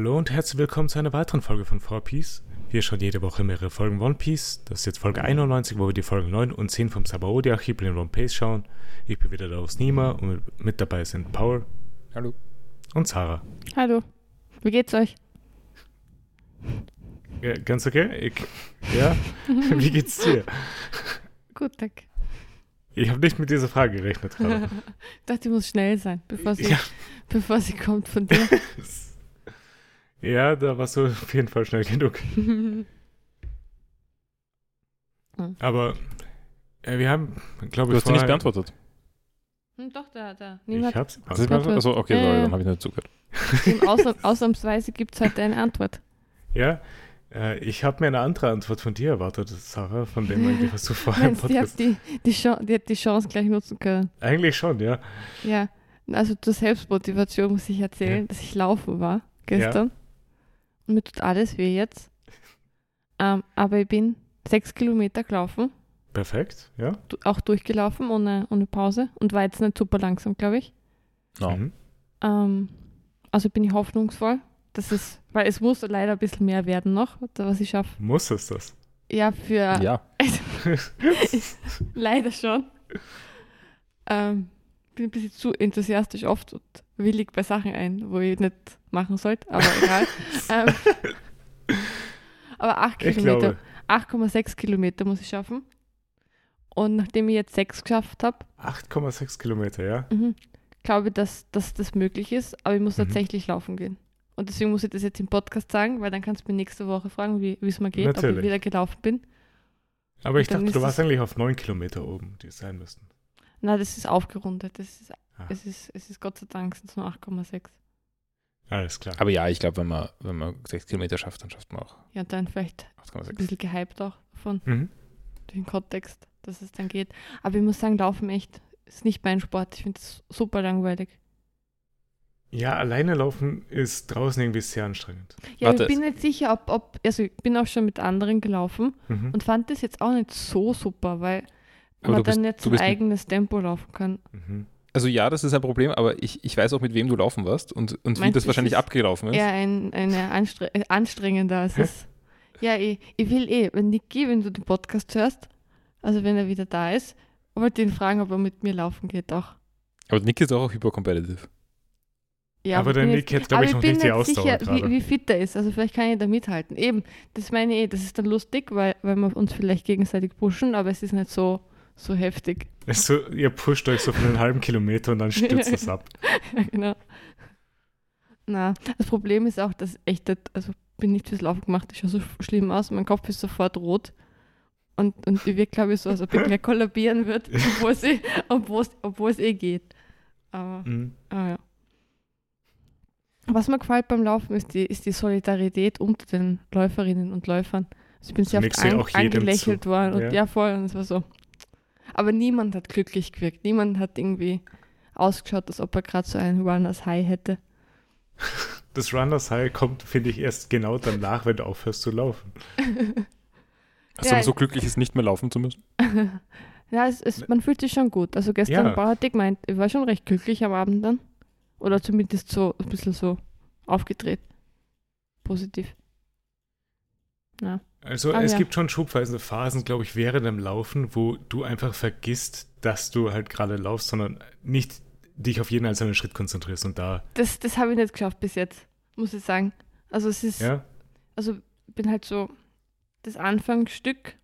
Hallo und herzlich willkommen zu einer weiteren Folge von 4Piece. Wir schauen jede Woche mehrere Folgen One Piece. Das ist jetzt Folge 91, wo wir die Folgen 9 und 10 vom Sabaody-Archipel in One Piece schauen. Ich bin wieder da aus Nima und mit dabei sind Paul. Hallo. Und Sarah. Hallo. Wie geht's euch? Ja, ganz okay? Ich, ja? Wie geht's dir? Gut, danke. Ich habe nicht mit dieser Frage gerechnet gerade. ich dachte, die muss schnell sein, bevor sie, Ja. bevor sie kommt von dir. ja, da warst du auf jeden Fall schnell genug. Aber äh, wir haben, glaube Du ich, hast die nicht vorher- beantwortet. Hm, Doch, da, da. Ich Niemand, hab's. Hast du nicht Antwort. beantwortet? Achso, okay, Ja, sorry, ja. dann habe ich nicht zugehört. Im Ausnahms Ausnahmsweise gibt es heute eine Antwort. Ja, äh, ich habe mir eine andere Antwort von dir erwartet, Sarah, von dem eigentlich, was du vorher im Meinst, die, hat Podcast... die, die, Chance, die hat die Chance gleich nutzen können. Eigentlich schon, ja. Ja, also zur Selbstmotivation muss ich erzählen, Ja. dass ich laufen war gestern. Und mir tut alles weh jetzt. Ähm, aber ich bin sechs Kilometer gelaufen, Perfekt, ja. du- auch durchgelaufen ohne, ohne Pause und war jetzt nicht super langsam, glaube ich. No. Mhm. Ähm, also bin ich hoffnungsvoll, dass es, weil es muss leider ein bisschen mehr werden noch, was ich schaffe. Muss es das? Ja, für Ja. leider schon. Ähm, bin ein bisschen zu enthusiastisch oft und willig bei Sachen ein, wo ich nicht machen sollte, aber egal. ähm, aber 8 Ich Kilometer, glaube, 8,6 Kilometer muss ich schaffen. Und nachdem ich jetzt 6 geschafft habe, 8,6 Kilometer, ja. Mhm. Glaube ich, dass, dass das möglich ist, aber ich muss Mhm. tatsächlich laufen gehen. Und deswegen muss ich das jetzt im Podcast sagen, weil dann kannst du mir nächste Woche fragen, wie es mir geht, ob Natürlich. ich wieder gelaufen bin. Aber ich Dann dachte, du warst eigentlich auf 9 Kilometer oben, die es sein müssten. Na, das ist aufgerundet. Das ist, Ah. es, ist, es ist Gott sei Dank sind es nur 8,6. Alles klar. Aber ja, ich glaube, wenn man, wenn man 6 Kilometer schafft, dann schafft man auch Ja, dann vielleicht ein 8,6. bisschen gehypt auch davon, Mhm. durch den Kontext, dass es dann geht. Aber ich muss sagen, Laufen echt ist nicht mein Sport. Ich finde es super langweilig. Ja, alleine laufen ist draußen irgendwie sehr anstrengend. Ja, Warte, ich bin nicht sicher, ob, ob, also ich bin auch schon mit anderen gelaufen Mhm. und fand das jetzt auch nicht so super, weil Aber man du bist- dann nicht du sein bist ein- eigenes Tempo laufen kann. Mhm. Also ja, das ist ein Problem, aber ich, ich weiß auch, mit wem du laufen warst und, und wie das wahrscheinlich abgelaufen ist. Eher ein, eine anstre äh, anstrengender als es. Ja, ich, ich will eh, wenn Niki, wenn du den Podcast hörst, also wenn er wieder da ist, wollte ihn fragen, ob er mit mir laufen geht auch. Aber Nick ist auch hypercompetitive. Ja, Aber ich der bin Nick jetzt- hat, glaube ich, noch bin nicht die Ausdauer sicher, gerade. wie, wie fit er ist. Also vielleicht kann ich da mithalten. Eben, das meine ich eh, das ist dann lustig, weil, weil wir uns vielleicht gegenseitig pushen, aber es ist nicht so, so heftig. Ist so, ihr pusht euch so für einen halben Kilometer und dann stürzt es ab. Ja, genau. Na, das Problem ist auch, dass echt, das- also bin nicht fürs Laufen gemacht, ich schaue so schlimm aus, mein Kopf ist sofort rot. Und, und ich wirke, glaube ich, so, als ob ich gleich kollabieren wird, obwohl es eh, eh geht. Aber, Mhm. aber ja. Was mir gefällt beim Laufen ist die, ist die Solidarität unter den Läuferinnen und Läufern. Also ich bin sehr oft an, angelächelt worden und Ja. ja. voll und es war so. Aber niemand hat glücklich gewirkt. Niemand hat irgendwie ausgeschaut, als ob er gerade so einen Runners High hätte. Das Runners High kommt, finde ich, erst genau danach, wenn du aufhörst zu laufen. Hast Ja, du so glücklich ist, nicht mehr laufen zu müssen? ja, es, es, man fühlt sich schon gut. Also gestern Ja. Paul hat ich gemeint, ich war schon recht glücklich am Abend dann. Oder zumindest so ein bisschen so aufgedreht. Positiv. Ja. Also Ah, es ja. gibt schon schubweise Phasen, glaube ich, während dem Laufen, wo du einfach vergisst, dass du halt gerade laufst, sondern nicht dich auf jeden einzelnen Schritt konzentrierst und da, Das, das habe ich nicht geschafft bis jetzt, muss ich sagen. Also es ist, ja, also bin halt so, das Anfangsstück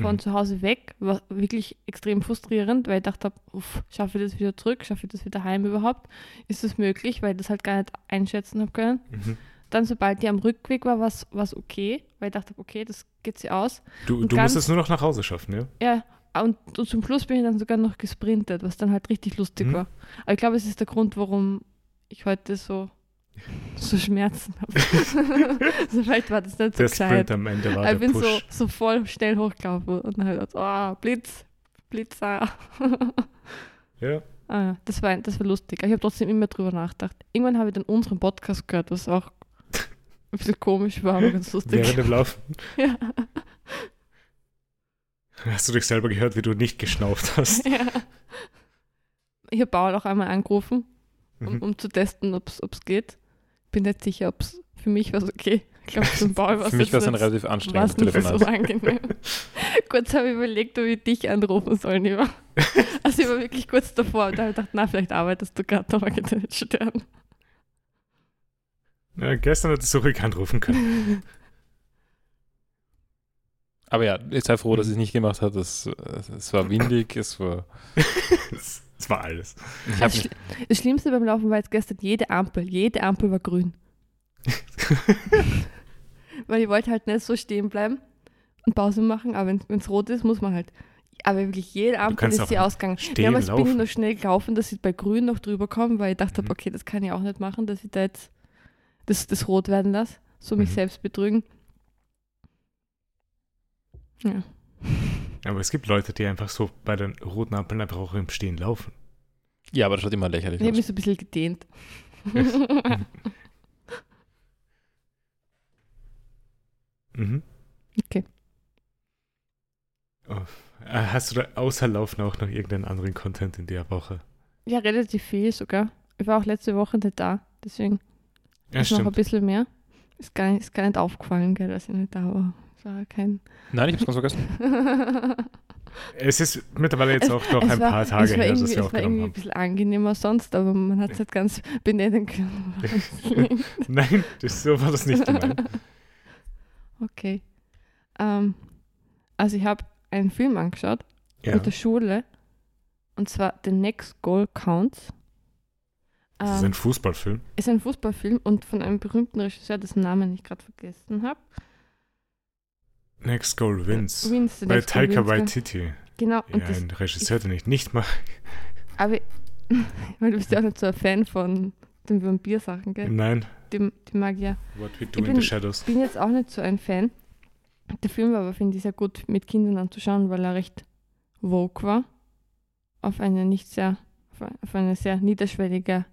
von Mhm. zu Hause weg war wirklich extrem frustrierend, weil ich dachte, uff, schaffe ich das wieder zurück, schaffe ich das wieder heim überhaupt? Ist das möglich, weil ich das halt gar nicht einschätzen habe können. Mhm. Dann, sobald die am Rückweg war, war es okay, weil ich dachte, okay, das geht sie aus. Du, du musst ganz- es nur noch nach Hause schaffen, ja? Ja, und, und zum Schluss bin ich dann sogar noch gesprintet, was dann halt richtig lustig Mhm. war. Aber ich glaube, es ist der Grund, warum ich heute so, so Schmerzen habe. also vielleicht war das nicht so Der gescheit. Sprint am Ende war ich der bin so, Push. so voll schnell hochgelaufen und dann halt, so, oh, Blitz, Blitzer. Ja, ah, ja, das war, das war lustig. Ich habe trotzdem immer drüber nachgedacht. Irgendwann habe ich dann unseren Podcast gehört, was auch ein bisschen komisch war, aber ganz lustig. während dem Laufen. ja. Hast du dich selber gehört, wie du nicht geschnauft hast? ja. Ich habe Paul auch einmal angerufen, um, Mhm. um zu testen, ob es geht. Bin nicht sicher, ob es für mich war es okay. Ich glaube, zum Paul war es Für mich war es ein relativ anstrengendes Telefonat. so angenehm. kurz habe ich überlegt, ob ich dich anrufen soll, lieber. Also ich war wirklich kurz davor und da habe ich gedacht, na, vielleicht arbeitest du gerade, aber geht nicht stören. Ja, gestern hättest du ruhig anrufen können. Aber ja, ich sei froh, dass ich es nicht gemacht habe. Es, es war windig, es war. das war alles. Ich Das, habe Schli das Schlimmste beim Laufen war jetzt gestern, jede Ampel, jede Ampel war grün. Weil ich wollte halt nicht so stehen bleiben und Pause machen, aber wenn es rot ist, muss man halt. Aber wirklich jede Ampel ist sie ausgegangen. stehen Mehrmals bin ich laufen. noch schnell gelaufen, dass ich bei grün noch drüber komme, weil ich dachte, Mhm. okay, das kann ich auch nicht machen, dass ich da jetzt das, das rot werden lasse, so mich Mhm. selbst betrügen. Ja. Aber es gibt Leute, die einfach so bei den roten Ampeln einfach auch im Stehen laufen. ja, aber das schaut immer lächerlich Ich habe aus. mich so ein bisschen gedehnt. Mhm. Okay. Oh. Hast du da außer Laufen auch noch irgendeinen anderen Content in der Woche? ja, relativ viel sogar. Ich war auch letzte Woche nicht da, deswegen Ja, ist noch ein stimmt. bisschen mehr. Ist gar nicht, ist gar nicht aufgefallen, gell, dass ich nicht da war. Es war kein. Nein, ich habe es ganz vergessen. Es ist mittlerweile jetzt auch noch es ein war- paar Tage her, dass wir Es war aufgenommen irgendwie ein haben. bisschen angenehmer sonst, aber man hat es nicht ganz benennen können. Nein, das, so war das nicht gemeint. okay. Ähm, also ich habe einen Film angeschaut Ja. mit der Schule und zwar The Next Goal Counts. Das ist Ähm, ein Fußballfilm. ist ein Fußballfilm und von einem berühmten Regisseur, dessen Namen ich gerade vergessen habe. Next Goal Wins. Wins, The Bei Taika Wins, gell? Waititi. Genau, Ja, ein Regisseur, den ich nicht mag. aber weil du bist ja auch nicht so ein Fan von den Vampir-Sachen, gell? Nein. Die, die mag ich ja. What We Do Ich in bin- the Shadows. bin jetzt auch nicht so ein Fan. Der Film war aber, finde ich, sehr gut mit Kindern anzuschauen, weil er recht woke war. Auf eine nicht sehr, auf eine sehr niederschwellige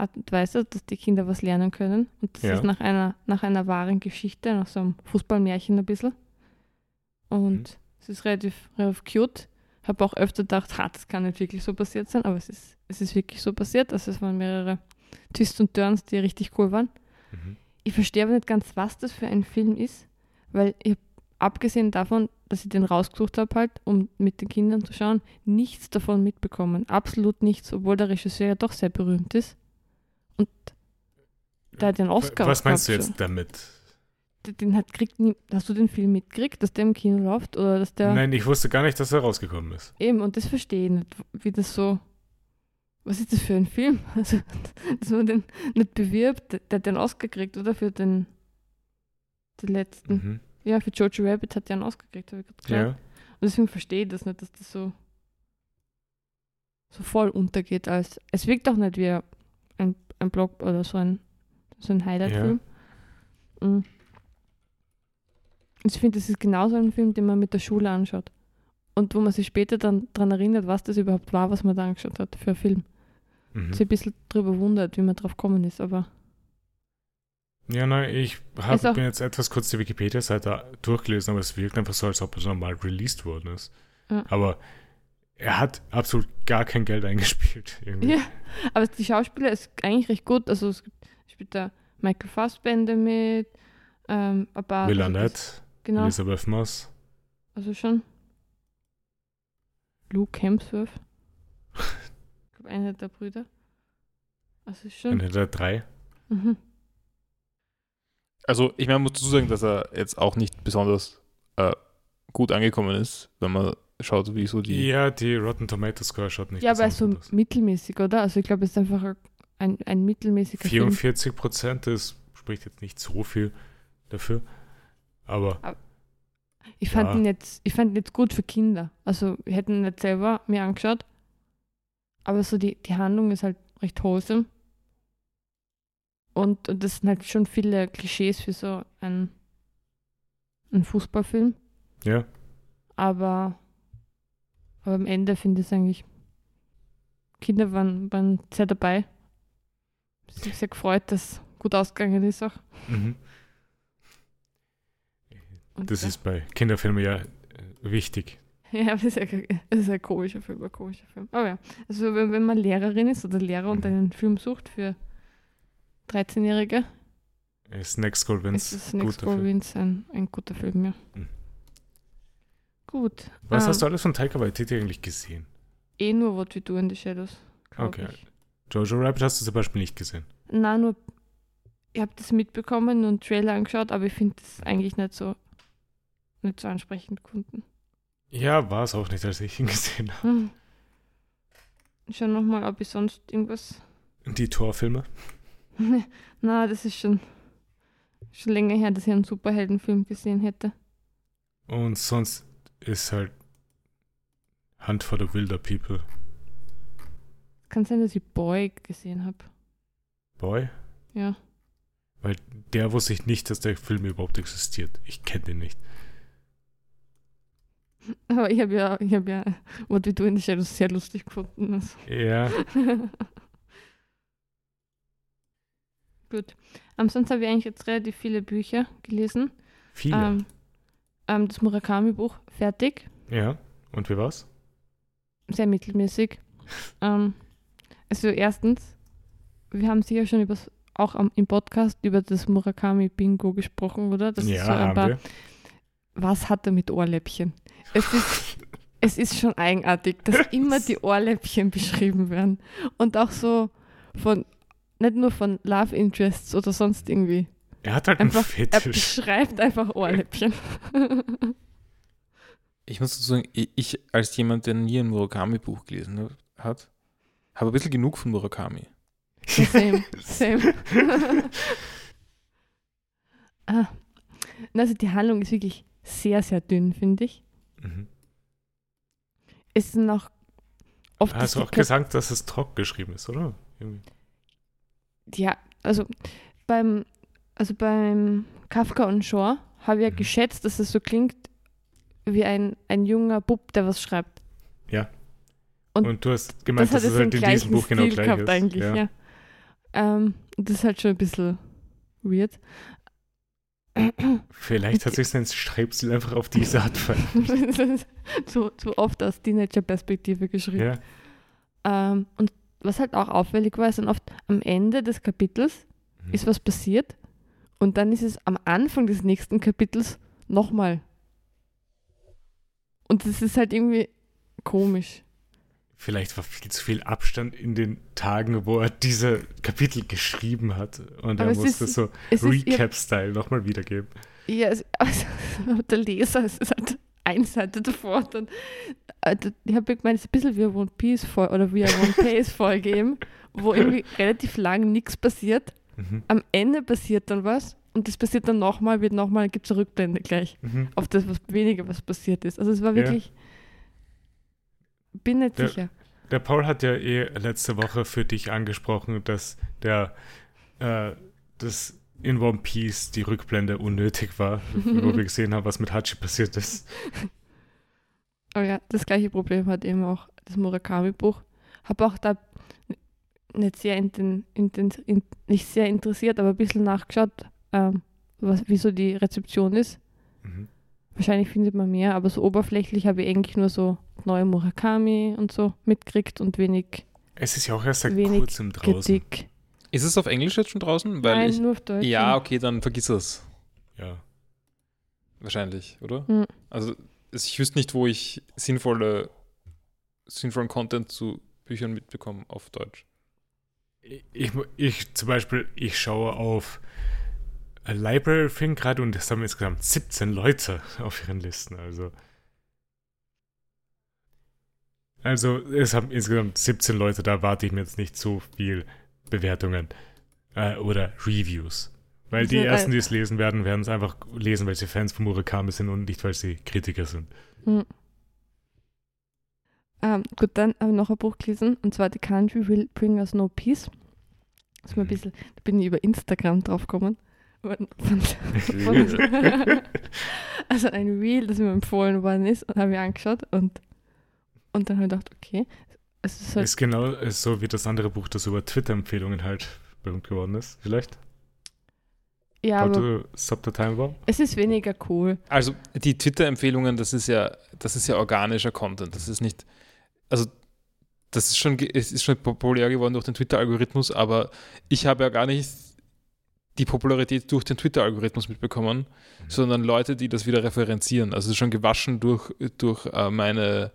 Art und Weise, dass die Kinder was lernen können. Und das Ja. ist nach einer, nach einer wahren Geschichte, nach so einem Fußballmärchen ein bisschen. Und Mhm. es ist relativ, relativ cute. Habe auch öfter gedacht, ha, das kann nicht wirklich so passiert sein, aber es ist, es ist wirklich so passiert. Also es waren mehrere Twists und Turns, die richtig cool waren. Mhm. Ich verstehe aber nicht ganz, was das für ein Film ist, weil ich abgesehen davon, dass ich den rausgesucht habe, halt, um mit den Kindern zu schauen, nichts davon mitbekommen. Absolut nichts, obwohl der Regisseur ja doch sehr berühmt ist. Und der hat den Oscar. Was meinst du jetzt damit? Den hat kriegt nie, hast du den Film mitgekriegt, dass der im Kino läuft? Oder dass der. Nein, ich wusste gar nicht, dass er rausgekommen ist. Eben, und das verstehe ich nicht, wie das so. Was ist das für ein Film? Also, dass man den nicht bewirbt, der hat den Oscar gekriegt, oder? Für den, den letzten. Mhm. Ja, für Jojo Rabbit hat er einen Oscar gekriegt, habe ich gerade gesagt. Ja. Und deswegen verstehe ich das nicht, dass das so, so voll untergeht. Als, es wirkt auch nicht wie ein, ein Blog oder so ein, so ein Highlight-Film. Mhm. Ich finde, das ist genauso ein Film, den man mit der Schule anschaut. Und wo man sich später dann daran erinnert, was das überhaupt war, was man da angeschaut hat für einen Film. Mhm. Sich ein bisschen drüber wundert, wie man drauf gekommen ist, aber Ja, nein, ich auch- mir jetzt etwas kurz die Wikipedia-Seite durchgelesen, aber es wirkt einfach so, als ob er normal released worden ist. Ja. Aber er hat absolut gar kein Geld eingespielt. Irgendwie. Ja, aber die Schauspieler ist eigentlich recht gut. Also es gibt, spielt da Michael Fassbender mit, ähm, ein paar. Will also das- Arnett, Genau, Elizabeth Moss. also schon. Luke Hemsworth. ich glaube, einer der Brüder. Also ist schon. Einer der drei. Mhm. Also, ich meine, man muss dazu sagen, dass er jetzt auch nicht besonders äh, gut angekommen ist, wenn man schaut, wie so die. Ja, die Rotten Tomato Score schaut nicht Ja, aber er ist so aus. mittelmäßig, oder? Also ich glaube, es ist einfach ein, ein mittelmäßiger Film. 44 Prozent, das spricht jetzt nicht so viel dafür. Aber Ich fand Ja. ihn jetzt, ich fand ihn jetzt gut für Kinder. Also wir hätten ihn nicht selber mir angeschaut. Aber so die, die Handlung ist halt recht wholesome. Und, und das sind halt schon viele Klischees für so einen, einen Fußballfilm. ja, Aber, aber am Ende finde ich es eigentlich. Kinder waren, waren sehr dabei. Ich habe sehr gefreut, dass es gut ausgegangen ist auch. mhm. Das ja. ist bei Kinderfilmen ja äh, wichtig. Ja, das ist ja das ist ein komischer Film, ein komischer Film. Aber ja, also wenn, wenn man Lehrerin ist oder Lehrer und Mhm. einen Film sucht für 13-Jährige, Snack Skull Es Vince. ist guter Film. Scovins ein, ein guter Film, ja. Mhm. Gut. Was ähm, hast du alles von Taika Waititi eigentlich gesehen? Eh nur What We Do in the Shadows. Okay. Ich. Jojo Rabbit hast du zum Beispiel nicht gesehen. Na, nur, ich habe das mitbekommen und Trailer angeschaut, aber ich finde das eigentlich nicht so, nicht so ansprechend gefunden. Ja, war es auch nicht, als ich ihn gesehen habe. Hm. Schau nochmal, ob ich sonst irgendwas. Die Torfilme. Na, das ist schon, schon länger her, dass ich einen Superheldenfilm gesehen hätte. Und sonst ist halt Hunt for the Wilder People. Kann sein, dass ich Boy gesehen habe. Boy? Ja. Weil der wusste ich nicht, dass der Film überhaupt existiert. Ich kenne den nicht. Aber ich habe ja, ich habe ja What We Do in the Shadows sehr lustig gefunden. Also. Ja, Gut. Ähm, sonst habe ich eigentlich jetzt relativ viele Bücher gelesen. viele. Ähm, ähm, das Murakami-Buch fertig. ja, und wie war's? Sehr mittelmäßig. ähm, also erstens, wir haben sicher schon übers, auch am, im Podcast über das Murakami-Bingo gesprochen, oder? Das ja, ist so haben paar, wir. was hat er mit Ohrläppchen? Es ist, es ist schon eigenartig, dass immer die Ohrläppchen beschrieben werden. Und auch so von, nicht nur von Love Interests oder sonst irgendwie. Er hat halt Einfach- einen Er Fetisch. beschreibt einfach Ohrläppchen. Ich muss dazu sagen, ich, als jemand, der nie ein Murakami-Buch gelesen hat, habe ein bisschen genug von Murakami. same, same. ah. Also die Handlung ist wirklich sehr, sehr dünn, finde ich. Mhm. Es sind auch oft Hast du auch gesagt, dass es trocken geschrieben ist, oder? Irgendwie. Ja, also beim, also beim Kafka und Shore habe ich ja Mhm. geschätzt, dass es so klingt wie ein, ein junger Bub, der was schreibt. Ja. Und Und, du hast gemeint, das dass es halt in diesem Buch genau Stil gleich gehabt ist. eigentlich, ja. Ähm, das ist halt schon ein bisschen weird. Vielleicht hat sich sein Schreibstil einfach auf diese Art verändert. zu, zu oft aus Teenager-Perspektive geschrieben. ja. Ähm, und was halt auch auffällig war, ist dann oft am Ende des Kapitels Mhm. ist was passiert und dann ist es am Anfang des nächsten Kapitels nochmal. Und das ist halt irgendwie komisch. Vielleicht war viel zu viel Abstand in den Tagen, wo er diese Kapitel geschrieben hat. Und Aber er musste ist- so Recap-Style nochmal wiedergeben. ja, es, also, der Leser, es ist halt eine Seite davor. Dann, d- ich habe gemeint, es ist ein bisschen wie eine One Piece oder wie eine One Piece Folge eben, wo irgendwie relativ lang nichts passiert. Mhm. Am Ende passiert dann was und das passiert dann nochmal, wird nochmal, gibt es eine Rückblende gleich. Mhm. auf das, was weniger was passiert ist. Also es war Ja. wirklich. Bin nicht Der- sicher. Der Paul hat ja eh letzte Woche für dich angesprochen, dass der äh, das in One Piece die Rückblende unnötig war, wo wir gesehen haben, was mit Hachi passiert ist. Aber ja, das gleiche Problem hat eben auch das Murakami-Buch. Habe auch da nicht sehr, inten, inten, in, nicht sehr interessiert, aber ein bisschen nachgeschaut, ähm, was, wieso die Rezeption ist. Mhm. Wahrscheinlich findet man mehr, aber so oberflächlich habe ich eigentlich nur so neue Murakami und so mitgekriegt und wenig Es ist ja auch erst seit kurzem draußen. Kritik. Ist es auf Englisch jetzt schon draußen? Weil Nein, ich, nur auf Deutsch. ja, okay, dann vergiss es. Ja. Wahrscheinlich, oder? Hm. Also ich wüsste nicht, wo ich sinnvolle, sinnvollen Content zu Büchern mitbekomme auf Deutsch. Ich, ich zum Beispiel, ich schaue auf a Library Thing gerade und es haben insgesamt 17 Leute auf ihren Listen. Also, also es haben insgesamt 17 Leute, da erwarte ich mir jetzt nicht so viel Bewertungen äh, oder Reviews. Weil die ersten, die es lesen werden, werden es einfach lesen, weil sie Fans von Murakami sind und nicht, weil sie Kritiker sind. Hm. Ähm, gut, dann habe ich noch ein Buch gelesen und zwar The Country Will Bring Us No Peace. Das ein Mhm. bisschen, da bin ich über Instagram drauf gekommen. Von, von, von, also ein Reel, das mir empfohlen worden ist und habe ich angeschaut und, und dann habe ich gedacht, okay, es ist halt, Ist genau so wie das andere Buch, das über Twitter-Empfehlungen halt berühmt geworden ist, vielleicht? Ja, How aber to Stop the Time Bomb? es ist weniger cool. Also die Twitter-Empfehlungen, das ist ja, das ist ja organischer Content. Das ist nicht, also das ist schon, es ist schon populär geworden durch den Twitter-Algorithmus, aber ich habe ja gar nicht die Popularität durch den Twitter-Algorithmus mitbekommen, Mhm. sondern Leute, die das wieder referenzieren. Also schon gewaschen durch, durch äh, meine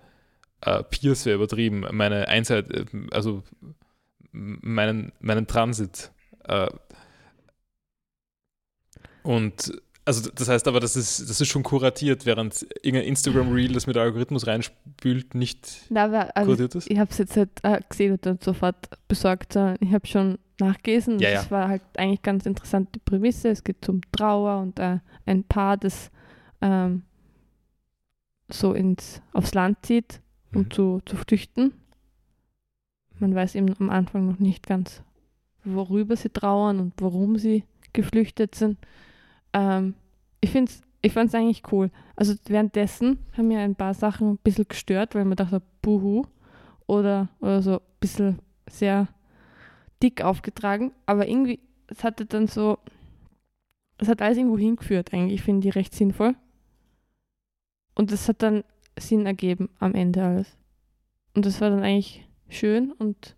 äh, Peers, wäre übertrieben, meine Einseit, äh, also meinen, meinen Transit. Äh, und also das heißt aber, das ist, das ist schon kuratiert, während irgendein Instagram-Reel, das mit Algorithmus reinspült, nicht Na, aber, also, kuratiert ist. ich habe es jetzt halt, äh, gesehen und dann sofort besorgt. sondern Ich habe schon nachgelesen. Ja, und ja. Das war halt eigentlich ganz interessante Prämisse. Es geht um Trauer und äh, ein Paar, das ähm, so ins, aufs Land zieht, um Mhm. zu, zu flüchten. Man weiß eben am Anfang noch nicht ganz, worüber sie trauern und warum sie geflüchtet sind. Ähm, ich finde ich fand es eigentlich cool. Also währenddessen haben mir ein paar Sachen ein bisschen gestört, weil man dachte, buhu, oder, oder so ein bisschen sehr dick aufgetragen. Aber irgendwie, es hatte dann so, es hat alles irgendwo hingeführt eigentlich. Ich finde die recht sinnvoll. Und es hat dann Sinn ergeben am Ende alles. Und das war dann eigentlich schön und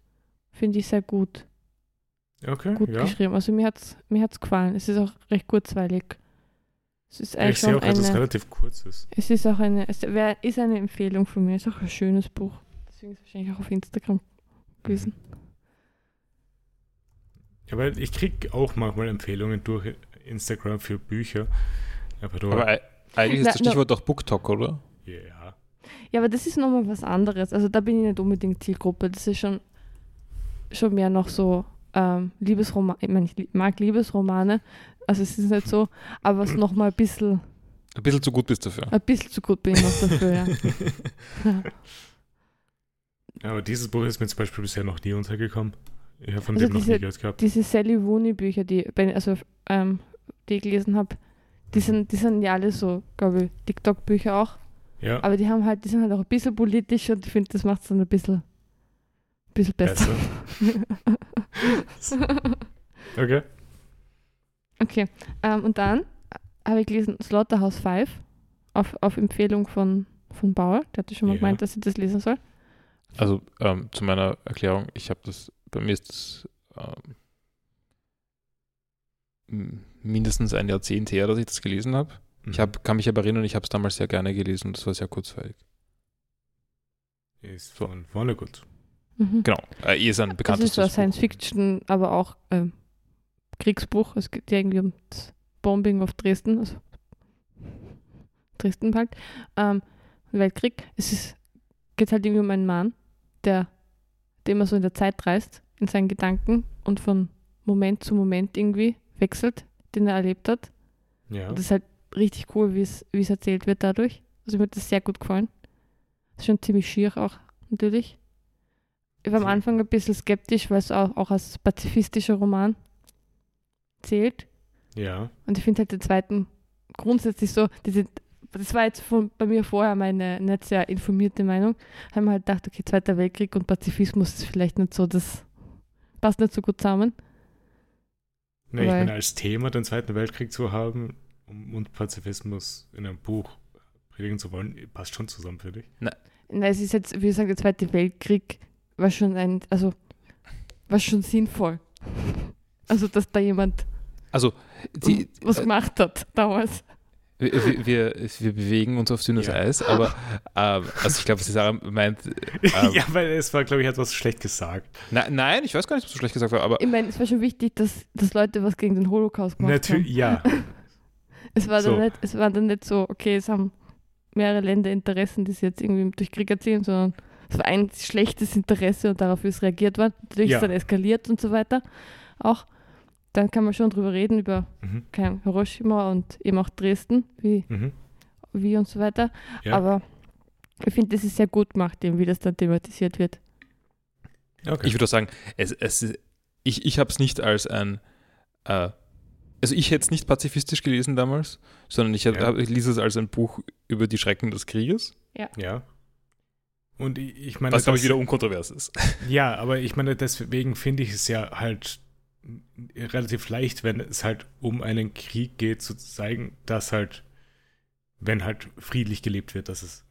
finde ich sehr gut, Okay, gut ja. geschrieben. Also mir hat es mir hat's gefallen. Es ist auch recht kurzweilig. Es ist Ich eigentlich sehe schon auch, dass es eine, relativ kurz ist. es ist auch eine, es wär, ist eine Empfehlung von mir. Es ist auch ein schönes Buch. Deswegen ist es wahrscheinlich auch auf Instagram gewesen. Ja, weil ich kriege auch manchmal Empfehlungen durch Instagram für Bücher. Aber du, Aber ei- eigentlich ist Na, das Stichwort doch BookTok, oder? ja. Ja, aber das ist nochmal was anderes. Also da bin ich nicht unbedingt Zielgruppe. Das ist schon, schon mehr noch so ähm, Liebesromane. Ich meine, ich mag Liebesromane. Also es ist nicht so, aber es nochmal ein bisschen, Ein bisschen zu gut bist dafür. ein bisschen zu gut bin ich noch dafür, ja. Ja, aber dieses Buch ist mir zum Beispiel bisher noch nie untergekommen. Ich habe von Also dem noch diese- nie gehört gehabt. Diese Sally Rooney Bücher, die, also, ähm, die ich gelesen habe, die sind, die sind ja alle so, glaube ich, TikTok-Bücher auch. Ja, Aber die haben halt, die sind halt auch ein bisschen politisch und ich finde, das macht es dann ein bisschen, bisschen besser. besser. Okay. okay. Ähm, und dann habe ich gelesen Slaughterhouse 5 auf, auf Empfehlung von, von Bauer. Der hatte schon mal Ja. gemeint, dass ich das lesen soll. Also ähm, zu meiner Erklärung, ich habe das, bei mir ist das ähm, mindestens ein Jahrzehnt her, dass ich das gelesen habe. Ich Mhm. hab, kann mich aber erinnern, ich habe es damals sehr gerne gelesen und das war sehr kurzweilig. Ist von vorne gut. Mhm. Genau, äh, eh ist ein Das bekanntes ist so ein Science-Fiction, aber auch ähm, Kriegsbuch. Es geht ja irgendwie um das Bombing auf Dresden, also Dresden halt. Ähm, Weltkrieg. Es ist, geht halt irgendwie um einen Mann, der, der immer so in der Zeit reist, in seinen Gedanken und von Moment zu Moment irgendwie wechselt, den er erlebt hat. Ja. Und das ist halt richtig cool, wie es wie es erzählt wird dadurch. Also mir hat das sehr gut gefallen. Ist schon ziemlich schier auch, natürlich. Ich war am. Anfang ein bisschen skeptisch, weil es auch, auch als pazifistischer Roman zählt. Ja. Und ich finde halt den zweiten grundsätzlich so, diese, das war jetzt von, bei mir vorher meine nicht sehr informierte Meinung, haben wir halt gedacht, okay, Zweiter Weltkrieg und Pazifismus ist vielleicht nicht so, das passt nicht so gut zusammen. Nee, ich meine, als Thema den Zweiten Weltkrieg zu haben und Pazifismus in einem Buch predigen zu wollen, passt schon zusammen für dich. Nein, es ist jetzt, wie gesagt, der Zweite Weltkrieg war schon ein, also war schon sinnvoll. Also, dass da jemand Also, die, was äh, gemacht hat damals. wir, wir, wir, bewegen uns auf dünnes Ja. Eis, aber ähm, also ich glaube, was die Sarah meint, ähm, ja, weil es war, glaube ich, etwas schlecht gesagt. na, nein, ich weiß gar nicht, was du schlecht gesagt hast, aber Ich meine, es war schon wichtig, dass, dass Leute was gegen den Holocaust gemacht Natürlich, ja. haben. Es war, So. dann nicht, es war dann nicht so, okay, es haben mehrere Länder Interessen, die sie jetzt irgendwie durch Krieg erzielen, sondern es war ein schlechtes Interesse und darauf ist reagiert worden. Natürlich Ja. ist dann eskaliert und so weiter. Auch dann kann man schon drüber reden, über Mhm. Ahnung, Hiroshima und eben auch Dresden, wie, Mhm. wie und so weiter. Ja. Aber ich finde, das ist sehr gut gemacht, eben, wie das dann thematisiert wird. Okay. ich würde auch sagen, es, es, ich, ich habe es nicht als ein, äh, also ich hätte es nicht pazifistisch gelesen damals, sondern ich, Ja. hab, ich lese es als ein Buch über die Schrecken des Krieges, ja. Und ich, ich meine, was glaube ich wieder unkontrovers ist. Ja, aber ich meine, deswegen finde ich es ja halt relativ leicht, wenn es halt um einen Krieg geht, zu zeigen, dass halt, wenn halt friedlich gelebt wird, dass es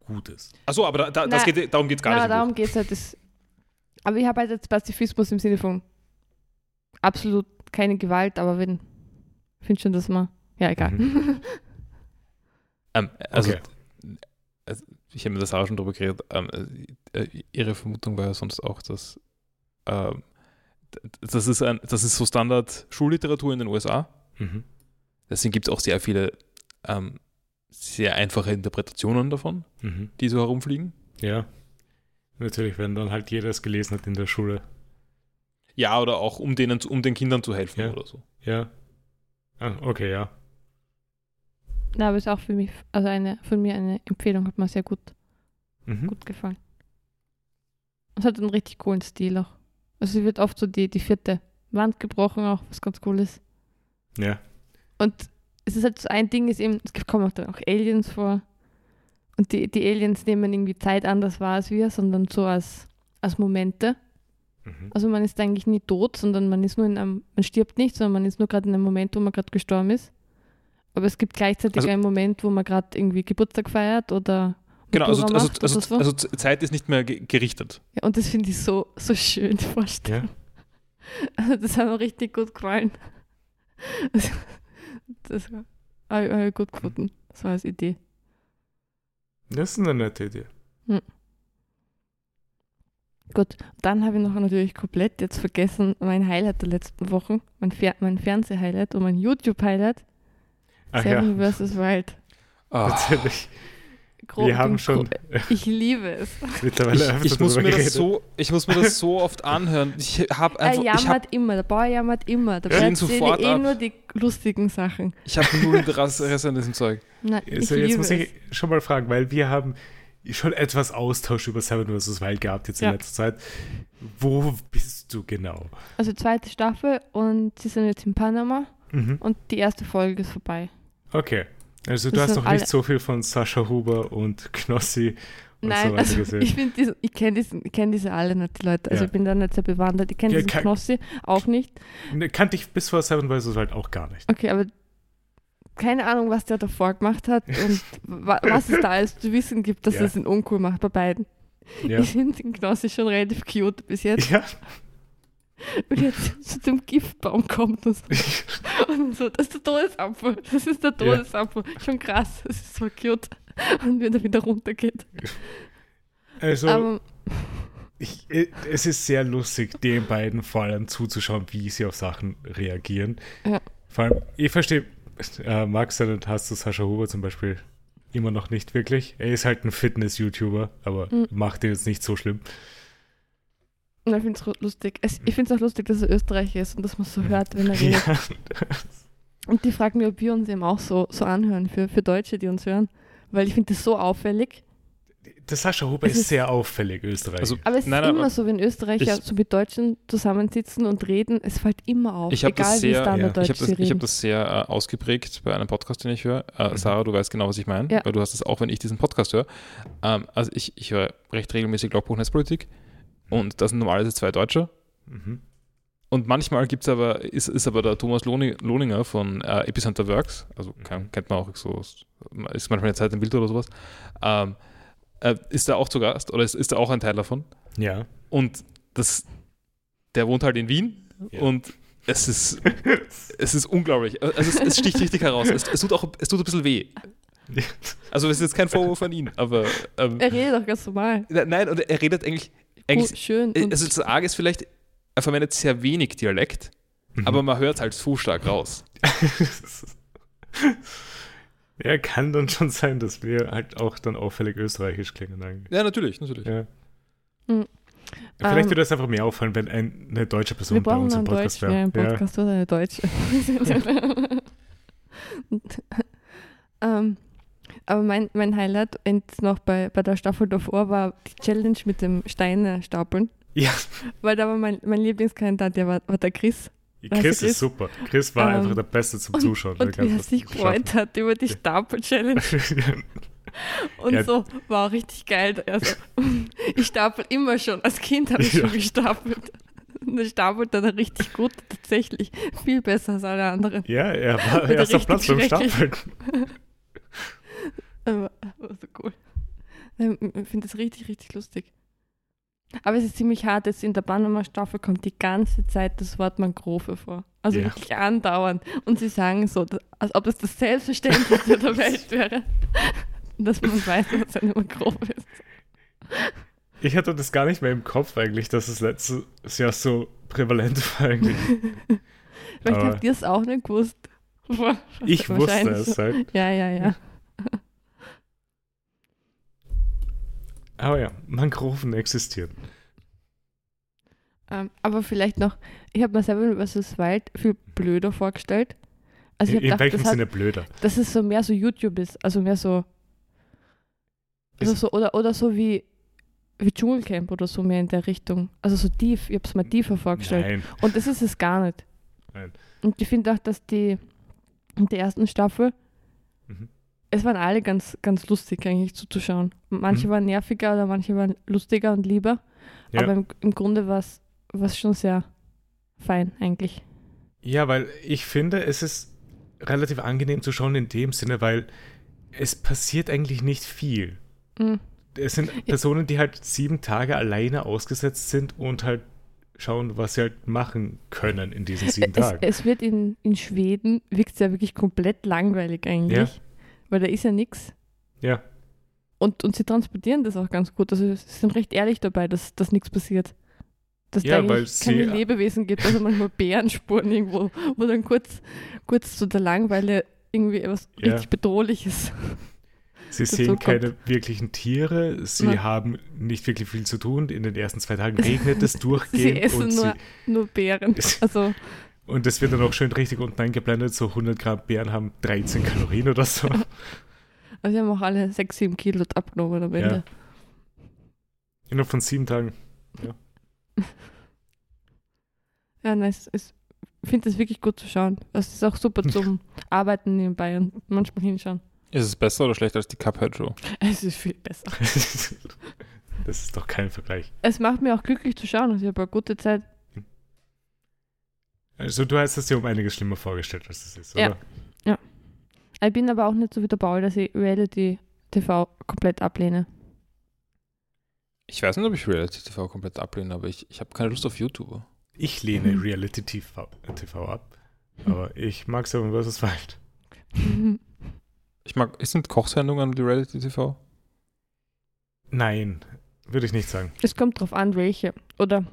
gut ist. Achso, aber da, da, das Na, geht, darum geht es gar Ja, nicht. Buch. darum geht es halt. Das, aber ich habe halt jetzt Pazifismus im Sinne von absolut keine Gewalt, aber wenn, ich finde schon, dass man, ja, egal. Ähm, also, Okay. Ich habe mit der Sarah schon drüber geredet. Ähm, äh, ihre Vermutung war ja sonst auch, dass ähm, das, ist ein, das ist so Standard-Schulliteratur in den USA. Mhm. Deswegen gibt es auch sehr viele ähm, sehr einfache Interpretationen davon, Mhm. die so herumfliegen. Ja. Natürlich, wenn dann halt jeder es gelesen hat in der Schule. Ja, oder auch um denen, um den Kindern zu helfen Ja. oder so. Ja. Ah, okay, ja. Na, aber ist auch für mich, also eine, von mir eine Empfehlung, hat mir sehr gut, Mhm. gut gefallen. Es hat einen richtig coolen Stil auch. Also sie wird oft so die, die vierte Wand gebrochen auch, was ganz cool ist. Ja. Und es ist halt so ein Ding, ist eben, es kommen auch dann auch Aliens vor. Und die, die Aliens nehmen irgendwie Zeit anders wahr als wir, sondern so als, als Momente. Mhm. Also man ist eigentlich nie tot, sondern man ist nur in einem, man stirbt nicht, sondern man ist nur gerade in einem Moment, wo man gerade gestorben ist. Aber es gibt gleichzeitig Also- einen Moment, wo man gerade irgendwie Geburtstag feiert oder Genau, also, also, macht also, so. also Zeit ist nicht mehr ge- gerichtet. ja, und das finde ich so, so schön vorstellen. Also das hat mir richtig gut gefallen. Das, das habe ich- habe ich gut gefunden. Das war als Idee. Das ist eine nette Idee. Gut, dann habe ich noch natürlich komplett jetzt vergessen mein Highlight der letzten Wochen, mein, Fer mein Fernseh-Highlight und mein YouTube-Highlight, Ach Seven ja, vs. Wild. Ah, natürlich. Gro- Wir haben schon Ich liebe es. mittlerweile ich, ich, muss mir das so, ich muss mir das so oft anhören. Ich habe Er einfach, ich hab, jammert immer, der Bauer jammert immer. Der Ich lehn erzähle sofort eh ab. nur die lustigen Sachen. ich hab null Interesse an diesem Zeug. Nein, ich Also jetzt liebe muss es. ich schon mal fragen, weil wir haben schon etwas Austausch über Seven vs. Wild gehabt jetzt in Ja. letzter Zeit. Wo bist du genau? Also zweite Staffel und sie sind jetzt in Panama Mhm. und die erste Folge ist vorbei. Okay. Also du Das hast noch nicht so viel von Sascha Huber und Knossi und so Nein, weiter also gesehen. ich ich kenne diesen, ich kenne diese alle nicht, die Leute. Also Ja. ich bin da nicht sehr bewandert. Ich kenne Ja, diesen kein- Knossi auch nicht. Ne, Kannte ich bis vor Seven vs. Wild auch gar nicht. Okay, aber keine Ahnung, was der davor gemacht hat und wa was es da alles zu wissen gibt, dass Ja. es ihn uncool macht bei beiden. Ja. Ich finde den Knossi schon relativ cute bis jetzt. ja. Und jetzt zu dem Giftbaum kommt und so, und so das ist der Todesapfel. Das ist der Ja. Todesapfel. Schon krass. Das ist so cute. Und wie er wieder runtergeht. Also aber ich, äh, es ist sehr lustig, den beiden vor allem zuzuschauen, wie sie auf Sachen reagieren. Ja. Vor allem, ich verstehe, äh, Max und hast du Sascha Huber zum Beispiel immer noch nicht wirklich. Er ist halt ein Fitness-YouTuber, aber Mhm. macht den jetzt nicht so schlimm. Und ich finde es lustig. Es, ich finde es auch lustig, dass er Österreicher ist und dass man so hört, wenn er redet. Ja. Und die fragen mich, ob wir uns eben auch so, so anhören für, für Deutsche, die uns hören. Weil ich finde das so auffällig. Der Sascha Huber Es ist ist- sehr auffällig, Österreich. Also, Aber es Nein, ist aber immer so, wenn Österreicher ich- so mit Deutschen zusammensitzen und reden, es fällt immer auf. Ich habe egal das wie sehr, Standarddeutsch ich hab das, hab das sehr äh, ausgeprägt bei einem Podcast, den ich höre. Äh, Mhm. Sarah, du weißt genau, was ich meine, Ja. weil du hast es auch, wenn ich diesen Podcast höre. Ähm, also ich, ich höre recht regelmäßig Logbuch Netzpolitik und das sind normalerweise zwei Deutsche. mhm. Und manchmal gibt's aber, ist, ist aber der Thomas Lohni- Lohninger von äh, Epicenter Works, also kann, kennt man auch so, ist manchmal eine Zeit im Bild oder sowas, ähm, äh, ist da auch zu Gast oder ist, ist da auch ein Teil davon. Ja. Und das, der wohnt halt in Wien Ja. und es ist, es ist unglaublich. Also es, es sticht richtig heraus. Es, es, tut auch, es tut ein bisschen weh. Also es ist jetzt kein Vorwurf an ihn, aber ähm, er redet auch ganz normal. nein, und er redet eigentlich, Gut, schön. also das Arge ist vielleicht, er verwendet sehr wenig Dialekt, Mhm. aber man hört halt so stark raus. ja, kann dann schon sein, dass wir halt auch dann auffällig österreichisch klingen eigentlich. Ja, natürlich, natürlich. Ja. Mhm. Vielleicht Ähm, würde es einfach mehr auffallen, wenn ein, eine deutsche Person wir bei uns im einen Podcast Deutsch, ja, wäre. im Podcast oder eine Deutsche. ähm, aber mein, mein Highlight jetzt noch bei, bei der Staffel davor war die Challenge mit dem Steine stapeln. Ja, Weil da war mein, mein Lieblingskandidat, der war, war der Chris. Chris Chris? ist super. Chris war Ähm, einfach der Beste zum und- Zuschauen. Und wie er sich gefreut hat über die Stapel-Challenge. Und Ja. so war auch richtig geil. Also, ich stapel immer schon. Als Kind habe ich Ja. schon gestapelt. Und er stapelt dann richtig gut, tatsächlich. Viel besser als alle anderen. ja, er war erster richtig Platz beim. Stapeln. Aber so cool. Ich finde das richtig, richtig lustig. Aber es ist ziemlich hart. Jetzt in der Panama-Staffel kommt die ganze Zeit das Wort Mangrove vor. Also Ja. wirklich andauernd. Und sie sagen so, als ob das das Selbstverständlichste der Welt wäre, dass man weiß, was eine Mangrove ist. Ich hatte das gar nicht mehr im Kopf eigentlich, dass es letztes Jahr so prävalent war eigentlich. Vielleicht Aber- habt ihr es auch nicht gewusst. Ich wusste es halt. Ja, ja, ja. Aber ja, Mangroven existieren. Ähm, aber vielleicht noch, ich habe mir Seven vs. Wild viel blöder vorgestellt. Also ich in welchem gedacht, das, Sinne hat, blöder? dass es so mehr so YouTube ist. Also mehr so, also Ist- so oder, oder so wie, wie Dschungelcamp oder so mehr in der Richtung. Also so tief, ich habe es mir tiefer vorgestellt. Nein. Und das ist es gar nicht. Nein. Und ich finde auch, dass die in der ersten Staffel, Mhm. Es waren alle ganz, ganz lustig eigentlich zuzuschauen. Manche Mhm. waren nerviger oder manche waren lustiger und lieber. Ja. Aber im, im Grunde war es schon sehr fein eigentlich. Ja, weil ich finde, es ist relativ angenehm zu schauen in dem Sinne, weil es passiert eigentlich nicht viel. Mhm. Es sind Personen, die halt sieben Tage alleine ausgesetzt sind und halt schauen, was sie halt machen können in diesen sieben Es, Tagen. es wird in, in Schweden, wirkt es ja wirklich komplett langweilig eigentlich. Weil da ist ja nichts. Ja, Und, und sie transportieren das auch ganz gut. Also sie sind recht ehrlich dabei, dass, dass nichts passiert. Dass Ja, da weil eigentlich keine sie- Lebewesen gibt, also manchmal Bärenspuren irgendwo, wo dann kurz, kurz zu der Langeweile irgendwie etwas Ja. richtig Bedrohliches. sie sehen kommt. keine wirklichen Tiere, sie Nein. haben nicht wirklich viel zu tun. In den ersten zwei Tagen regnet es durchgehend. Sie essen und, nur, nur Beeren. Also und es wird dann auch schön richtig unten eingeblendet, so 100 Gramm Beeren haben 13 Kalorien oder so. Also sie haben auch alle 6, 7 Kilo abgenommen am Ende. Innerhalb von sieben Tagen. Ja, nein, es, es, ich finde es wirklich gut zu schauen. Es ist auch super zum Arbeiten nebenbei und manchmal hinschauen. Ist es besser oder schlechter als die Cuphead-Show? Es ist viel besser. das ist doch kein Vergleich. Es macht mir auch glücklich zu schauen. Also ich habe eine gute Zeit. Also du hast es dir um einiges schlimmer vorgestellt, als es ist, Ja. oder? Ich bin aber auch nicht so wie der Paul, dass ich Reality TV komplett ablehne. Ich weiß nicht, ob ich Reality TV komplett ablehne, aber ich, ich habe keine Lust auf YouTuber. Ich lehne Reality TV, TV ab, aber ich mag Seven vs. Wild. Ich mag, sind Kochsendungen die Reality TV? Nein, würde ich nicht sagen. Es kommt drauf an, welche. Oder,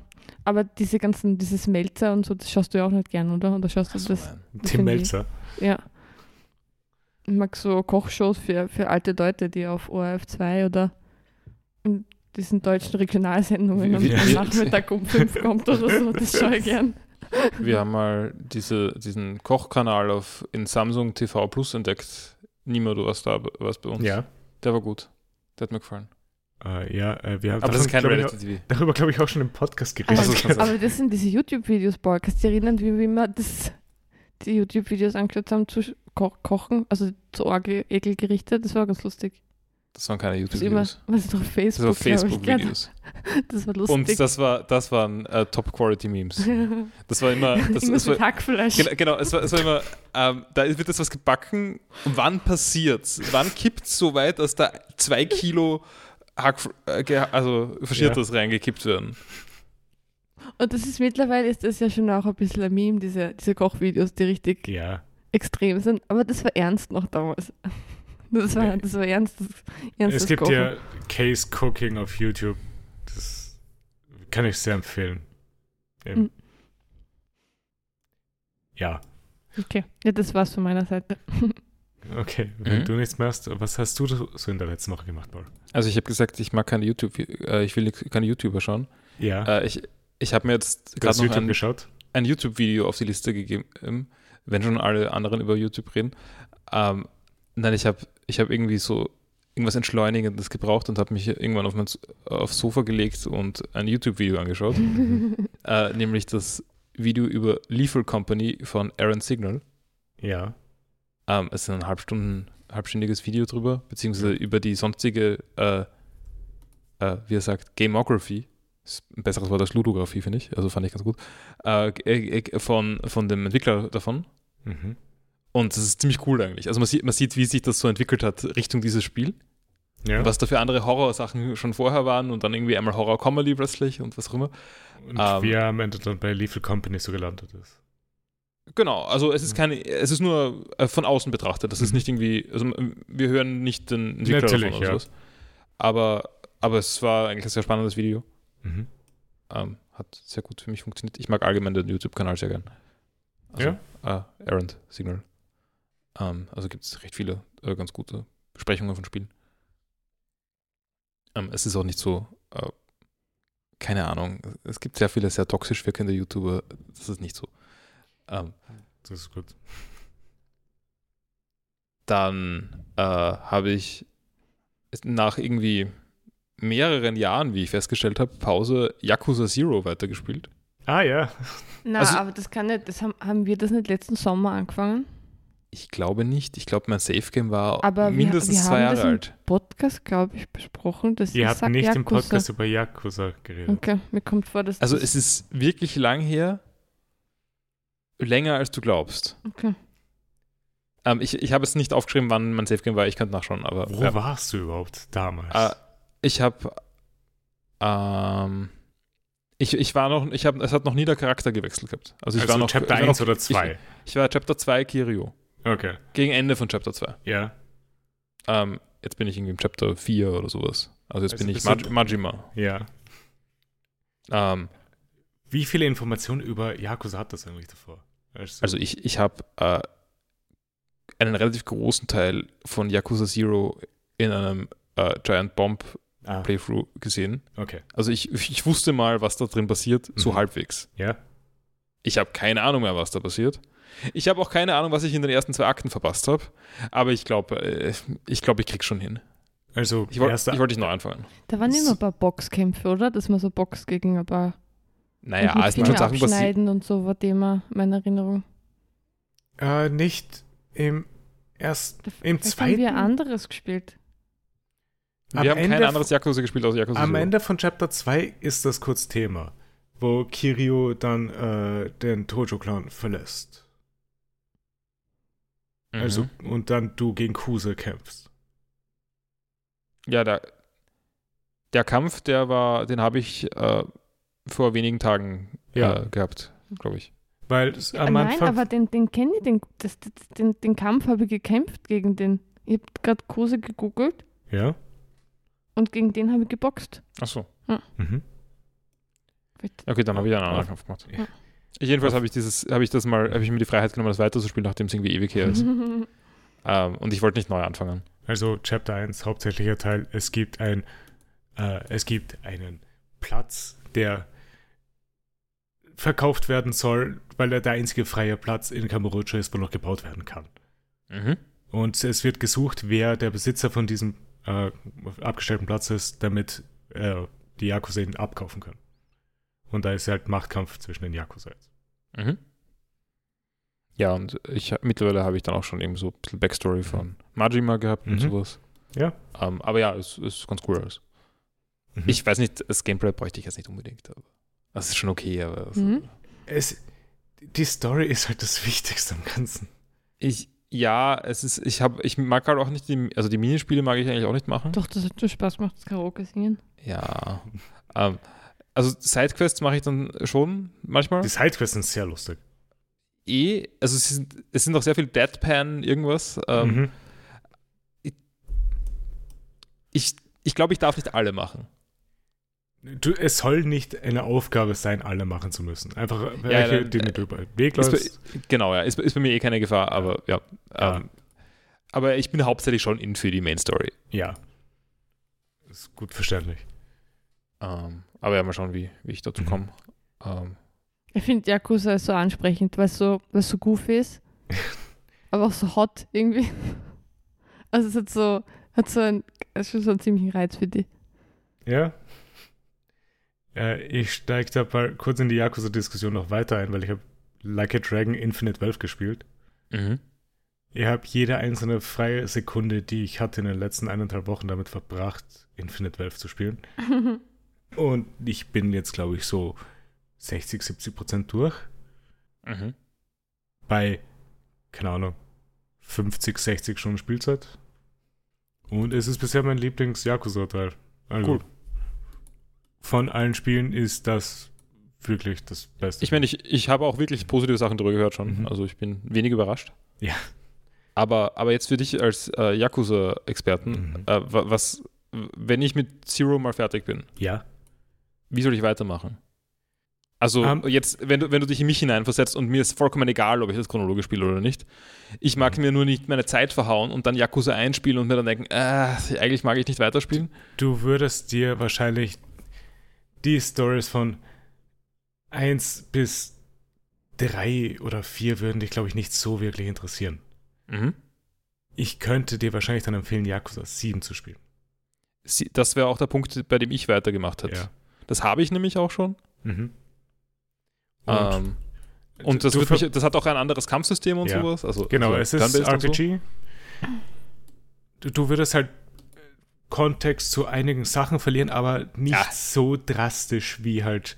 aber diese ganzen, dieses Melzer und so, das schaust du ja auch nicht gern, oder? Oder schaust du so, das? nein. Das Tim finde ich- Melzer. Ja. Ich mag so Kochshows für, für alte Leute, die auf ORF 2 oder in diesen deutschen Regionalsendungen am Wie- am wie- Nachmittag um 5 kommt oder so. Das schaue ich gern. Wir haben mal diese, diesen Kochkanal auf, in Samsung TV Plus entdeckt. Niemand, du warst da, warst bei uns. Ja, Der war gut. Der hat mir gefallen. Äh, ja, äh, wir haben Aber das ist kein glaub ich, Reality TV. darüber, glaube ich, auch schon im Podcast geredet. Aber, so, so. aber das sind diese YouTube-Videos, Paul. Kannst du dich erinnern, wie, wir das, die YouTube-Videos angeschaut haben zu ko Kochen, also zu Orgel, Ekelgerichte? Das war ganz lustig. Das waren keine immer, YouTube-Videos. was ist auf Das Facebook? waren ich, gell? Facebook-Videos. Das war lustig. Und das, war, das waren äh, Top-Quality-Memes. Das war immer. Das, das war, Hackfleisch. Genau, genau es, war, es war immer, ähm, da wird jetzt was gebacken. Wann passiert's? Wann kippt es so weit, dass da zwei Kilo Hack, äh, also Faschiertes reingekippt werden? Und das ist mittlerweile ist das ja schon auch ein bisschen ein Meme, diese, diese Kochvideos, die richtig ja, extrem sind. Aber das war ernst noch damals. Das war, das war ernst. ernstes es gibt Kochen. ja Case Cooking auf YouTube. Das kann ich sehr empfehlen. Mhm. Ja, Okay, ja, das war's von meiner Seite. okay. Wenn Mhm. du nichts mehr hast, was hast du so in der letzten Woche gemacht, Paul? Also ich habe gesagt, ich mag keine YouTube, äh, ich will keine YouTuber schauen. Ja, Äh, ich ich habe mir jetzt gerade noch YouTube ein, geschaut? ein YouTube-Video auf die Liste gegeben, wenn schon alle anderen über YouTube reden. Ähm, nein, ich habe ich hab irgendwie so irgendwas Entschleunigendes gebraucht und habe mich irgendwann auf mein aufs Sofa gelegt und ein YouTube-Video angeschaut. äh, nämlich das Video über Lethal Company von Aaron Signal. Ja. Ähm, es ist ein halbstunden, halbstündiges Video drüber, beziehungsweise über die sonstige, äh, äh, wie er sagt, Gameography. Ist ein besseres Wort als Ludografie, finde ich. Also fand ich ganz gut. Äh, äh, äh, von, von dem Entwickler davon. Mhm. Und das ist ziemlich cool eigentlich. Also man sieht, man sieht, wie sich das so entwickelt hat Richtung dieses Spiel. Ja. was da für andere Horrorsachen schon vorher waren und dann irgendwie einmal Horror-Comedy plötzlich und was auch immer. Und Ähm, wie er am Ende dann bei Lethal Company so gelandet ist. Genau, also es ist keine, es ist nur äh, von außen betrachtet. Das ist Mhm. nicht irgendwie, also wir hören nicht den Entwickler Natürlich, davon oder ja. sowas. Aber, aber es war eigentlich ein sehr spannendes Video. Mhm. Ähm, hat sehr gut für mich funktioniert. Ich mag allgemein den YouTube-Kanal sehr gern. Also, ja? Äh, Errand Signal. Ähm, also gibt es recht viele äh, ganz gute Besprechungen von Spielen. Ähm, es ist auch nicht so, äh, keine Ahnung, es gibt sehr viele sehr toxisch wirkende YouTuber. Das ist nicht so. Ähm, Das ist gut. dann äh, habe ich nach irgendwie mehreren Jahren, wie ich festgestellt habe, Pause Yakuza Zero weitergespielt. Ah ja. Na, Also- aber das kann nicht, das haben, haben wir das nicht letzten Sommer angefangen? Ich glaube nicht. Ich glaube, mein Safe Game war Aber wir- mindestens wir zwei haben Jahre das im alt. Podcast, glaube ich, besprochen. Das Ihr ich habt nicht im Yakuza. Podcast über Yakuza geredet. Okay, mir kommt vor, dass Also das, es ist wirklich lang her. Länger als du glaubst. Okay. Ähm, ich ich habe es nicht aufgeschrieben, wann mein Safe Game war. Ich könnte nachschauen, aber Wo ja. warst du überhaupt damals? Äh, ich habe ähm, ich, ich war noch, ich habe, es hat noch nie der Charakter gewechselt gehabt. Also ich also war noch Chapter ich war 1 noch, oder 2? Ich, ich war Chapter 2 Kiryu. Okay. Gegen Ende von Chapter 2. Ja. Ähm, jetzt bin ich irgendwie im Chapter 4 oder sowas. Also jetzt Also bin ich Maj Majima. Ja. Ähm, Wie viele Informationen über Yakuza hat das eigentlich davor? Also ich, ich habe äh, einen relativ großen Teil von Yakuza Zero in einem äh, Giant Bomb ah, Playthrough gesehen. okay. Also ich, ich wusste mal, was da drin passiert, so Mhm. halbwegs. Ja. Ich habe keine Ahnung mehr, was da passiert. Ich habe auch keine Ahnung, was ich in den ersten zwei Akten verpasst habe. Aber ich glaube, äh, ich glaube, ich krieg's schon hin. Also, Ich, wollte nicht neu anfangen. Da waren immer ein paar Boxkämpfe, oder? Dass man so Box gegen ein paar Naja, es sind schon Sachen passiert. abschneiden und so war Thema, meine Erinnerung. äh, nicht im ersten. Da, Im vielleicht haben wir zweiten? anderes gespielt. Am Wir haben kein Ende anderes Yakuza gespielt als Yakuza Am. Ende von Chapter 2 ist das kurz Thema, wo Kiryu dann äh, den Tojo-Clan verlässt. Mhm. Also, und dann du gegen Kuse kämpfst. Ja, der, der Kampf, der war, den habe ich äh, vor wenigen Tagen Ja. äh, gehabt, glaube ich. Weil es Ja, am nein, Anfang. aber den, den kenne ich, den, das, das, den, den Kampf habe ich gekämpft gegen den. Ich habe gerade Kose gegoogelt ja. und gegen den habe ich geboxt. Achso. Mhm. Okay, dann habe ich einen anderen Kampf gemacht. Ja. Ich, jedenfalls habe ich dieses, habe ich das mal, habe ich mir die Freiheit genommen, das weiterzuspielen, nachdem es irgendwie ewig her ist. ähm, und ich wollte nicht neu anfangen. Also Chapter 1, hauptsächlicher Teil, es gibt ein äh, es gibt einen Platz, der verkauft werden soll, weil er der einzige freie Platz in Kamurocho ist, wo noch gebaut werden kann. Mhm. Und es wird gesucht, wer der Besitzer von diesem äh, abgestellten Platz ist, damit äh, die Yakuza ihn abkaufen können. Und da ist halt Machtkampf zwischen den Yakuza jetzt. Mhm. Ja, und ich mittlerweile habe ich dann auch schon eben so ein bisschen Backstory von Majima gehabt und Mhm. sowas. Ja. Ähm, aber ja, es es ist ganz cool alles. Mhm. Ich weiß nicht, das Gameplay bräuchte ich jetzt nicht unbedingt. Aber das ist schon okay, aber also, Mhm. Es, die Story ist halt das Wichtigste am Ganzen. ich, ja, es ist, ich habe, ich mag halt auch nicht die, also die Minispiele mag ich eigentlich auch nicht machen. Doch, das hat schon Spaß gemacht, das Karaoke singen. Ja. ähm, also Sidequests mache ich dann schon manchmal. Die Sidequests sind sehr lustig. eh, also es sind, es sind auch sehr viel Deadpan irgendwas. Ähm, Mhm. Ich, ich glaube, ich darf nicht alle machen. Du, es soll nicht eine Aufgabe sein, alle machen zu müssen. Einfach Ja, welche, dann, denen äh, du über den Weg bei, genau, ja. Ist, ist bei mir eh keine Gefahr, aber ja. Ja. Ähm, aber ich bin hauptsächlich schon in für die Main Story. Ja. Ist gut verständlich. Ähm, aber ja, mal schauen, wie, wie ich dazu Mhm. komme. Ähm, Ich finde Yakuza ist so ansprechend, weil es so, so goofy ist, aber auch so hot irgendwie. Also es hat so, hat so ein, es ist schon so einen ziemlichen Reiz für die. Ja. Äh, ich steige da mal kurz in die Yakuza-Diskussion noch weiter ein, weil ich habe Like a Dragon Infinite Wealth gespielt. mhm. Ich habe jede einzelne freie Sekunde, die ich hatte in den letzten eineinhalb Wochen damit verbracht, Infinite Wealth zu spielen. Und ich bin jetzt, glaube ich, so 60, 70 Prozent durch. Mhm. Bei, keine Ahnung, 50, 60 Stunden Spielzeit. Und es ist bisher mein Lieblings-Yakuza-Teil. Also, Cool. Von allen Spielen ist das wirklich das Beste. Ich meine, ich, ich habe auch wirklich positive Sachen darüber gehört schon. Mhm. Also ich bin wenig überrascht. Ja. Aber, aber jetzt für dich als äh, Yakuza-Experten, Mhm. äh, wa- was, wenn ich mit Zero mal fertig bin, Ja. wie soll ich weitermachen? Also Ähm, jetzt, wenn du, wenn du dich in mich hineinversetzt und mir ist vollkommen egal, ob ich das chronologisch spiele oder nicht. Ich mag Mhm. mir nur nicht meine Zeit verhauen und dann Yakuza einspielen und mir dann denken, äh, eigentlich mag ich nicht weiterspielen. Du würdest dir wahrscheinlich die Stories von 1 bis 3 oder 4 würden dich, glaube ich, nicht so wirklich interessieren. Mhm. Ich könnte dir wahrscheinlich dann empfehlen, Yakuza 7 zu spielen. Das wäre auch der Punkt, bei dem ich weitergemacht hätte. Ja. Das habe ich nämlich auch schon. Mhm. Ähm, und das, mich, das hat auch ein anderes Kampfsystem und Ja. sowas. Also, Genau, also es ist und so. RPG. Du, du würdest halt Kontext zu einigen Sachen verlieren, aber nicht Ja. so drastisch wie halt,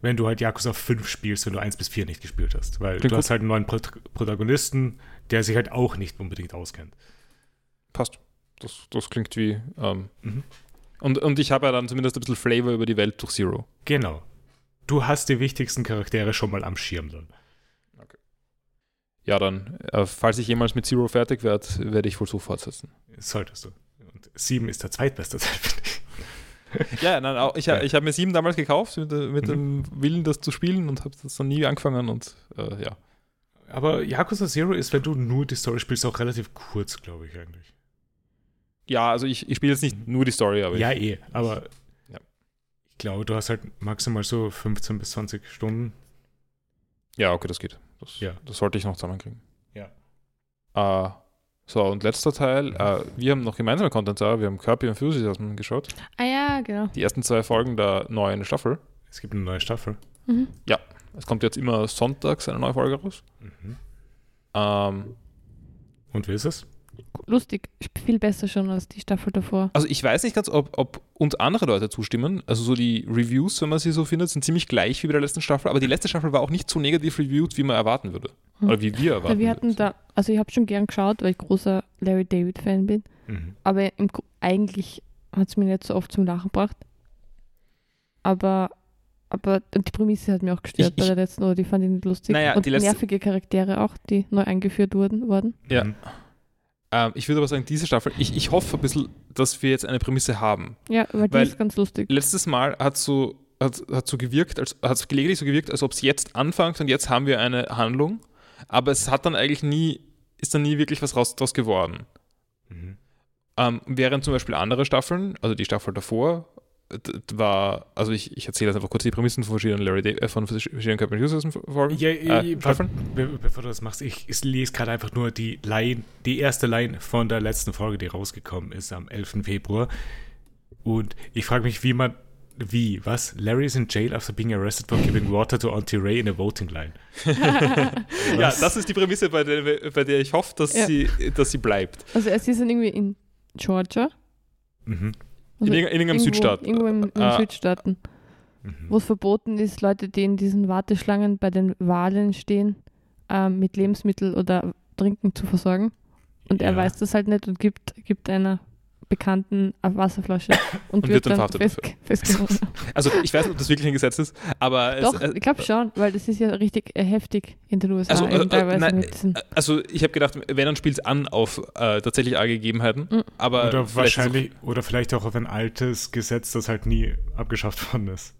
wenn du halt Yakuza 5 spielst, wenn du 1 bis 4 nicht gespielt hast. Weil Klingt du gut. hast halt einen neuen Prot Protagonisten, der sich halt auch nicht unbedingt auskennt. Passt. Das, das klingt wie. Ähm, Mhm. und, und ich habe ja dann zumindest ein bisschen Flavor über die Welt durch Zero. Genau. Du hast die wichtigsten Charaktere schon mal am Schirm dann. Ja, dann, äh, falls ich jemals mit Zero fertig werde, werde ich wohl so fortsetzen. Solltest du. Und 7 ist der zweitbeste ich. Ja, nein, auch, ich, ich habe mir sieben damals gekauft mit, mit Mhm. dem Willen, das zu spielen und habe das dann nie angefangen und äh, ja. Aber Yakuza Zero ist, wenn du nur die Story spielst, auch relativ kurz, glaube ich eigentlich. Ja, also ich, ich spiele jetzt nicht nur die Story, aber ja, ich, eh. Aber Ja. ich glaube, du hast halt maximal so 15 bis 20 Stunden. ja, okay, das geht. Das, Ja. das sollte ich noch zusammenkriegen. Ja. Äh, so, und letzter Teil. Mhm. Äh, wir haben noch gemeinsame Content da. Wir haben Kirby Enthusiasm geschaut. Ah ja, genau. Die ersten zwei Folgen der neuen Staffel. Es gibt eine neue Staffel. Mhm. Es kommt jetzt immer sonntags eine neue Folge raus. Mhm. Ähm, Und wie ist es? Lustig, viel besser schon als die Staffel davor. also ich weiß nicht ganz, ob, ob uns andere Leute zustimmen. Also so die Reviews, wenn man sie so findet, sind ziemlich gleich wie bei der letzten Staffel. Aber die letzte Staffel war auch nicht so negativ reviewed, wie man erwarten würde. Hm. Oder wie wir erwarten Ja, wir hatten würden. da, also ich habe schon gern geschaut, weil ich großer Larry David-Fan bin. Mhm. Aber im, eigentlich hat es mich nicht so oft zum Lachen gebracht. Aber, aber die Prämisse hat mir auch gestört Ich- bei der letzten, oder die fand ich nicht lustig. Naja, Und die letzte- nervige Charaktere auch, die neu eingeführt wurden. wurden. Ja. Ähm, ich würde aber sagen, diese Staffel, ich, ich hoffe ein bisschen, dass wir jetzt eine Prämisse haben. Ja, weil die Weil- ist ganz lustig. Letztes Mal hat so, hat, hat so gewirkt, als hat es gelegentlich so gewirkt, als ob es jetzt anfängt und jetzt haben wir eine Handlung. Aber es hat dann eigentlich nie, ist dann nie wirklich was raus, draus geworden. Mhm. Ähm, während zum Beispiel andere Staffeln, also die Staffel davor, war, also ich, ich erzähle jetzt einfach kurz die Prämissen von verschiedenen Larry David, äh, von verschiedenen Captain Users Folgen. Ja, äh, äh, be bevor du das machst, ich, ich lese gerade einfach nur die Line, die erste Line von der letzten Folge, die rausgekommen ist am 11. Februar. Und ich frage mich, wie man, wie, was? Larry is in jail after being arrested for giving water to Auntie Ray in a voting line. Ja, das ist die Prämisse, bei der, bei der ich hoffe, dass, Ja. sie, dass sie bleibt. Also es ist dann irgendwie in Georgia. Mhm. Also in, in irgendeinem irgendwo- Südstaat. Irgendwo im, im Ah. Südstaaten. Mhm. Wo es verboten ist, Leute, die in diesen Warteschlangen bei den Wahlen stehen, ähm, mit Lebensmittel oder Trinken zu versorgen. Und er Ja. weiß das halt nicht und gibt, gibt einer Bekannten Wasserflasche und, Und wird, dann dann verhaftet fest, festgenommen. Also ich weiß nicht, ob das wirklich ein Gesetz ist, aber Doch, es, äh, ich glaube schon, weil das ist ja richtig äh, heftig in den USA. Also, eben äh, teilweise nein, diesen, also ich habe gedacht, wenn dann spielt es an auf äh, tatsächlich Gegebenheiten, Mhm. aber Oder wahrscheinlich, oder vielleicht auch auf ein altes Gesetz, das halt nie abgeschafft worden ist.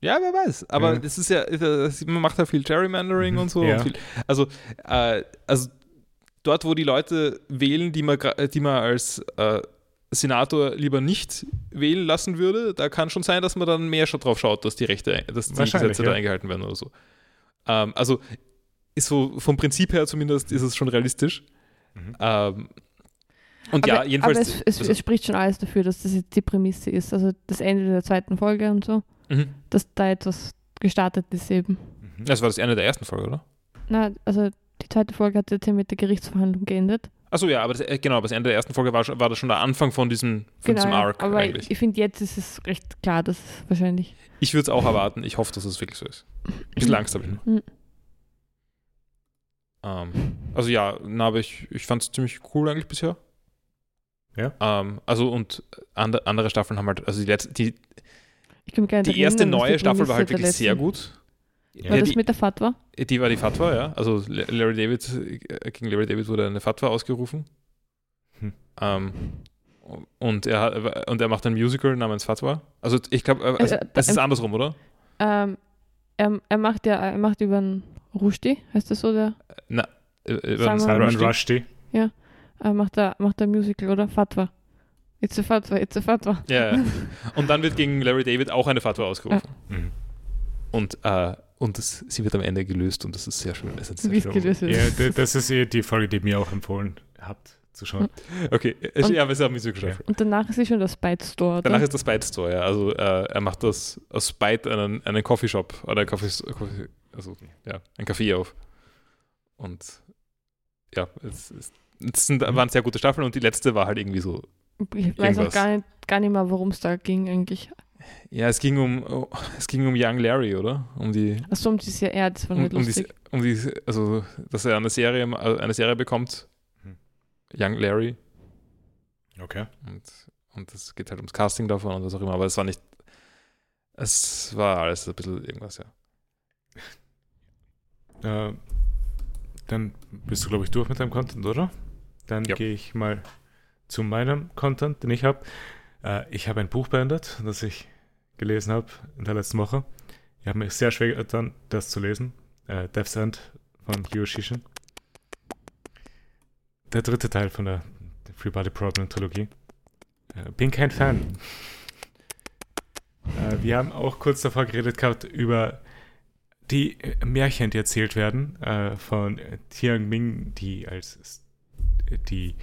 Ja, wer weiß. Aber Ja. das ist ja, das, man macht ja viel Gerrymandering Mhm, und so. ja. Und viel, also, äh, also dort, wo die Leute wählen, die man, gra- die man als äh, Senator lieber nicht wählen lassen würde, da kann schon sein, dass man dann mehr schon drauf schaut, dass die Rechte, dass die Gesetze ja. da eingehalten werden oder so. Ähm, also ist so vom Prinzip her zumindest ist es schon realistisch. Mhm. Ähm, und aber, ja, jedenfalls. aber es, es, also, es spricht schon alles dafür, dass das jetzt die Prämisse ist. Also das Ende der zweiten Folge und so, mhm. dass da etwas gestartet ist eben. Mhm. Das war das Ende der ersten Folge, oder? Na, also die zweite Folge hat jetzt ja mit der Gerichtsverhandlung geendet. Achso, ja, aber das, äh, genau, aber das Ende der ersten Folge war, schon- war das schon der Anfang von diesem, von diesem Genau, ja. Arc aber eigentlich. ich, ich finde, jetzt ist es recht klar, dass es wahrscheinlich. Ich würde es auch erwarten. Ich hoffe, dass es wirklich so ist. Ein bisschen Angst habe ich noch. Mhm. Ähm, also ja, na, aber ich, ich fand es ziemlich cool eigentlich bisher. Ja. Ähm, also und andere, andere Staffeln haben halt, also die letzte, die, die erste neue Staffel war halt wirklich sehr letzten- gut. War Ja, das die, mit der Fatwa? die war die Fatwa, ja. Also La- Larry David, äh, gegen Larry David wurde eine Fatwa ausgerufen. Hm. Ähm, und er hat, und er macht ein Musical namens Fatwa. Also ich glaube, äh, also, Äh, äh, es ist ähm, andersrum, oder? Ähm, er, er macht ja, er macht über einen Rushdie, heißt das so, der? Äh, äh, Salman Salman Rushdie? Rushdie. Macht er macht er ein Musical, oder? Fatwa. It's a Fatwa, it's a Fatwa. Ja, ja. Und dann wird gegen Larry David auch eine Fatwa ausgerufen. Mhm. Und, äh, und das, sie wird am Ende gelöst und das ist sehr schön. Das ist sehr Wie schön. gelöst. Ja, das ist die Folge, die mir auch empfohlen habt zu schauen. Okay, es- Und- ja, aber es ist auch Musical Ja. Staffel. Und danach ist sie schon das Byte Store, oder? Danach ist das Byte Store, ja. Also äh, er macht das aus Byte einen, einen Coffeeshop oder ein Coffee, Coffee, also ja, ein Café auf. Und ja, es, es, es sind, waren sehr gute Staffeln und die letzte war halt irgendwie so. ich weiß auch gar nicht, gar nicht mehr, worum es da ging eigentlich. Ja, es ging um oh, es ging um Young Larry, oder? Um die Achso, um dieses Jahr, ja, das war um, nicht um, die, lustig. um die, also dass er eine Serie, äh, eine Serie bekommt, Hm. Young Larry, Okay. und, und es geht halt ums Casting davon und was auch immer, aber es war nicht, es war alles ein bisschen irgendwas, ja. Äh, dann bist du, glaube ich, durch mit deinem Content, oder? Dann Ja. gehe ich mal zu meinem Content, den ich habe. Äh, ich habe ein Buch beendet, das ich gelesen habe in der letzten Woche. Ich habe mir sehr schwer getan, das zu lesen. Äh, Death's End von Shishin. Der dritte Teil von der Free Body Problem Trilogie. Äh, bin kein Fan. Äh, wir haben auch kurz davor geredet gehabt über die Märchen, die erzählt werden äh, von Tiang Ming, die als die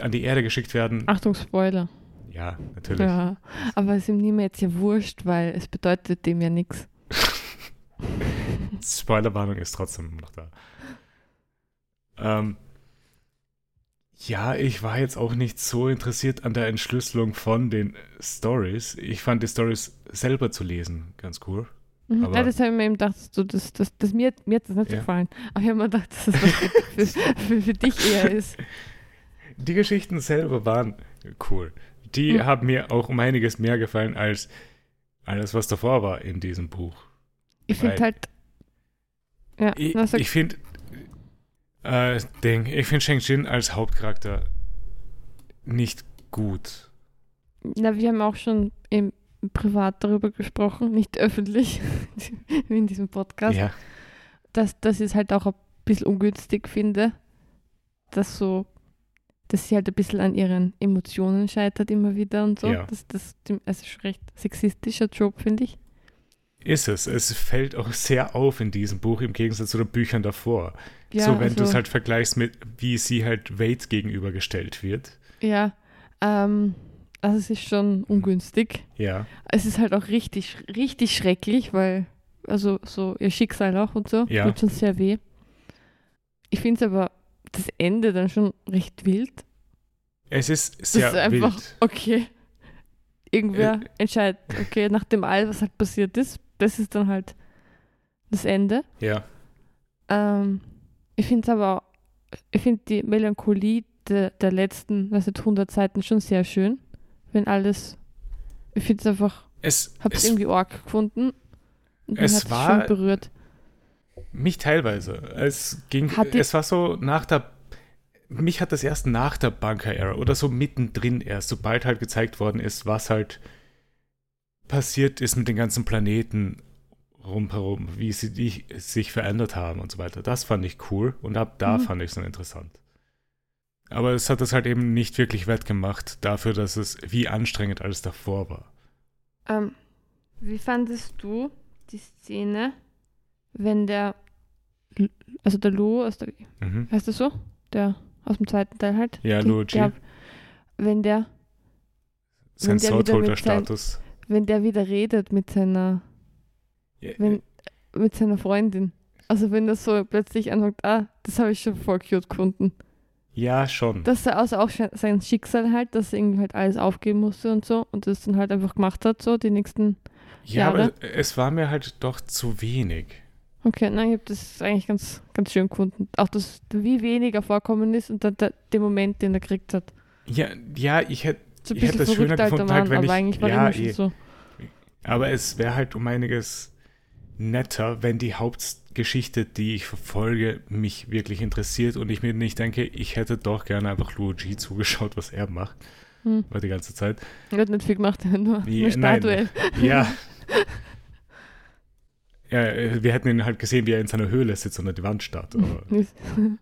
an die Erde geschickt werden. Achtung, Spoiler. Ja, natürlich. Ja, aber es ist ihm niemand jetzt ja wurscht, weil es bedeutet dem ja nichts. Spoilerwarnung ist trotzdem noch da. Ähm, ja, ich war jetzt auch nicht so interessiert an der Entschlüsselung von den Stories. Ich fand die Stories selber zu lesen ganz cool. Mhm. Aber- ja, das habe ich mir eben gedacht, so, das, das, das, mir, mir hat das nicht Ja. gefallen. Aber ich habe mir gedacht, dass das für, für, für dich eher ist. Die Geschichten selber waren cool. Die Mhm. haben mir auch um einiges mehr gefallen als alles, was davor war in diesem Buch. Ich finde halt. Ja, Ich, ich finde, äh, Ding, ich finde Shang Jin als Hauptcharakter nicht gut. na, wir haben auch schon im privat darüber gesprochen, nicht öffentlich, wie in diesem Podcast, Ja, dass, dass ich es halt auch ein bisschen ungünstig finde, dass so, dass sie halt ein bisschen an ihren Emotionen scheitert immer wieder und so. Ja. Das, das, also schon recht sexistischer Job, finde ich. ist es. Es fällt auch sehr auf in diesem Buch im Gegensatz zu den Büchern davor. Ja, so, wenn du es also- halt vergleichst mit, wie sie halt Wade gegenübergestellt wird. Ja, ähm, also es ist schon ungünstig. Ja, Es ist halt auch richtig, richtig schrecklich, weil, also so ihr Schicksal auch und so, Ja. tut schon sehr weh. Ich finde es aber das Ende dann schon recht wild. es ist Das sehr ist einfach, wild. okay, irgendwer Äh, entscheidet, okay, nach dem all, was halt passiert ist, das ist dann halt das Ende. Ja, Ähm, ich finde es aber, auch- ich finde die Melancholie der, der letzten, was jetzt 100 Seiten schon sehr schön, wenn alles, ich finde es einfach, es, habe es irgendwie arg gefunden und es war- schon berührt. Mich teilweise. Es ging, es war so nach der, mich hat das erst nach der Bunker-Era oder so mittendrin erst, sobald halt gezeigt worden ist, was halt passiert ist mit den ganzen Planeten rumherum, wie sie die, sich verändert haben und so weiter. Das fand ich cool und ab da Mhm. fand ich es dann interessant. Aber es hat das halt eben nicht wirklich wettgemacht dafür, dass es wie anstrengend alles davor war. Ähm, wie fandest du die Szene, wenn der, also der Lu aus der, Mhm. heißt das so? Der aus dem zweiten Teil halt? Ja, Ji. der- wenn der, Sein wenn der wieder mit Swordholder-Status. wenn der wieder redet mit seiner, Ja, wenn, mit seiner Freundin. Also wenn das so plötzlich anfängt, ah, das habe ich schon voll cute gefunden. ja, schon. Dass er also auch sein Schicksal halt, dass er irgendwie halt alles aufgeben musste und so und das dann halt einfach gemacht hat, so die nächsten. Ja, Jahre. aber es war mir halt doch zu wenig. Okay, nein, ich habe das eigentlich ganz, ganz schön gefunden. Auch das, wie wenig er vorkommen ist und dann der, den Moment, den er gekriegt hat. Ja, ja, ich hätte. So Ich hätte das schöner gefunden, halt, Mann, wenn aber ich- eigentlich war ja, eh. so. Aber es wäre halt um einiges netter, wenn die Hauptgeschichte, die ich verfolge, mich wirklich interessiert und ich mir nicht denke, ich hätte doch gerne einfach Luo G zugeschaut, was er macht. Hm. War die ganze Zeit. Er hat nicht viel gemacht, nur, Wie- nur nein. Startduell. Ja. ja. äh, Wir hätten ihn halt gesehen, wie er in seiner Höhle sitzt und an die Wand starrt. Aber,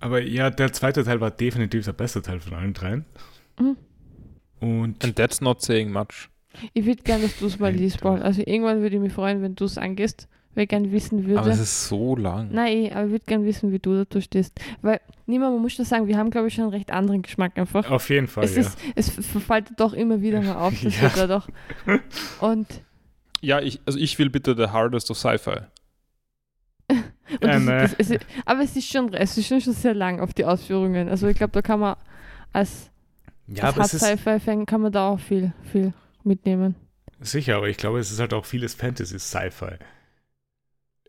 aber ja, der zweite Teil war definitiv der beste Teil von allen dreien. Mhm. Und And that's not saying much. Ich würde gerne, dass du es mal liest, Paul. Also irgendwann würde ich mich freuen, wenn du es angehst, weil ich gerne wissen würde. Aber es ist so lang. Nein, eh, aber ich würde gerne wissen, wie du dazu stehst. Weil, niemand, man muss schon sagen, wir haben, glaube ich, schon einen recht anderen Geschmack einfach. auf jeden Fall, es, ja. ist, es verfaltet doch immer wieder mal auf, das Ja. wird da doch. Und, Ja, ich, also ich will bitte The Hardest of Sci-Fi. Ja, das, ne. das, es, aber es ist, schon, es ist schon, schon sehr lang auf die Ausführungen. Also ich glaube, da kann man als, ja, als Hard-Sci-Fi-Fan kann man da auch viel, viel mitnehmen. sicher, aber ich glaube, es ist halt auch vieles Fantasy-Sci-Fi.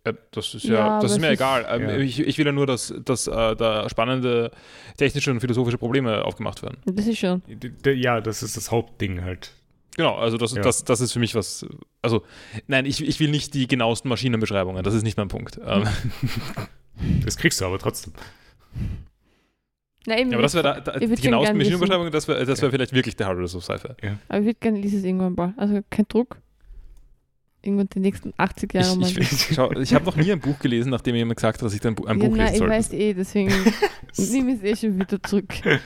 Ja, das ist Ja, ja, das ist mir ist- egal. Ähm, Ja. Ich, ich will ja nur, dass, dass äh, da spannende technische und philosophische Probleme aufgemacht werden. Das ist schon. Ja, das ist das Hauptding halt. Genau, also das, Ja. das, das ist für mich was. Also, nein, ich, ich will nicht die genauesten Maschinenbeschreibungen, das ist nicht mein Punkt. Ähm, Das kriegst du aber trotzdem. Na, eben, ja, aber das wäre da, da, Ich die genauesten Maschinenbeschreibungen, das wäre das wär vielleicht wirklich der Hardest of Sci-Fi. aber ich würde gerne lesen es irgendwann mal. Also kein Druck. Irgendwann die nächsten 80 Jahre mal. Ich, ich, ich habe noch nie ein Buch gelesen, nachdem jemand gesagt hat, dass ich ein, Bu ein ja, Buch nein, lesen ich sollte. weiß eh, deswegen nehme ich es eh schon wieder zurück.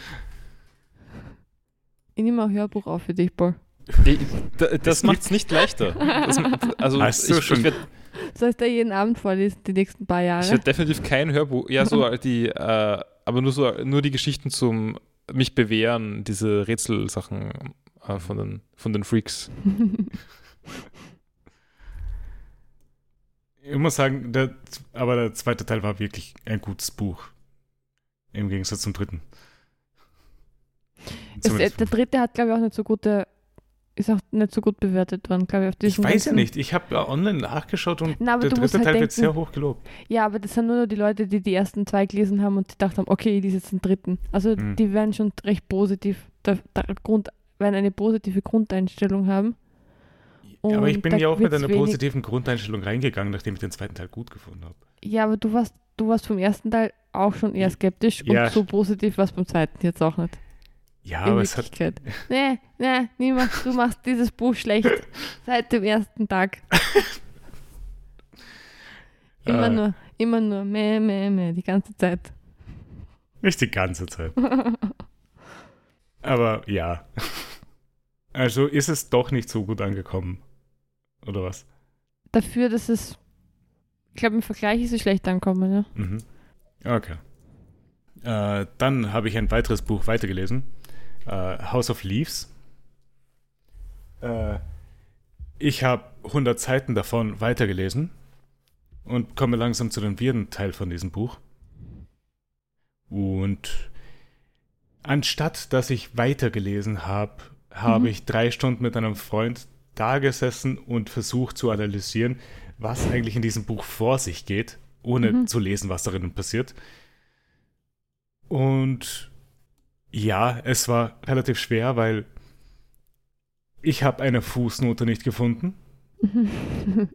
Ich nehme ein Hörbuch auf für dich, Paul. Das macht es nicht leichter. Das, also Hast du ich, schon- ich werde Soll ich da jeden Abend vorlesen, die nächsten paar Jahre? Ich werde definitiv kein Hörbuch, ja, so die, äh, aber nur so, nur die Geschichten zum mich bewähren, diese Rätselsachen äh, von, den, von den Freaks. Ich muss sagen, der, aber der zweite Teil war wirklich ein gutes Buch. Im Gegensatz zum dritten. Es, äh, der dritte hat, glaube ich, auch nicht so gute, ist auch nicht so gut bewertet worden, glaube ich, auf ich weiß ja nicht. Ich habe online nachgeschaut und Na, der dritte halt Teil wird denken- sehr hoch gelobt. Ja, aber das sind nur die Leute, die die ersten zwei gelesen haben und die gedacht haben, okay, ich lese jetzt den dritten. Also Mhm. die werden schon recht positiv, der, der Grund, werden eine positive Grundeinstellung haben. aber ich Und bin da ja auch mit einer positiven Grundeinstellung reingegangen, nachdem ich den zweiten Teil gut gefunden habe. Ja, aber du warst, du warst vom ersten Teil auch schon eher skeptisch Ja. und so positiv warst beim zweiten jetzt auch nicht. Ja, aber es hat. Nee, nee, niemand, du machst dieses Buch schlecht seit dem ersten Tag. Immer Äh. nur, immer nur, meh, meh, meh, die ganze Zeit. Nicht die ganze Zeit. Aber ja. Also ist es doch nicht so gut angekommen. Oder was? Dafür, dass es, ich glaube, im Vergleich ist es schlecht angekommen, ja. Mhm. Okay. Äh, dann habe ich ein weiteres Buch weitergelesen. Äh, House of Leaves. Äh, ich habe 100 Seiten davon weitergelesen und komme langsam zu dem vierten Teil von diesem Buch. Und anstatt dass ich weitergelesen habe, habe Mhm. ich drei Stunden mit einem Freund da gesessen und versucht zu analysieren, was eigentlich in diesem Buch vor sich geht, ohne Mhm. zu lesen, was darin passiert. Und ja, es war relativ schwer, weil ich habe eine Fußnote nicht gefunden.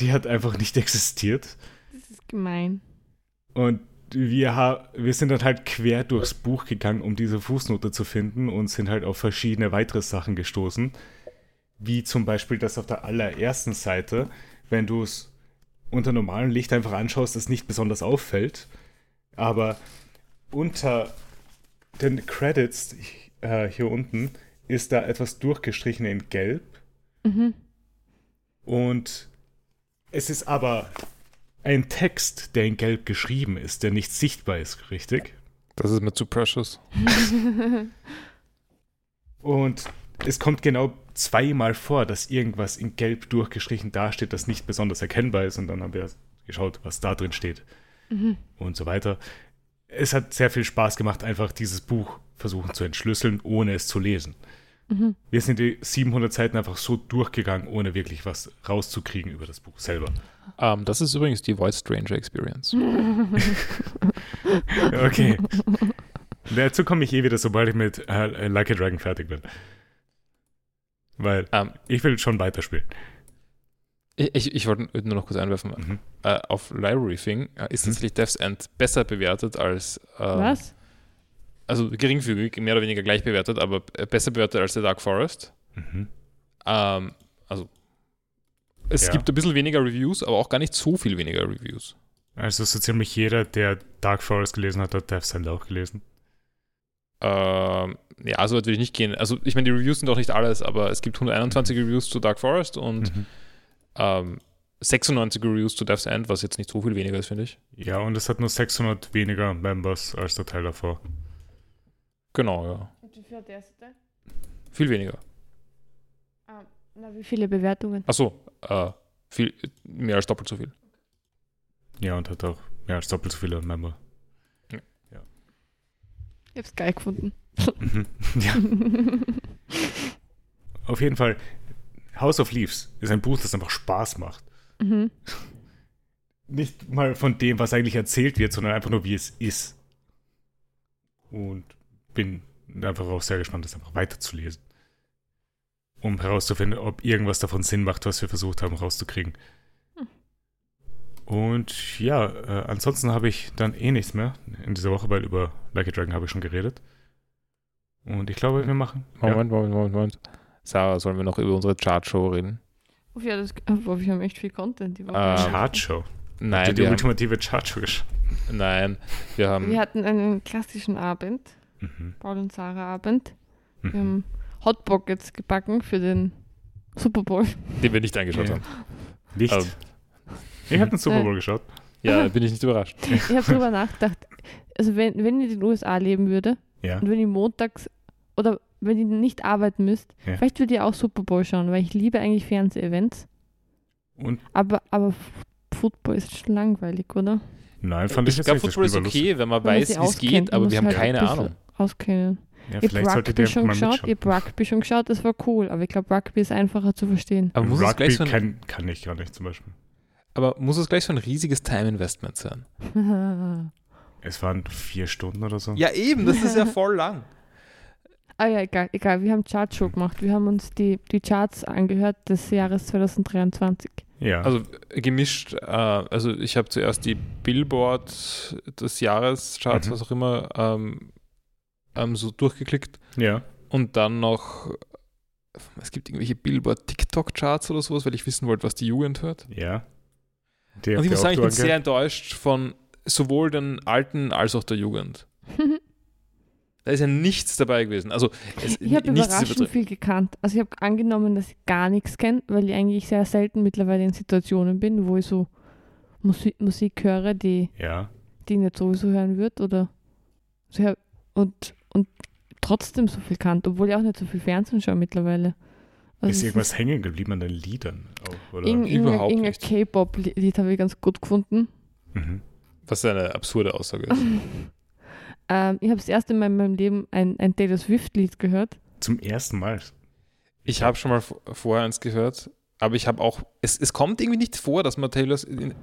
Die hat einfach nicht existiert. Das ist gemein. Und wir, wir sind dann halt quer durchs Buch gegangen, um diese Fußnote zu finden und sind halt auf verschiedene weitere Sachen gestoßen. Wie zum Beispiel das auf der allerersten Seite, wenn du es unter normalem Licht einfach anschaust, das nicht besonders auffällt. Aber unter den Credits äh, hier unten ist da etwas durchgestrichen in Gelb. Mhm. Und es ist aber ein Text, der in Gelb geschrieben ist, der nicht sichtbar ist, richtig? Das ist mir zu precious. Und es kommt genau zweimal vor, dass irgendwas in Gelb durchgestrichen dasteht, das nicht besonders erkennbar ist. Und dann haben wir geschaut, was da drin steht Mhm. und so weiter. Es hat sehr viel Spaß gemacht, einfach dieses Buch versuchen zu entschlüsseln, ohne es zu lesen. Mhm. Wir sind die 700 Seiten einfach so durchgegangen, ohne wirklich was rauszukriegen über das Buch selber. Ähm, das ist übrigens die Voice Stranger Experience. Okay. Dazu komme ich eh wieder, sobald ich mit äh, Like a Dragon fertig bin. Weil Ähm, ich will schon weiterspielen. Ich, ich, ich wollte nur noch kurz einwerfen. Mhm. Äh, auf Library Thing äh, ist Mhm. tatsächlich Death's End besser bewertet als. ähm, Was? Also geringfügig, mehr oder weniger gleich bewertet, aber äh, besser bewertet als The Dark Forest. Mhm. Ähm, also. Es Ja. gibt ein bisschen weniger Reviews, aber auch gar nicht so viel weniger Reviews. Also so ziemlich jeder, der Dark Forest gelesen hat, hat Death End auch gelesen. Ähm, ja, so weit würde ich nicht gehen. Also, ich meine, die Reviews sind auch nicht alles, aber es gibt 121 Reviews zu Dark Forest und Mhm. Ähm, 96 Reviews zu Death's End, was jetzt nicht so viel weniger ist, finde ich. Ja, und es hat nur 600 weniger Members als der Teil davor. Genau, ja. Und wie viel hat der erste? Viel weniger. Ah, na, wie viele Bewertungen? Achso, äh, viel, mehr als doppelt so viel. Ja, und hat auch mehr als doppelt so viele Member. Ich hab's geil gefunden. Mhm. Ja, auf jeden Fall. House of Leaves ist ein Buch, das einfach Spaß macht. mhm. Nicht mal von dem, was eigentlich erzählt wird, sondern einfach nur, wie es ist. Und bin einfach auch sehr gespannt, das einfach weiterzulesen. Um herauszufinden, ob irgendwas davon Sinn macht, was wir versucht haben rauszukriegen. Hm. Und ja, äh, ansonsten habe ich dann eh nichts mehr in dieser Woche, weil über Like a Dragon habe ich schon geredet. Und ich glaube, wir machen. Moment, Moment, Moment, Moment. Sarah, sollen wir noch über unsere Chartshow reden? Oh, ja, das, oh, wir haben echt viel Content die Woche. Ähm, Chartshow. Nein, die wir haben, ultimative Chartshow geschaut. nein, wir haben, wir hatten einen klassischen Abend, Mhm. Paul und Sarah Abend. Wir Mhm. haben Hot Pockets gebacken für den Super Bowl. den wir nicht eingeschaut Ja. haben. Nicht. Ähm. ich habe den Super Bowl geschaut. Ja, bin ich nicht überrascht. Ich habe drüber nachgedacht, also wenn, wenn ich in den USA leben würde Ja. und wenn ich montags oder wenn ich nicht arbeiten müsste, Ja. vielleicht würde ich auch Super Bowl schauen, weil ich liebe eigentlich Fernseh-Events. Und Aber, aber Football ist schon langweilig, oder? nein, fand ich, Ich jetzt glaube, Football ist lustig. okay, wenn man weiß, wie es geht, aber wir haben halt ein keine Ahnung. Auskennen. Ja, Ich vielleicht habe solltet ihr Rugby schon geschaut, ich habe Rugby schon geschaut, das war cool, aber ich glaube, Rugby ist einfacher zu verstehen. Aber muss, es Rugby gleich so kann, kann ich gar nicht zum Beispiel. aber muss es gleich so ein riesiges Time-Investment sein? Es waren vier Stunden oder so. Ja, eben, das ist ja voll lang. Ah ja, egal, egal, wir haben Chartshow gemacht. Wir haben uns die, die Charts angehört des Jahres 2023. Ja. Also gemischt, äh, also ich habe zuerst die Billboard des Jahres, Charts, Mhm. was auch immer, ähm, ähm, so durchgeklickt ja. und dann noch, es gibt irgendwelche Billboard-TikTok-Charts oder sowas, weil ich wissen wollte, was die Jugend hört. Ja. Die Und ich muss sagen, ich bin sehr enttäuscht von sowohl den Alten als auch der Jugend. Da ist ja nichts dabei gewesen. Also es, ich habe ist überraschend viel gekannt. Also ich habe angenommen, dass ich gar nichts kenne, weil ich eigentlich sehr selten mittlerweile in Situationen bin, wo ich so Musik, Musik höre, die, Ja. die ich nicht sowieso hören würde. Oder so, ja, und, und trotzdem so viel kannt, obwohl ich auch nicht so viel Fernsehen schaue mittlerweile. Also ist irgendwas hängen geblieben an den Liedern auch, oder? Nicht. K-Pop-Lied habe ich ganz gut gefunden. mhm. Was eine absurde Aussage ist. ähm, ich habe das erste Mal in meinem Leben ein, ein Taylor Swift-Lied gehört. Zum ersten Mal. Ich habe schon mal vorher eins gehört, aber ich habe auch, es, es kommt irgendwie nicht vor, dass man Taylor,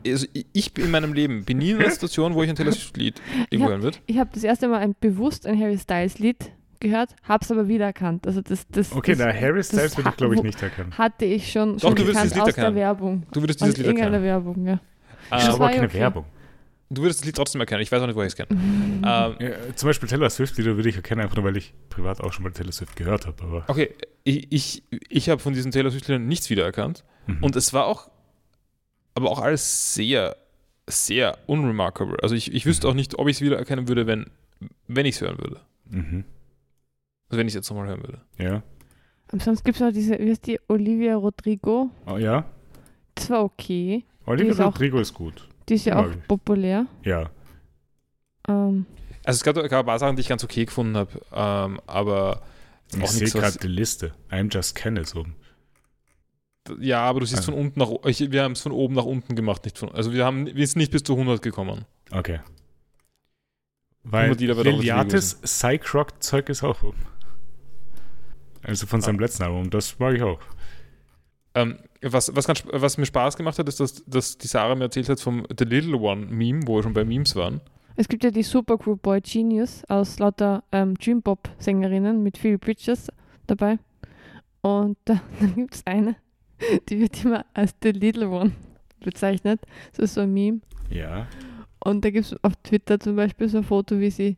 also ich- in meinem Leben bin nie in einer Situation, wo ich ein Taylor Swift-Lied irgendwo hören wird. Ich habe das erste Mal ein, bewusst ein Harry Styles-Lied gehört, habe es aber wiedererkannt. Also das, das, Okay, das na, Harry Styles würde ich, glaube ich, nicht erkennen. hatte ich schon, Doch, schon du würdest gekannt das Lied aus der erkennen. Werbung. Du würdest Aus dieses Lied irgendeiner erkennen. Werbung, ja. Das ist Ähm, aber war keine okay. Werbung. Du würdest das Lied trotzdem erkennen. Ich weiß auch nicht, woher ich es kenne. Mhm. Ähm, Ja, zum Beispiel Taylor Swift-Lieder würde ich erkennen, einfach nur, weil ich privat auch schon mal Taylor Swift gehört habe. Okay, ich, ich, ich habe von diesen Taylor Swift-Liedern nichts wiedererkannt. Mhm. Und es war auch, aber auch alles sehr, sehr unremarkable. Also ich, ich wüsste auch nicht, ob ich es wiedererkennen würde, wenn, wenn ich es hören würde. Mhm. Also wenn ich es jetzt nochmal hören würde. Ja. Und sonst gibt es noch diese, wie heißt die, Olivia Rodrigo. Oh, ja. Das war okay. Oliver ist auch- Rodrigo ist gut. Die ist ja auch ich. populär. Ja. Ähm, Also es gab, gab ein paar Sachen, die ich ganz okay gefunden habe, ähm, aber Ich sehe gerade die Liste. I'm Just Kenneth oben. Ja, aber du siehst Also. von unten nach ich, Wir haben es von oben nach unten gemacht, nicht von. Also wir haben wir sind nicht bis zu 100 gekommen. Okay. Weil 100 Lieder wird auch Liliates Psych-Rock-Zeug ist auch oben. Also von seinem Ah. letzten Album. Das mag ich auch. Ähm, was, was, ganz, was mir Spaß gemacht hat, ist, dass, dass die Sarah mir erzählt hat vom The Little One Meme, wo wir schon bei Memes waren. Es gibt ja die Supergroup Boy Genius aus lauter ähm, Dream-Pop-Sängerinnen mit Phoebe Bridges dabei. Und da, dann gibt es eine, die wird immer als The Little One bezeichnet. Das ist so ein Meme. Ja. Und da gibt es auf Twitter zum Beispiel so ein Foto, wie sie,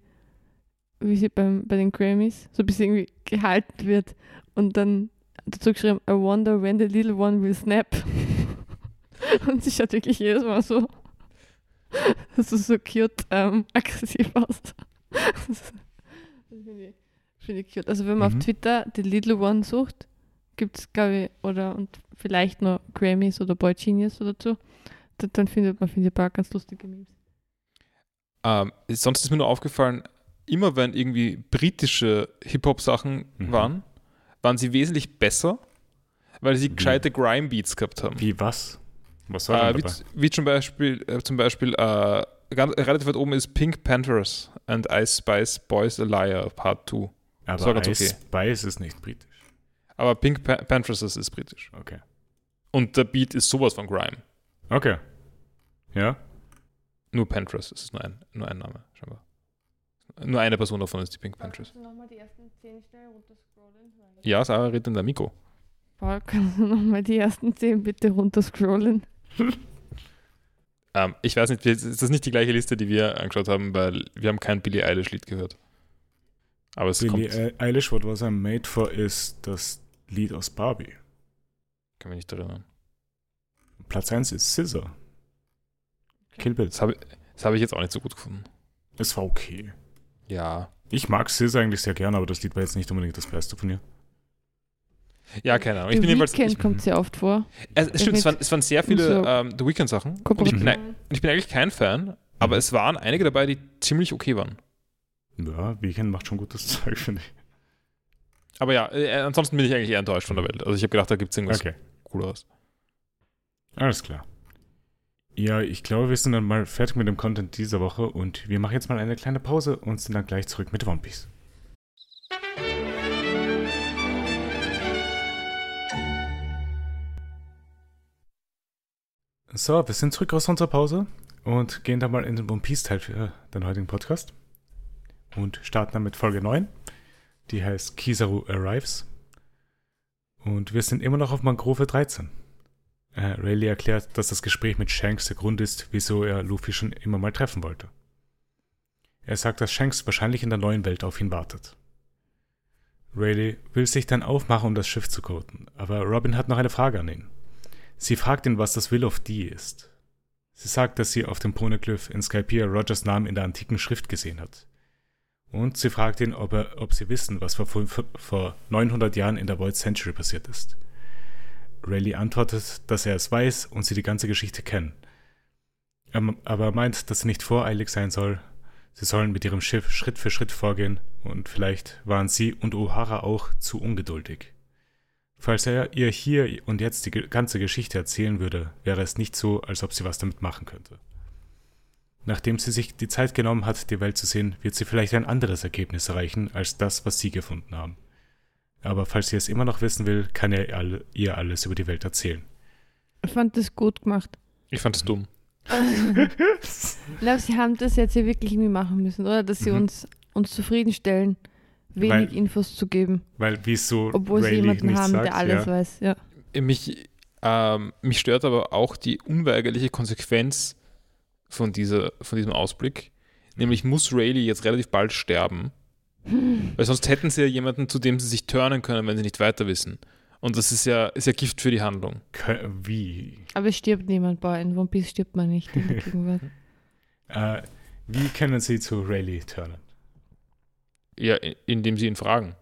wie sie beim, bei den Grammys so ein bisschen irgendwie gehalten wird. Und dann dazu geschrieben, I wonder when the little one will snap. Und sie schaut wirklich jedes Mal so, so, so cute ähm, aggressiv aus. Das finde ich, find ich cute. Also wenn man Mhm. auf Twitter the little one sucht, gibt es, glaube ich, oder und vielleicht noch Grammys oder Boy Genius oder so, dann, dann findet man, finde ich, ein paar ganz lustige Memes. Ähm, sonst ist mir nur aufgefallen, immer wenn irgendwie britische Hip-Hop-Sachen Mhm. waren, waren sie wesentlich besser, weil sie Wie? gescheite Grime-Beats gehabt haben. Wie was? Was war Äh, wie, wie zum Beispiel, äh, zum Beispiel äh, ganz, relativ weit oben ist Pink Panthers and Ice Spice Boys a Liar Part 2. Aber Ice okay. Spice ist nicht britisch. Aber Pink pa Panthers ist, ist britisch. Okay. Und der Beat ist sowas von Grime. Okay. Ja? Nur Panthers, ist nur ein, nur ein Name. Nur eine Person davon ist die Pink Panthers. nochmal die ersten zehn schnell runterscrollen? Ja, Sarah redet in der Mikro. Paul, kannst du nochmal die ersten zehn bitte runterscrollen? Ähm, ich weiß nicht, ist das nicht die gleiche Liste, die wir angeschaut haben, weil wir haben kein Billie Eilish-Lied gehört. Aber es Billie kommt, Eil- Eilish, What Was I Made For, ist das Lied aus Barbie. kann mich nicht erinnern. Platz 1 ist Scissor. Kill Bill. Das habe hab ich jetzt auch nicht so gut gefunden. Es war okay. Ja. Ich mag Scissor eigentlich sehr gerne, aber das Lied war jetzt nicht unbedingt das Beste von ihr. Ja, keine Ahnung. Ich The bin jedenfalls. Ich, kommt sehr oft vor. es, es stimmt, es waren, es waren sehr viele So ähm, The Weeknd-Sachen. Und ich, bin, Kooperationen. ich bin eigentlich kein Fan, aber Mhm. es waren einige dabei, die ziemlich okay waren. Ja, Weekend macht schon gutes Zeug, finde ich. Aber ja, äh, ansonsten bin ich eigentlich eher enttäuscht von der Welt. Also ich habe gedacht, da gibt es irgendwas Okay, Cooleres. alles klar. Ja, ich glaube, wir sind dann mal fertig mit dem Content dieser Woche und wir machen jetzt mal eine kleine Pause und sind dann gleich zurück mit One Piece. So, wir sind zurück aus unserer Pause und gehen dann mal in den One Piece Teil für den heutigen Podcast und starten dann mit Folge 9. Die heißt Kizaru Arrives. Und wir sind immer noch auf Mangrove 13. Äh, Rayleigh erklärt, dass das Gespräch mit Shanks der Grund ist, wieso er Luffy schon immer mal treffen wollte. Er sagt, dass Shanks wahrscheinlich in der neuen Welt auf ihn wartet. Rayleigh will sich dann aufmachen, um das Schiff zu coden, aber Robin hat noch eine Frage an ihn. Sie fragt ihn, was das Will of D ist. Sie sagt, dass sie auf dem Poneglyph in Skypiea Rogers Namen in der antiken Schrift gesehen hat. Und sie fragt ihn, ob, er, ob sie wissen, was vor, vor 900 Jahren in der Void Century passiert ist. Rayleigh antwortet, dass er es weiß und sie die ganze Geschichte kennen. Er, aber er meint, dass sie nicht voreilig sein soll. Sie sollen mit ihrem Schiff Schritt für Schritt vorgehen und vielleicht waren sie und O'Hara auch zu ungeduldig. Falls er ihr hier und jetzt die ganze Geschichte erzählen würde, wäre es nicht so, als ob sie was damit machen könnte. Nachdem sie sich die Zeit genommen hat, die Welt zu sehen, wird sie vielleicht ein anderes Ergebnis erreichen als das, was sie gefunden haben. Aber falls sie es immer noch wissen will, kann er alle- ihr alles über die Welt erzählen. Ich fand das gut gemacht. Ich fand es dumm. Ich glaube, sie haben das jetzt ja wirklich irgendwie machen müssen, oder? Dass sie Mhm. uns, uns zufriedenstellen, wenig Weil- Infos zu geben. Weil wieso Obwohl sie Rayleigh jemanden nichts haben, sagt, der alles ja. weiß. Ja. Mich, ähm, mich stört aber auch die unweigerliche Konsequenz von, dieser, von diesem Ausblick. Nämlich muss Rayleigh jetzt relativ bald sterben. Weil sonst hätten sie ja jemanden, zu dem sie sich turnen können, wenn sie nicht weiter wissen. Und das ist ja, ist ja Gift für die Handlung. Wie? Aber es stirbt niemand bei in One Piece stirbt man nicht in der Gegenwart. Äh, wie können sie zu Rayleigh turnen? Ja, indem sie ihn fragen,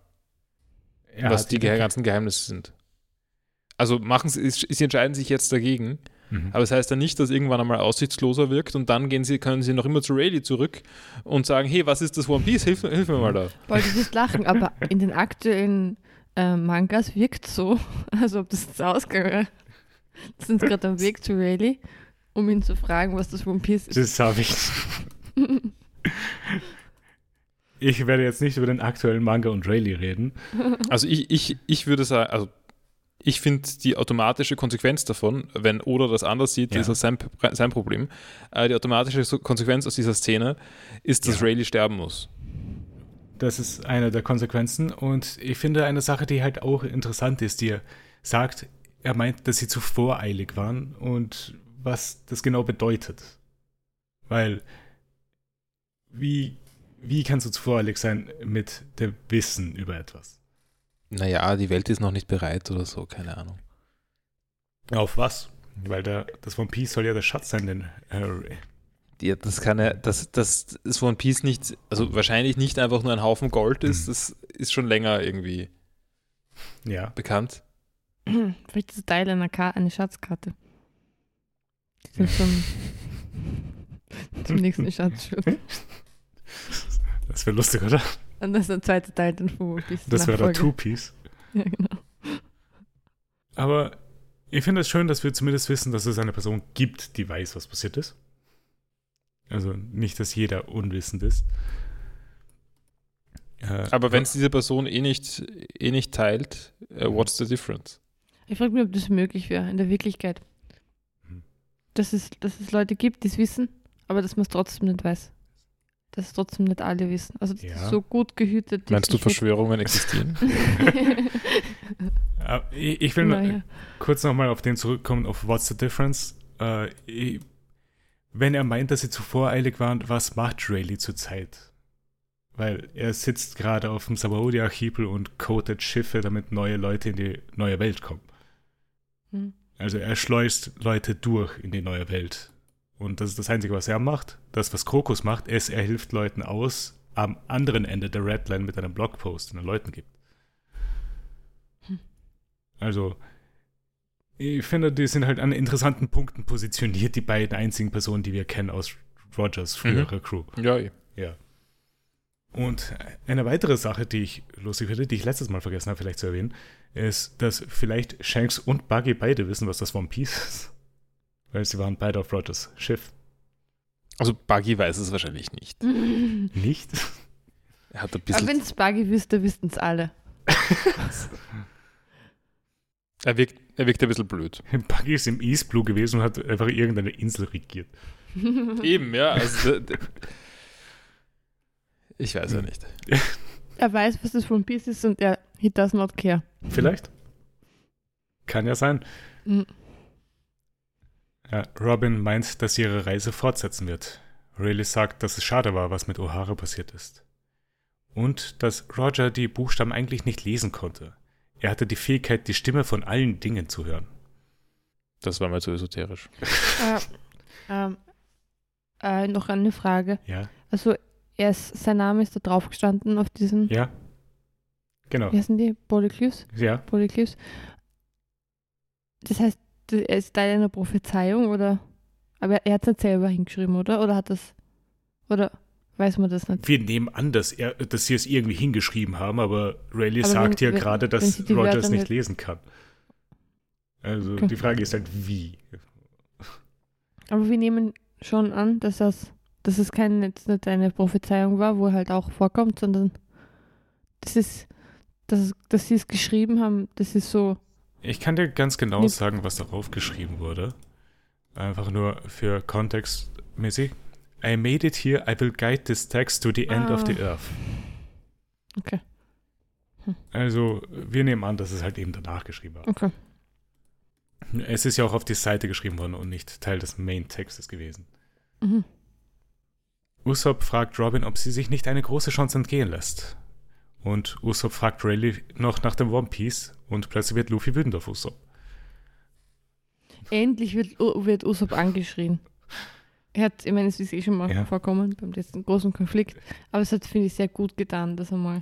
Er was die ge- ganzen Geheimnisse sind. Also machen sie, sie entscheiden sich jetzt dagegen, Mhm. aber es heißt ja nicht, dass irgendwann einmal aussichtsloser wirkt und dann gehen sie, können sie noch immer zu Rayleigh zurück und sagen, hey, was ist das One Piece? Hilf, hilf mir mal da. Wollte ich nicht lachen, aber in den aktuellen äh, Mangas wirkt so, als ob das jetzt ausgegangen. Sie sind gerade am Weg zu Rayleigh, um ihn zu fragen, was das One Piece ist. Das habe ich. Ich werde jetzt nicht über den aktuellen Manga und Rayleigh reden. Also ich, ich, ich würde sagen, also ich finde die automatische Konsequenz davon, wenn Oda das anders sieht, Ja. ist das sein, sein Problem. Äh, die automatische Konsequenz aus dieser Szene ist, dass Ja. Rayleigh sterben muss. Das ist eine der Konsequenzen. Und ich finde eine Sache, die halt auch interessant ist, die er sagt, er meint, dass sie zu voreilig waren und was das genau bedeutet. Weil, wie, wie kannst du zu voreilig sein mit dem Wissen über etwas? Naja, die Welt ist noch nicht bereit oder so, keine Ahnung. Auf was? Weil der, das One Piece soll ja der Schatz sein, den äh, Ja, das kann ja, dass das ist One Piece nicht, also wahrscheinlich nicht einfach nur ein Haufen Gold ist, Mhm. das ist schon länger irgendwie ja. bekannt. Vielleicht ist es Teil einer Ka eine Schatzkarte. Die dann zum, zum nächsten Schatz führt. Das wäre lustig, oder? Und das ist der zweite Teil dann von One Piece. Das wäre der. Two-Piece. Ja, genau. Aber ich finde es schön, dass wir zumindest wissen, dass es eine Person gibt, die weiß, was passiert ist. Also nicht, dass jeder unwissend ist. Äh, Aber wenn es diese Person eh nicht, eh nicht teilt, äh, what's the difference? Ich frage mich, ob das möglich wäre in der Wirklichkeit. Hm. Dass es, dass es Leute gibt, die es wissen, aber dass man es trotzdem nicht weiß. Dass trotzdem nicht alle wissen. Also das Ja. ist so gut gehütet. Meinst du, Verschwörungen existieren? äh, ich, ich will noch naja. kurz nochmal auf den zurückkommen, auf What's the Difference. Äh, ich, wenn er meint, dass sie zu voreilig waren, was macht Rayleigh zurzeit? Weil er sitzt gerade auf dem Sabaody-Archipel und codet Schiffe, damit neue Leute in die neue Welt kommen. Hm. Also er schleust Leute durch in die neue Welt. Und das ist das Einzige, was er macht. Das, was Krokus macht, ist, er hilft Leuten aus am anderen Ende der Redline mit einem Blogpost, den er Leuten gibt. Hm. Also, ich finde, die sind halt an interessanten Punkten positioniert, die beiden einzigen Personen, die wir kennen aus Rogers früherer Crew. ja, eh. Ja. Und eine weitere Sache, die ich lustig finde, die ich letztes Mal vergessen habe, vielleicht zu erwähnen, ist, dass vielleicht Shanks und Buggy beide wissen, was das One Piece ist. Weil sie waren beide auf Rogers Schiff. Also Buggy weiß es wahrscheinlich nicht. Nicht? Er hat ein Aber bisschen, wenn es Buggy wüsste, wüssten es alle. er wirkt, er wirkt ein bisschen blöd. Buggy ist im East Blue gewesen und hat einfach irgendeine Insel regiert. Eben, ja. Also, ich weiß ja nicht. er weiß, was das One Piece ist und er he does not care. Vielleicht? Kann ja sein. Mhm. Ja, Robin meint, dass sie ihre Reise fortsetzen wird. Rayleigh sagt, dass es schade war, was mit O'Hara passiert ist. Und dass Roger die Buchstaben eigentlich nicht lesen konnte. Er hatte die Fähigkeit, die Stimme von allen Dingen zu hören. Das war mal zu esoterisch. Äh, ähm, äh, noch eine Frage. Ja, Also, er ist, sein Name ist da drauf gestanden auf diesen, ja. Genau. wie heißen die? Polyglyphs? Ja, Polyglyphs. Das heißt, er ist Teil einer Prophezeiung oder? Aber er hat es nicht selber hingeschrieben, oder? Oder hat das, oder weiß man das nicht? wir nehmen an, dass, er, dass sie es irgendwie hingeschrieben haben, aber Rayleigh Aber sagt wenn- ja gerade, dass sie die Roger Wörter es nicht lesen kann. Also Okay. die Frage ist halt, wie. Aber wir nehmen schon an, dass das, dass es kein, jetzt nicht eine Prophezeiung war, wo er halt auch vorkommt, sondern das ist, dass, dass sie es geschrieben haben, das ist so, Ich kann dir ganz genau Nee. sagen, was darauf geschrieben wurde. Einfach nur für kontextmäßig. I made it here, I will guide this text to the end of the Ah. earth. okay, Also, wir nehmen an, dass es halt eben danach geschrieben war. okay. Es ist ja auch auf die Seite geschrieben worden und nicht Teil des Main-Textes gewesen. Mhm. Usopp fragt Robin, ob sie sich nicht eine große Chance entgehen lässt. Und Usopp fragt Rayleigh noch nach dem One Piece und plötzlich wird Luffy wütend auf Usopp. Endlich wird, wird Usopp angeschrien. Er hat, ich meine, es ist eh schon mal Ja. vorkommen beim letzten großen Konflikt, aber es hat, finde ich, sehr gut getan, dass er mal.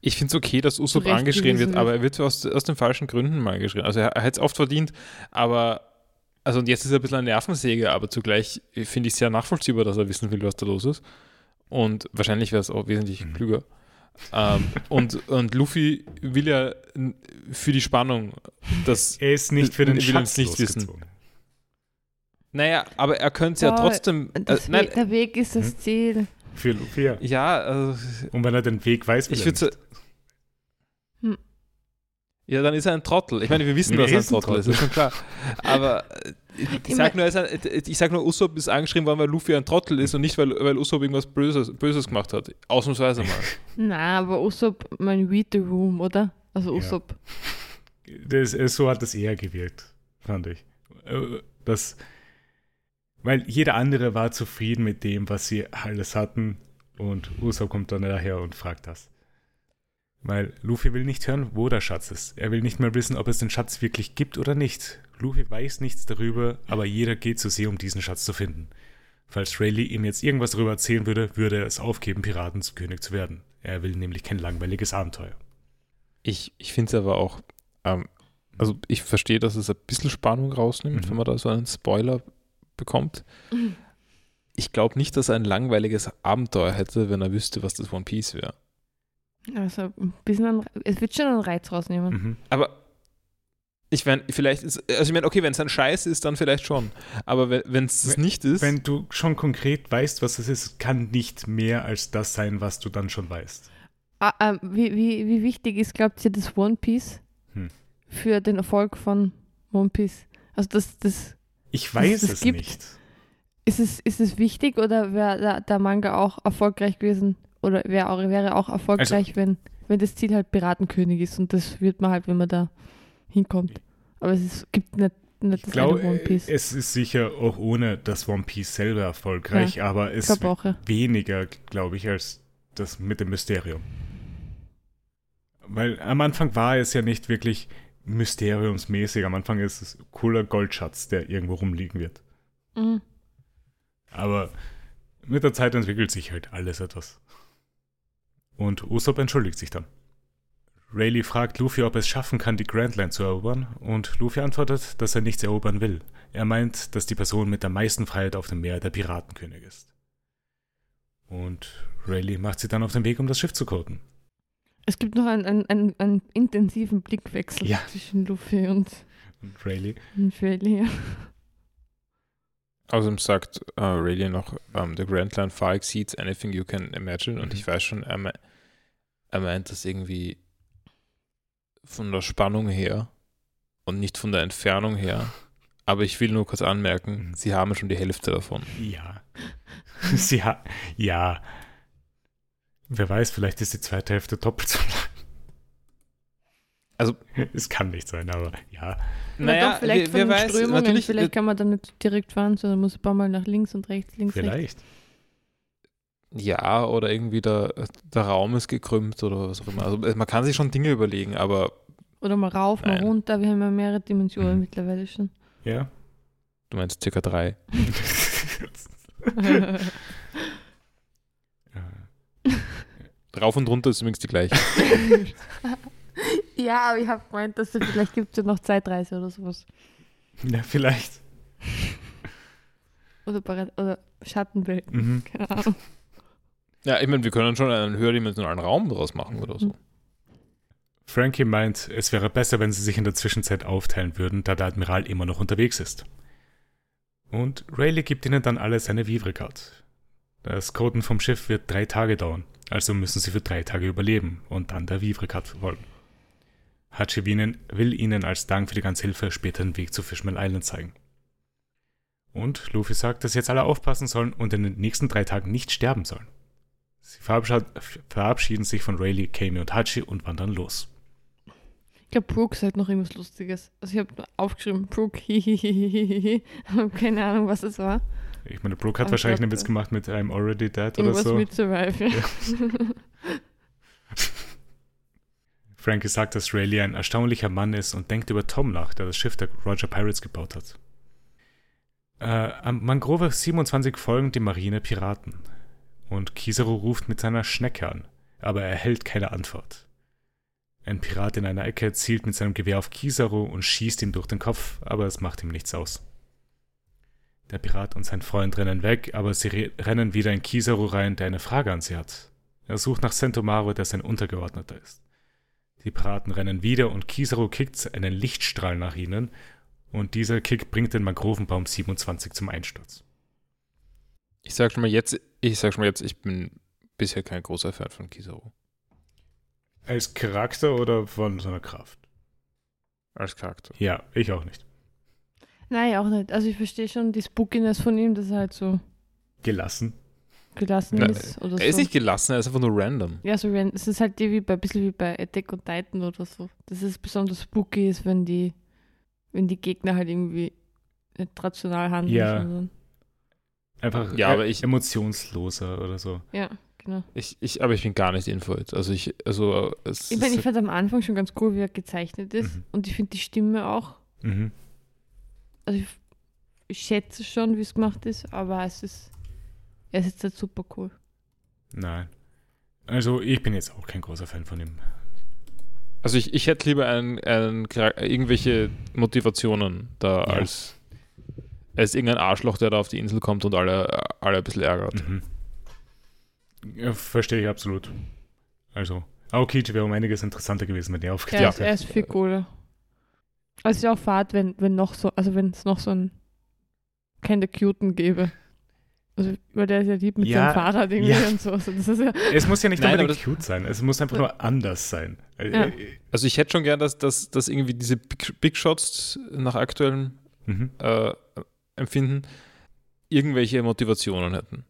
Ich finde es okay, dass Usopp angeschrien wird, aber er wird aus, aus den falschen Gründen mal angeschrien. Also er, er hätte es oft verdient, aber also und jetzt ist er ein bisschen eine Nervensäge, aber zugleich finde ich sehr nachvollziehbar, dass er wissen will, was da los ist. Und wahrscheinlich wäre es auch wesentlich Mhm. klüger. Ähm, und, und Luffy will ja für die Spannung, dass Er ist nicht für den will Schatz nicht wissen. losgezogen. Naja, aber er könnte es ja trotzdem. Äh, nein, We der Weg ist das Hm? Ziel. Für Luffy, ja. ja, also, Und wenn er den Weg weiß, will ich er würde nicht. Ja, dann ist er ein Trottel. Ich meine, wir wissen, dass er ein Trottel ist, ist schon klar. Aber äh, ich sag nur, ich sag nur, Usopp ist angeschrieben worden, weil Luffy ein Trottel ist und nicht, weil, weil Usopp irgendwas Böses, Böses gemacht hat. Ausnahmsweise mal. Na, aber Usopp, mein Read the Room, oder? Also Ja. Usopp. Das, äh, so hat es eher gewirkt, fand ich. Äh, Das, weil jeder andere war zufrieden mit dem, was sie alles hatten und Usopp kommt dann daher und fragt das. Weil Luffy will nicht hören, wo der Schatz ist. Er will nicht mehr wissen, ob es den Schatz wirklich gibt oder nicht. Luffy weiß nichts darüber, aber jeder geht zu See, um diesen Schatz zu finden. Falls Rayleigh ihm jetzt irgendwas darüber erzählen würde, würde er es aufgeben, Piratenkönig zu werden. Er will nämlich kein langweiliges Abenteuer. Ich, ich finde es aber auch, ähm, also ich verstehe, dass es ein bisschen Spannung rausnimmt, Mhm. wenn man da so einen Spoiler bekommt. Ich glaube nicht, dass er ein langweiliges Abenteuer hätte, wenn er wüsste, was das One Piece wäre. Also ein bisschen, ein, es wird schon einen Reiz rausnehmen. Mhm. Aber ich meine, vielleicht ist, also ich meine, okay, wenn es ein Scheiß ist, dann vielleicht schon. Aber wenn es das nicht ist, Wenn du schon konkret weißt, was es ist, kann nicht mehr als das sein, was du dann schon weißt. Ah, ähm, wie, wie, wie wichtig ist, glaubt ihr, das One Piece Hm. für den Erfolg von One Piece? Also das, das Ich weiß es es gibt- nicht. ist es, ist es wichtig oder wäre der, der Manga auch erfolgreich gewesen oder wär auch, wäre auch erfolgreich, Also wenn, wenn das Ziel halt Piratenkönig ist und das wird man halt, wenn man da hinkommt. Aber es ist, gibt nicht, nicht Ich das glaube, eine One Piece. es ist sicher auch ohne das One Piece selber erfolgreich, aber ich es auch, ja. weniger, glaube ich, als das mit dem Mysterium. Weil am Anfang war es ja nicht wirklich mysteriumsmäßig. Am Anfang ist es cooler Goldschatz, der irgendwo rumliegen wird. Mhm. Aber mit der Zeit entwickelt sich halt alles etwas. Und Usopp entschuldigt sich dann. Rayleigh fragt Luffy, ob er es schaffen kann, die Grand Line zu erobern, und Luffy antwortet, dass er nichts erobern will. Er meint, dass die Person mit der meisten Freiheit auf dem Meer der Piratenkönig ist. Und Rayleigh macht sie dann auf den Weg, um das Schiff zu koten. Es gibt noch einen, einen, einen, einen intensiven Blickwechsel Ja. zwischen Luffy und, Und Rayleigh, und Rayleigh. außerdem sagt äh, Rayleigh noch, ähm, the Grand Line far exceeds anything you can imagine. Und Mhm. ich weiß schon, er, me er meint das irgendwie von der Spannung her und nicht von der Entfernung her. Aber ich will nur kurz anmerken, Mhm. sie haben schon die Hälfte davon. ja. sie hat, ja. Wer weiß, vielleicht ist die zweite Hälfte doppelt so lang. Also- es kann nicht sein, aber ja. Na doch, vielleicht wer, von wer weiß, Strömungen, natürlich, vielleicht kann man dann nicht direkt fahren, sondern muss ein paar Mal nach links und rechts, links, rechts. Vielleicht. Ja, oder irgendwie der, der Raum ist gekrümmt oder was auch immer. Also äh, man kann sich schon Dinge überlegen, aber Oder mal rauf, mal Nein. runter. Wir haben ja mehrere Dimensionen Mhm. mittlerweile schon. Ja. du meinst circa drei. Rauf und runter ist übrigens die gleiche. ja, aber ich habe gemeint, dass es vielleicht gibt es ja noch Zeitreise oder sowas. ja, vielleicht. Oder, oder Schattenwelt. Mhm. Keine Ahnung. Ja, ich meine, wir können schon einen höherdimensionalen Raum daraus machen oder so. Frankie meint, es wäre besser, wenn sie sich in der Zwischenzeit aufteilen würden, da der Admiral immer noch unterwegs ist. Und Rayleigh gibt ihnen dann alle seine Vivre-Card. Das Coden vom Schiff wird drei Tage dauern, also müssen sie für drei Tage überleben und dann der Vivre-Card folgen. Hachi Winen will ihnen als Dank für die ganze Hilfe später den Weg zu Fishman Island zeigen. Und Luffy sagt, dass jetzt alle aufpassen sollen und in den nächsten drei Tagen nicht sterben sollen. Sie verabschied- verabschieden sich von Rayleigh, Kami und Hachi und wandern los. Ich glaube, Brooke sagt noch irgendwas Lustiges. Also ich habe aufgeschrieben, Brooke, hihihihihi. habe keine Ahnung, was das war. Ich meine, Brooke hat Aber wahrscheinlich einen Witz gemacht mit I'm already dead oder so. mit Survive, ja. Frankie sagt, dass Rayleigh ein erstaunlicher Mann ist und denkt über Tom nach, der das Schiff der Roger Pirates gebaut hat. Äh, am Mangrove 27 folgen die Marine Piraten. Und Kizaru ruft mit seiner Schnecke an, aber er erhält keine Antwort. Ein Pirat in einer Ecke zielt mit seinem Gewehr auf Kizaru und schießt ihm durch den Kopf, aber es macht ihm nichts aus. Der Pirat und sein Freund rennen weg, aber sie re rennen wieder in Kizaru rein, der eine Frage an sie hat. Er sucht nach Sentomaro, der sein Untergeordneter ist. Die Piraten rennen wieder und Kizaru kickt einen Lichtstrahl nach ihnen und dieser Kick bringt den Mangrovenbaum 27 zum Einsturz. Ich sag schon mal jetzt, ich sag schon mal jetzt, ich bin bisher kein großer Fan von Kizaru. Als Charakter oder von seiner Kraft? als Charakter. Ja, ich auch nicht. Nein, auch nicht. Also ich verstehe schon die Spookiness von ihm, dass er halt so Gelassen. gelassen Ja, ist. Oder Er ist so. nicht gelassen, er ist einfach nur random. Ja, so ran- es ist halt die wie bei, ein bisschen wie bei Attack on Titan oder so. Dass es besonders spooky ist, wenn die, wenn die Gegner halt irgendwie nicht rational handeln. Ja. Einfach Ja, äh, aber ich- emotionsloser oder so. ja genau. Ich, ich, aber ich bin gar nicht involviert. Also ich, also es Ich meine, ich fand am Anfang schon ganz cool, wie er gezeichnet ist. Mhm. Und ich finde die Stimme auch. Mhm. Also ich, ich schätze schon, wie es gemacht ist, aber es ist, er ist jetzt halt super cool. Nein. Also ich bin jetzt auch kein großer Fan von ihm. also ich, ich hätte lieber einen, einen, irgendwelche Motivationen da Ja. als, als irgendein Arschloch, der da auf die Insel kommt und alle, alle ein bisschen ärgert. Mhm. Ja, verstehe ich absolut. Also, Aokichi wäre um einiges interessanter gewesen, wenn der Ja, aufgeklärt er, ist, er ist viel cooler. Also es ist ja auch fad, wenn, wenn noch so, also wenn es noch so ein keine Cuten gäbe. Also, weil der ist ja lieb mit Ja, seinem Fahrrad irgendwie ja. und so. Also das ist ja, Es muss ja nicht Nein, unbedingt cute sein. Es muss einfach nur anders sein. Äh, Ja. äh, Also ich hätte schon gern, dass, dass, dass irgendwie diese Big, Big Shots nach aktuellem Mhm. äh, Empfinden irgendwelche Motivationen hätten.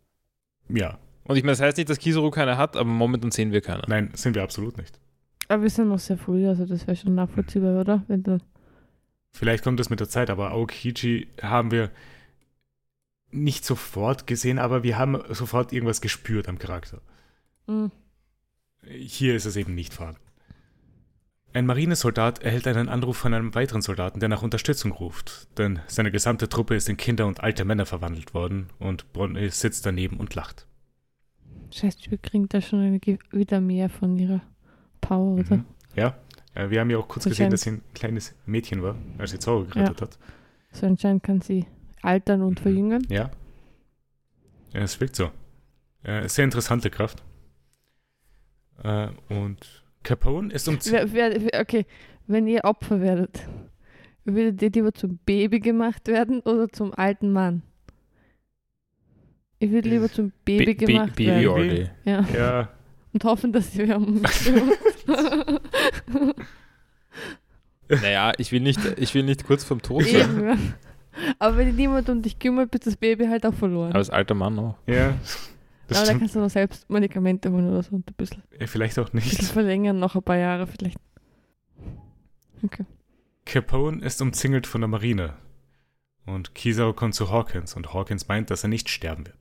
Ja, Und ich meine, das heißt nicht, dass Kizaru keine hat, aber momentan sehen wir keine. nein, sind wir absolut nicht. aber wir sind noch sehr früh, also das wäre schon nachvollziehbar, oder? Wenn du, Vielleicht kommt das mit der Zeit, aber Aokichi haben wir nicht sofort gesehen, aber wir haben sofort irgendwas gespürt am Charakter. Mhm. Hier ist es eben nicht vorhanden. Ein Marinesoldat erhält einen Anruf von einem weiteren Soldaten, der nach Unterstützung ruft, denn seine gesamte Truppe ist in Kinder und alte Männer verwandelt worden und Bronny sitzt daneben und lacht. Scheiße, wir kriegen da schon eine, wieder mehr von ihrer Power, oder? Mhm. Ja, äh, wir haben ja auch kurz So gesehen, dass sie ein kleines Mädchen war, als sie Zauber gerettet hat. So anscheinend kann sie altern und Mhm. verjüngen. Ja. ja es wirkt so. Äh, sehr interessante Kraft. Äh, und Capone ist um... Wer, wer, okay, wenn ihr Opfer werdet, würdet ihr lieber zum Baby gemacht werden oder zum alten Mann? Ich würde lieber zum Baby Ba- gemacht Baby werden. day. Ja. Ja, Und hoffen, dass sie haben. Naja, ich will nicht, ich will nicht kurz vorm Tod sein. Aber wenn niemand um dich kümmert, wird das Baby halt auch verloren. Aber als alter Mann auch. ja. Das Aber da kannst du noch selbst Medikamente holen oder so und ein bisschen, Äh, Vielleicht auch bisschen nicht. verlängern, noch ein paar Jahre vielleicht. Capone ist umzingelt von der Marine. Und Kizaru kommt zu Hawkins und Hawkins meint, dass er nicht sterben wird.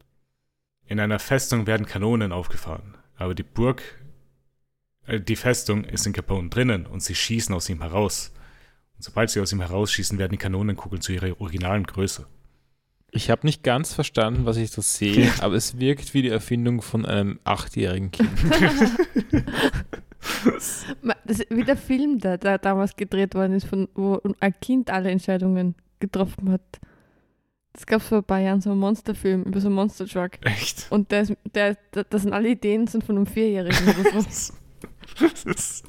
In einer Festung werden Kanonen aufgefahren, aber die Burg, äh, die Festung ist in Capone drinnen und sie schießen aus ihm heraus. Und sobald sie aus ihm herausschießen, werden die Kanonenkugeln zu ihrer originalen Größe. Ich habe nicht ganz verstanden, was ich da sehe, aber es wirkt wie die Erfindung von einem achtjährigen Kind. Das, wie der Film, der, der damals gedreht worden ist, von, wo ein Kind alle Entscheidungen getroffen hat. Das gab es vor ein paar Jahren, so einen Monsterfilm über so einen Monster Truck. Echt? Und der, ist, der, der, das sind alle Ideen sind von einem Vierjährigen oder so. Das ist-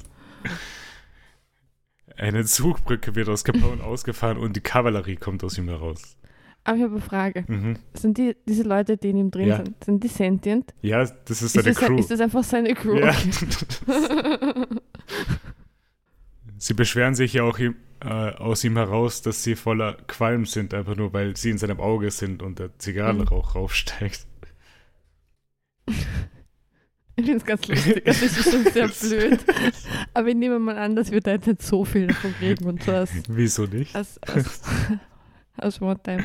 Eine Zugbrücke wird aus Capone ausgefahren und die Kavallerie kommt aus ihm heraus. Aber ich habe eine Frage. Mhm. Sind die, diese Leute, die in ihm drin Ja. sind, sind die sentient? Ja, das ist Ist seine das, Crew. ist das einfach seine Crew? Ja. Okay. Sie beschweren sich ja auch äh, aus ihm heraus, dass sie voller Qualm sind, einfach nur weil sie in seinem Auge sind und der Zigarrenrauch raufsteigt. Ich finde es ganz lustig. Das ist schon sehr blöd. Aber ich nehme mal an, dass wir da jetzt nicht so viel davon kriegen und so als, Wieso nicht? als, als, als One-Time.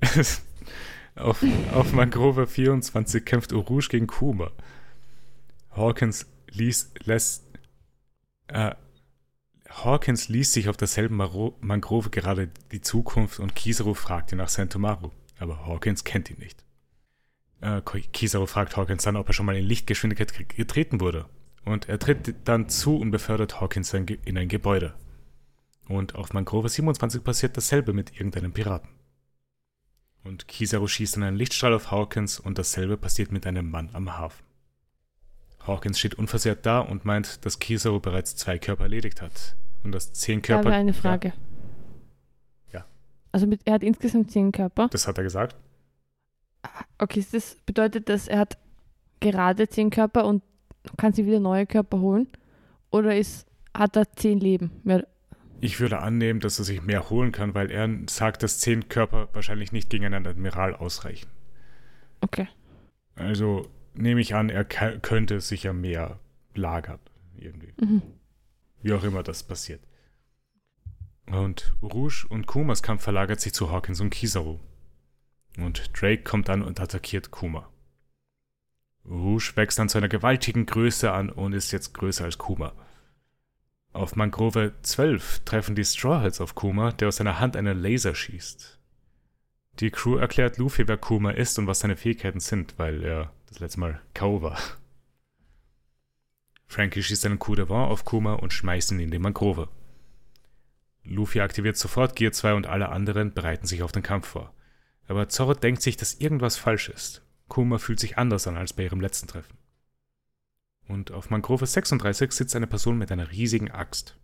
auf, auf Mangrove 24 kämpft Urush gegen Kuma. Hawkins ließ, lässt, äh, Hawkins liest sich auf derselben Mangrove gerade die Zukunft und Kizaru fragt ihn nach Sentomaru, aber Hawkins kennt ihn nicht. Äh, Kizaru fragt Hawkins dann, ob er schon mal in Lichtgeschwindigkeit ge- getreten wurde. Und er tritt dann zu und befördert Hawkins in ein Gebäude. Und auf Mangrove 27 passiert dasselbe mit irgendeinem Piraten. Und Kizaru schießt dann einen Lichtstrahl auf Hawkins und dasselbe passiert mit einem Mann am Hafen. Hawkins steht unversehrt da und meint, dass Kizaru bereits zwei Körper erledigt hat. Und dass zehn Ich habe Körper. eine Frage. Ja. Also mit, er hat insgesamt zehn Körper. Ja, das hat er gesagt. Okay, ist das bedeutet das, er hat gerade zehn Körper und kann sich wieder neue Körper holen? Oder ist hat er zehn Leben. Mehr, Ich würde annehmen, dass er sich mehr holen kann, weil er sagt, dass zehn Körper wahrscheinlich nicht gegen einen Admiral ausreichen. okay. Also nehme ich an, er könnte sicher mehr lagern. Irgendwie. Mhm. Wie auch immer das passiert. Und Rouge und Kumas Kampf verlagert sich zu Hawkins und Kizaru. Und Drake kommt an und attackiert Kuma. Rouge wächst dann zu einer gewaltigen Größe an und ist jetzt größer als Kuma. Auf Mangrove 12 treffen die Strawheads auf Kuma, der aus seiner Hand einen Laser schießt. Die Crew erklärt Luffy, wer Kuma ist und was seine Fähigkeiten sind, weil er das letzte Mal K.O. war. Frankie schießt einen Coup de Vent auf Kuma und schmeißt ihn in die Mangrove. Luffy aktiviert sofort Gear 2 und alle anderen bereiten sich auf den Kampf vor. Aber Zorro denkt sich, dass irgendwas falsch ist. Kuma fühlt sich anders an als bei ihrem letzten Treffen. Und auf Mangrove 36 sitzt eine Person mit einer riesigen Axt.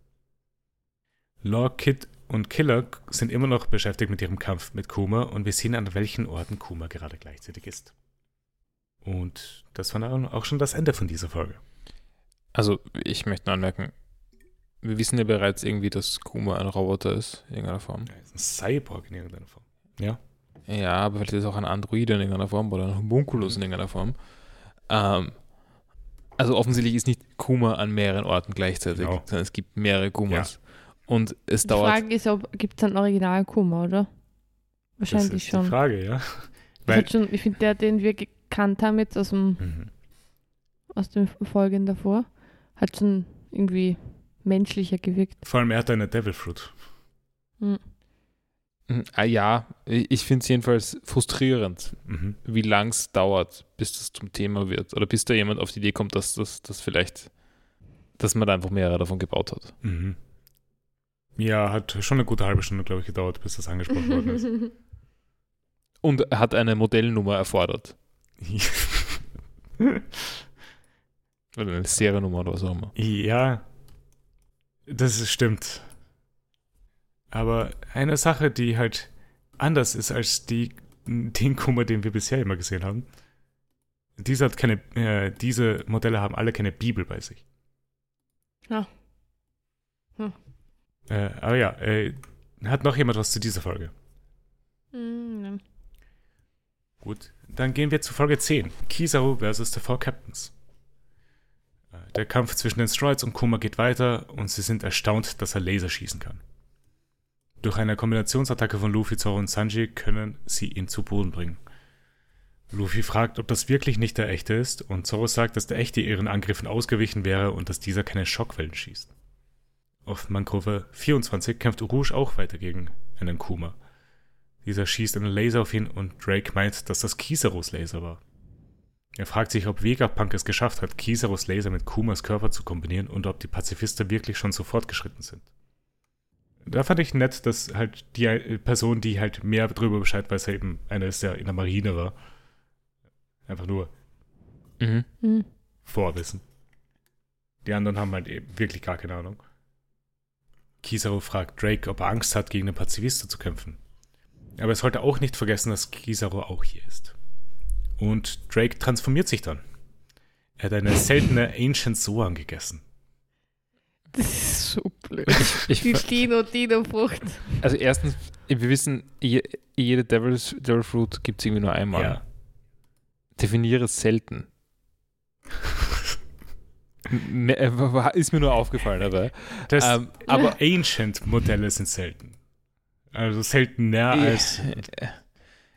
Law, Kid und Killer sind immer noch beschäftigt mit ihrem Kampf mit Kuma und wir sehen, an welchen Orten Kuma gerade gleichzeitig ist. Und das war dann auch schon das Ende von dieser Folge. Also, ich möchte nur anmerken, wir wissen ja bereits irgendwie, dass Kuma ein Roboter ist, in irgendeiner Form. Ist ein Cyborg in irgendeiner Form. Ja. Ja, aber vielleicht ist es auch ein Android in irgendeiner Form oder ein Homunculus in irgendeiner Form. Ähm, also offensichtlich ist nicht Kuma an mehreren Orten gleichzeitig, Genau. sondern es gibt mehrere Kumas. Und es Die dauert. Frage ist, ob gibt es einen Original Kuma, oder? Das Wahrscheinlich ist schon. die Frage, ja. Ich, Weil, hat schon, ich finde, der, den wir gekannt haben jetzt aus dem Mhm. aus den Folgen davor, hat schon irgendwie menschlicher gewirkt. Vor allem, er hat eine Devil Fruit. Hm. Mhm, Ah, ja, ich finde es jedenfalls frustrierend, Mhm. wie lang es dauert, bis das zum Thema wird. Oder bis da jemand auf die Idee kommt, dass das dass vielleicht, dass man da einfach mehrere davon gebaut hat. Mhm. Ja, hat schon eine gute halbe Stunde, glaube ich, gedauert, bis das angesprochen worden ist. Und hat eine Modellnummer erfordert. Oder eine Seriennummer oder was auch immer. ja, das stimmt. Aber eine Sache, die halt anders ist als die, den Kummer, den wir bisher immer gesehen haben. Diese, hat keine, äh, diese Modelle haben alle keine Bibel bei sich. Ja. Hm. Äh, aber ja, äh, hat noch jemand was zu dieser Folge? Hm, Gut, dann gehen wir zu Folge 10. Kizaru versus the Four Captains. Äh, Der Kampf zwischen den Stroids und Kuma geht weiter und sie sind erstaunt, dass er Laser schießen kann. Durch eine Kombinationsattacke von Luffy, Zoro und Sanji können sie ihn zu Boden bringen. Luffy fragt, ob das wirklich nicht der echte ist und Zoro sagt, dass der echte ihren Angriffen ausgewichen wäre und dass dieser keine Schockwellen schießt. Auf Mangrove 24 kämpft Rouge auch weiter gegen einen Kuma. Dieser schießt einen Laser auf ihn und Drake meint, dass das Kisarus Laser war. Er fragt sich, ob Vegapunk es geschafft hat, Kisarus Laser mit Kumas Körper zu kombinieren und ob die Pazifisten wirklich schon so fortgeschritten sind. Da fand ich nett, dass halt die äh, Person, die halt mehr darüber Bescheid weiß, eben eine ist, der in der Marine war. Einfach nur Mhm. hm. Vorwissen. Die anderen haben halt eben wirklich gar keine Ahnung. Kizaru fragt Drake, ob er Angst hat, gegen den Pazifisten zu kämpfen. Aber er sollte auch nicht vergessen, dass Kizaru auch hier ist. Und Drake transformiert sich dann. Er hat eine seltene Ancient Soan gegessen. Das ist so blöd. Ich, Die ich, Dino-Dino-Frucht. also erstens, wir wissen, je, jede Devil's, Devil Fruit gibt es irgendwie nur einmal. Ja. Definiere selten. Äh, Ist mir nur aufgefallen, aber. Das, Ähm, aber Ancient-Modelle sind selten. Also seltener als.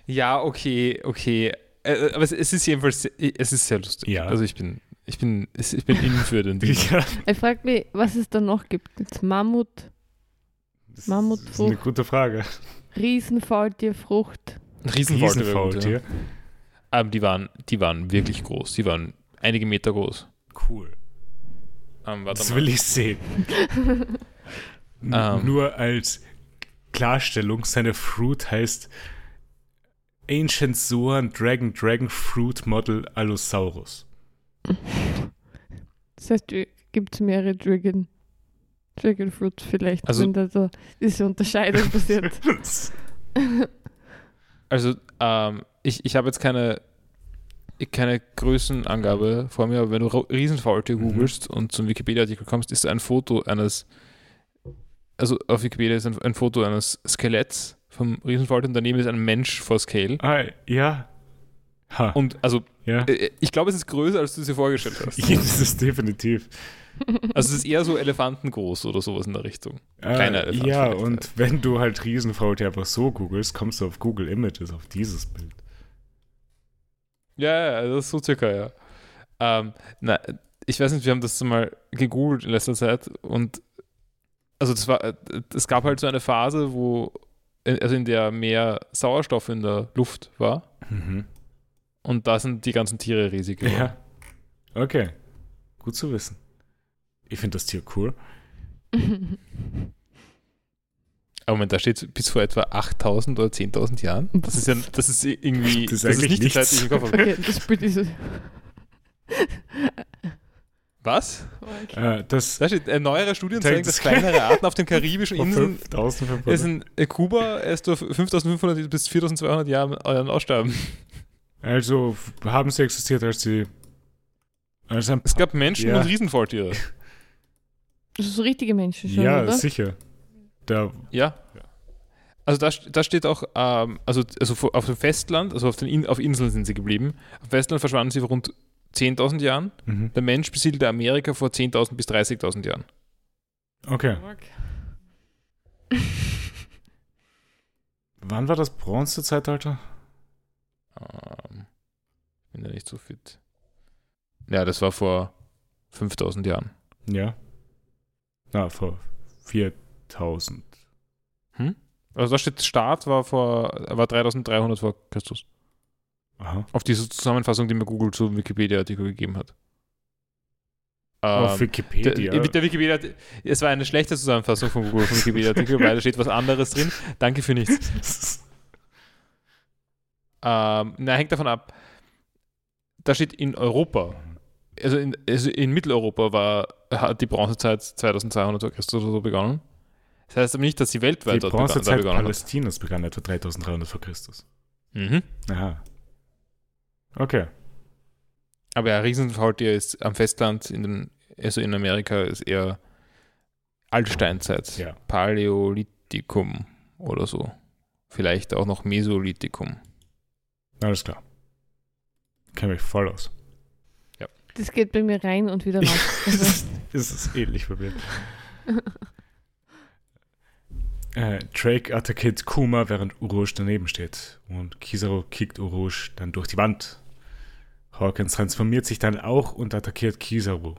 Ja, okay, okay. Äh, Aber es, es ist jedenfalls, es ist sehr lustig. Ja. Also ich bin, ich bin, ich bin innen für den Ding. Ja, Ich frage mich, was es da noch gibt. Gibt's Mammut, das Mammutfrucht. ist eine gute Frage. Riesenfaultierfrucht. Riesenfaultier. Ähm, die, waren, die waren wirklich groß. Die waren einige Meter groß. Cool. Ähm, warte Das mal. will ich sehen. Ähm. Nur als Klarstellung, seine Fruit heißt Ancient Zoan Dragon Dragon Fruit Model Allosaurus. Das heißt, gibt es mehrere Dragon, Dragon Fruits vielleicht, Also- wenn da so diese Unterscheidung passiert. Also, ähm, ich, ich habe jetzt keine keine Größenangabe vor mir, aber wenn du Riesenfaultier Mhm. googelst und zum Wikipedia-Artikel kommst, ist da ein Foto eines, also auf Wikipedia ist ein, ein Foto eines Skeletts vom Riesenfaultier und daneben ist ein Mensch vor Scale. Ah, ja. Ha, Und also, ja. äh, ich glaube, es ist größer, als du es dir vorgestellt hast. Ja, das ist definitiv. Also, es ist eher so elefantengroß oder sowas in der Richtung. Äh, Kleiner Elefant ja, und wenn du halt Riesenfaultier einfach so googelst, kommst du auf Google Images, auf dieses Bild. Ja, ja, das ist so circa, ja. Ähm, na, ich weiß nicht, wir haben das mal gegoogelt in letzter Zeit und also das war, es gab halt so eine Phase, wo, also in der mehr Sauerstoff in der Luft war Mhm. Und da sind die ganzen Tiere riesig geworden. Ja. Okay. Gut zu wissen. Ich finde das Tier cool. Aber Moment, da steht bis vor etwa 8000 oder 10.000 Jahren. Das ist ja, das ist irgendwie, Das ist das ist nicht die nichts. Zeit, die ich im Kopf habe. okay, das Bild ist. Was? Äh, das Da steht, äh, neuere Studien zeigen, dass das- kleinere Arten auf den karibischen Inseln 5500. Es in Kuba erst durch 5500 bis 4200 Jahren aussterben. Also haben sie existiert, als sie. Als ein Es gab Menschen Ja. und Riesenfaultiere. Das sind so richtige Menschen schon, ja, oder? sicher. Da, Ja. Also da, da steht auch, ähm, also, also auf dem Festland, also auf, den In auf Inseln sind sie geblieben. Auf dem Festland verschwanden sie vor rund 10.000 Jahren. mhm. Der Mensch besiedelte Amerika vor 10.000 bis 30.000 Jahren. Okay. Wann war das Bronzezeitalter? Ähm, bin ja nicht so fit. Ja, das war vor 5.000 Jahren. Ja. Na, vor 4000. Also da steht, Start war vor, war 3.300 vor Christus. Aha. Auf diese Zusammenfassung, die mir Google zum Wikipedia-Artikel gegeben hat. Auf Ähm, Wikipedia. der, der Wikipedia, es war eine schlechte Zusammenfassung von Google vom Wikipedia-Artikel, weil da steht was anderes drin. Danke für nichts. Ähm, na, hängt davon ab. Da steht in Europa, also in, also in Mitteleuropa war, hat die Bronzezeit 2200 vor Christus oder so begonnen. Das heißt aber nicht, dass sie weltweit Die dort begann, Bronzezeit begonnen hat. Palästinas begann etwa 3300 vor Christus. Mhm. Aha. Okay. Aber ja, Riesenfaultier ist am Festland, in den, also in Amerika, ist eher Altsteinzeit. Ja. Paläolithikum oder so. Vielleicht auch noch Mesolithikum. Alles klar. Kenne mich voll aus. Das geht bei mir rein und wieder raus. Also, ist ähnlich bei mir. äh, Drake attackiert Kuma, während Urush daneben steht. Und Kizaru kickt Urush dann durch die Wand. Hawkins transformiert sich dann auch und attackiert Kizaru.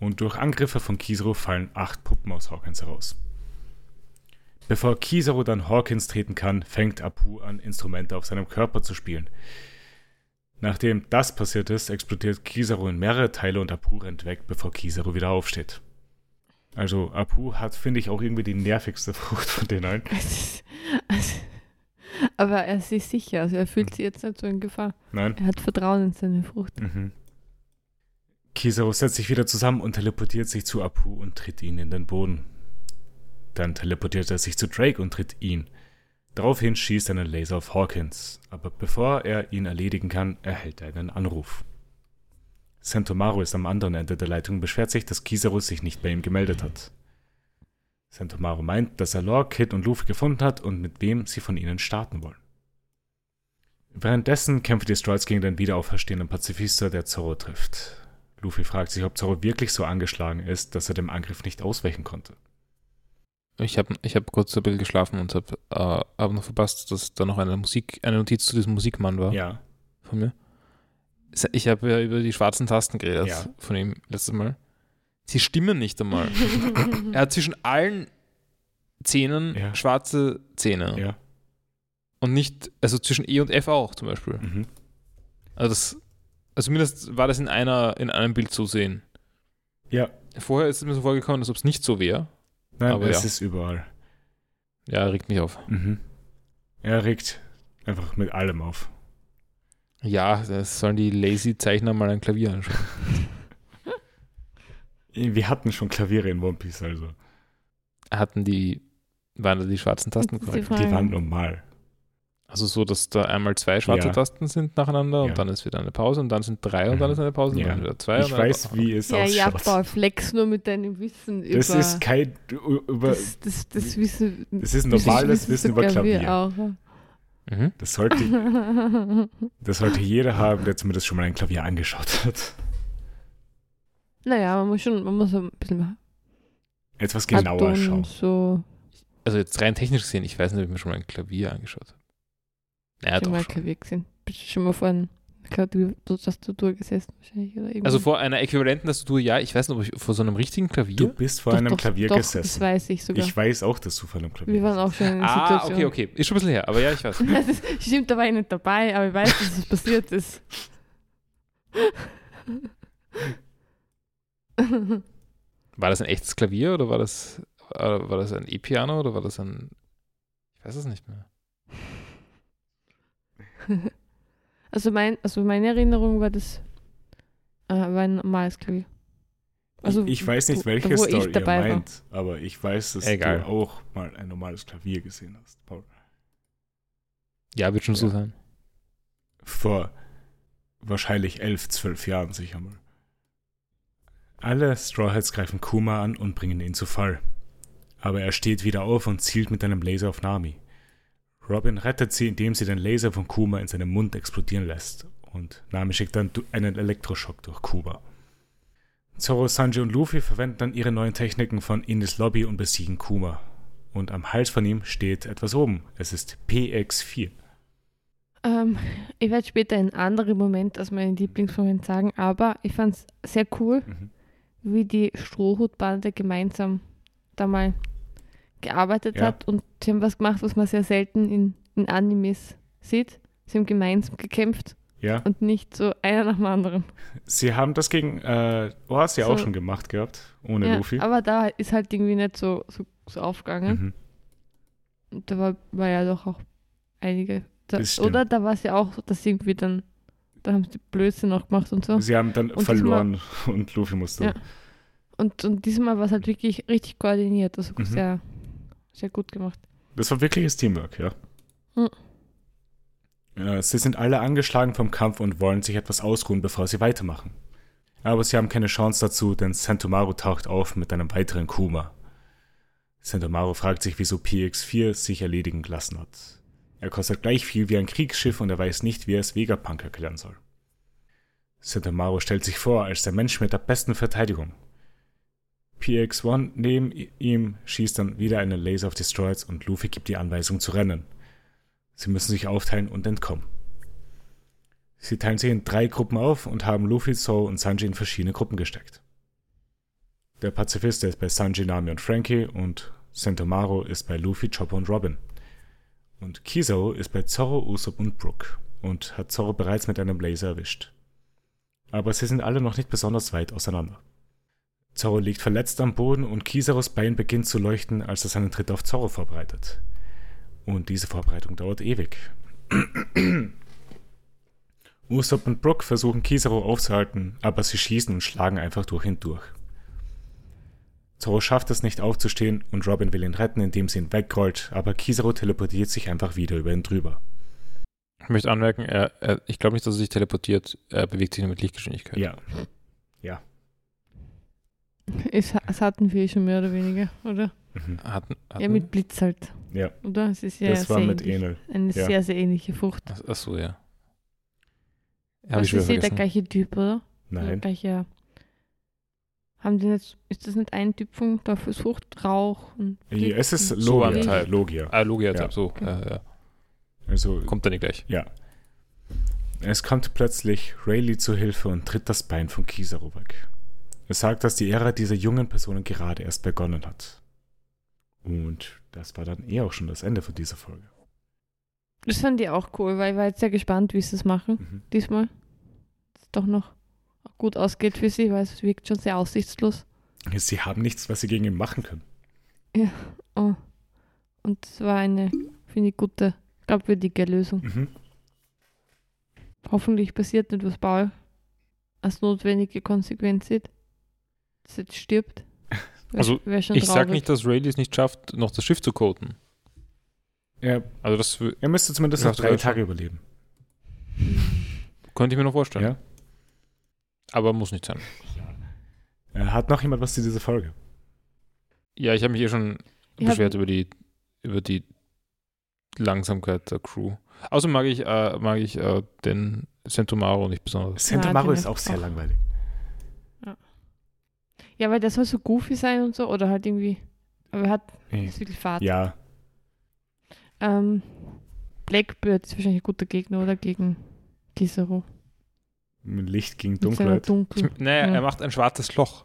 Und durch Angriffe von Kizaru fallen acht Puppen aus Hawkins heraus. Bevor Kizaru dann Hawkins treten kann, fängt Apu an, Instrumente auf seinem Körper zu spielen. Nachdem das passiert ist, explodiert Kizaru in mehrere Teile und Apu rennt weg, bevor Kizaru wieder aufsteht. Also Apu hat, finde ich, auch irgendwie die nervigste Frucht von den allen. also, aber er ist sich sicher, also er fühlt sich jetzt nicht so in Gefahr. Nein? Er hat Vertrauen in seine Frucht. Mhm. Kizaru setzt sich wieder zusammen und teleportiert sich zu Apu und tritt ihn in den Boden. Dann teleportiert er sich zu Drake und tritt ihn. Daraufhin schießt er einen Laser auf Hawkins, aber bevor er ihn erledigen kann, erhält er einen Anruf. Sentomaru ist am anderen Ende der Leitung und beschwert sich, dass Kizaru sich nicht bei ihm gemeldet hat. Sentomaru meint, dass er Lore, Kid und Luffy gefunden hat und mit wem sie von ihnen starten wollen. Währenddessen kämpfen die Strolls gegen den wiederauferstehenden Pazifister, der Zorro trifft. Luffy fragt sich, ob Zorro wirklich so angeschlagen ist, dass er dem Angriff nicht ausweichen konnte. Ich habe ich hab kurz ein bisschen geschlafen und habe äh, hab noch verpasst, dass da noch eine Musik, eine Notiz zu diesem Musikmann war Ja. von mir. Ich habe ja über die schwarzen Tasten geredet Ja. von ihm letztes Mal. Sie stimmen nicht einmal. er hat zwischen allen Zähnen Ja. schwarze Zähne. Ja. Und nicht, also zwischen E und F auch zum Beispiel. Mhm. Also, das, also zumindest war das in einer, in einem Bild zu sehen. Ja. Vorher ist es mir so vorgekommen, als ob es nicht so wäre. Nein, Aber es ja. ist überall. Ja, regt mich auf. Mhm. Er regt einfach mit allem auf. Ja, das sollen die lazy Zeichner mal ein Klavier anschauen. Wir hatten schon Klaviere in One Piece, also. Hatten die, waren da die schwarzen Tasten die korrekt? Die waren normal. Also so, dass da einmal zwei schwarze Ja. Tasten sind nacheinander und Ja. dann ist wieder eine Pause und dann sind drei und dann ist eine Pause und Ja. dann wieder zwei. Ich und dann weiß, wie es Ja, ja, ausschaut. Paul, flex nur mit deinem Wissen über. das ist kein über das, das, das Wissen. das ist normales Wissen über Klavier. Auch. Mhm. Das sollte, das sollte jeder haben, der zumindest schon mal ein Klavier angeschaut hat. naja, man muss schon, man muss ein bisschen Etwas genauer schauen. so. Also jetzt rein technisch gesehen, ich weiß nicht, ob ich mir schon mal ein Klavier angeschaut habe. Naja, schon doch mal schon. Klavier gesehen. Bist du schon mal vor einer Tastatur gesessen wahrscheinlich oder irgendwo? Also vor einer äquivalenten Tastatur, ja, ich weiß nicht, ob ich vor so einem richtigen Klavier. Du bist vor doch, einem doch, Klavier doch, Das gesessen. weiß ich sogar. Ich weiß auch, dass du vor einem Klavier Wir waren auch schon in einer ah, Situation. okay, okay. Ist schon ein bisschen her, aber ja, ich weiß. Das ist, stimmt, da war ich nicht dabei, aber ich weiß, dass es passiert ist. War das ein echtes Klavier oder war das, äh, war das ein E-Piano oder war das ein. Ich weiß es nicht mehr. Also, mein, also meine Erinnerung war das äh, war ein normales Klavier. Also, ich, ich weiß nicht, wo- welche wo ich Story ihr dabei war. meint, aber ich weiß, dass Egal. du auch mal ein normales Klavier gesehen hast, Paul. Ja, wird schon so Ja. sein. Vor wahrscheinlich elf, zwölf Jahren sicher mal. Alle Strawheads greifen Kuma an und bringen ihn zu Fall. Aber er steht wieder auf und zielt mit einem Laser auf Nami. Robin rettet sie, indem sie den Laser von Kuma in seinem Mund explodieren lässt. Und Nami schickt dann einen Elektroschock durch Kuma. Zoro, Sanji und Luffy verwenden dann ihre neuen Techniken von Ines Lobby und besiegen Kuma. Und am Hals von ihm steht etwas oben. Es ist PX4. Ähm, ich werde später einen anderen Moment als meinen Lieblingsmoment sagen, aber ich fand es sehr cool, Mhm. wie die Strohhutbande gemeinsam da mal gearbeitet Ja. hat und sie haben was gemacht, was man sehr selten in, in Animes sieht. Sie haben gemeinsam gekämpft Ja. und nicht so einer nach dem anderen. Sie haben das gegen äh, Oas ja auch So. schon gemacht gehabt, ohne Ja, Luffy. aber da ist halt irgendwie nicht so, so, so aufgegangen. Mhm. Und da war, war ja doch auch einige. Da, oder da war es ja auch dass irgendwie dann, da haben sie Blödsinn noch gemacht und so. Sie haben dann Und verloren und Luffy musste. Ja. Und, und diesmal war es halt wirklich richtig koordiniert, also Mhm. sehr, sehr gut gemacht. Das war wirkliches Teamwork, ja. Äh, Sie sind alle angeschlagen vom Kampf und wollen sich etwas ausruhen, bevor sie weitermachen. Aber sie haben keine Chance dazu, denn Sentomaru taucht auf mit einem weiteren Kuma. Sentomaru fragt sich, wieso PX4 sich erledigen gelassen hat. Er kostet gleich viel wie ein Kriegsschiff und er weiß nicht, wie er es Vegapunk erklären soll. Sentomaru stellt sich vor als der Mensch mit der besten Verteidigung. PX1 neben ihm schießt dann wieder einen Laser auf Droids und Luffy gibt die Anweisung zu rennen. Sie müssen sich aufteilen und entkommen. Sie teilen sich in drei Gruppen auf und haben Luffy, Zoro und Sanji in verschiedene Gruppen gesteckt. Der Pazifist ist bei Sanji, Nami und Frankie und Sentomaru ist bei Luffy, Chopper und Robin. Und Kizo ist bei Zoro, Usopp und Brook und hat Zoro bereits mit einem Laser erwischt. Aber sie sind alle noch nicht besonders weit auseinander. Zorro liegt verletzt am Boden und Kizaros Bein beginnt zu leuchten, als er seinen Tritt auf Zorro vorbereitet. Und diese Vorbereitung dauert ewig. Usopp und Brook versuchen Kizaru aufzuhalten, aber sie schießen und schlagen einfach durch ihn durch. Zorro schafft es nicht aufzustehen und Robin will ihn retten, indem sie ihn wegrollt, aber Kizaru teleportiert sich einfach wieder über ihn drüber. Ich möchte anmerken, er, er, ich glaube nicht, dass er sich teleportiert. Er bewegt sich nur mit Lichtgeschwindigkeit. Ja, Es, es hatten wir schon mehr oder weniger, oder? mhm. Hatten, hatten Ja, mit Blitz halt. ja. Oder? Es ist ja das war mit ähnlich. Enel. Eine ja. sehr, sehr ähnliche Frucht. Ach, ach so, ja. Ich das ist ja der gleiche Typ, oder? Der Nein, gleiche. Haben die nicht, ist das nicht ein Typ von Teufelsfrucht? Rauch und Ja, es ist So Logia. Ah, Logia, Ja. so. Okay. Ja, ja. Also Kommt dann nicht gleich. Ja. Es kommt plötzlich Rayleigh zu Hilfe und tritt das Bein von Kizaru weg. Es sagt, dass die Ära dieser jungen Personen gerade erst begonnen hat. Und das war dann eh auch schon das Ende von dieser Folge. Das fand ich auch cool, weil ich war jetzt sehr gespannt, wie sie es machen Mhm. diesmal. Dass es doch noch gut ausgeht für sie, weil es wirkt schon sehr aussichtslos. Sie haben nichts, was sie gegen ihn machen können. Oh. Und es war eine, finde ich, gute, glaubwürdige Lösung. Mhm. Hoffentlich passiert nicht, was Paul als notwendige Konsequenz sieht. Jetzt stirbt. Wär, Also, wär schon Ich sag traurig. nicht, dass Rayleigh es nicht schafft, noch das Schiff zu coden. Er, Also das er müsste zumindest Ja, noch drei Tage überleben. könnte ich mir noch vorstellen. Ja. Aber muss nicht sein. Äh, hat noch jemand was zu dieser Folge? Ja, ich habe mich eh schon Ich beschwert über die, über die Langsamkeit der Crew. Außerdem mag ich, äh, mag ich äh, den Centomaro nicht besonders. Santa Ja, Maro den ist auch sehr auch. langweilig. Ja, weil der soll so goofy sein und so, oder halt irgendwie. Aber er hat ist wirklich Fahrt. Ja, Ähm, Blackbird ist wahrscheinlich ein guter Gegner, oder? Gegen Kizaru. mit Licht gegen Dunkelheit. Dunkel. Naja, Ja. er macht ein schwarzes Loch.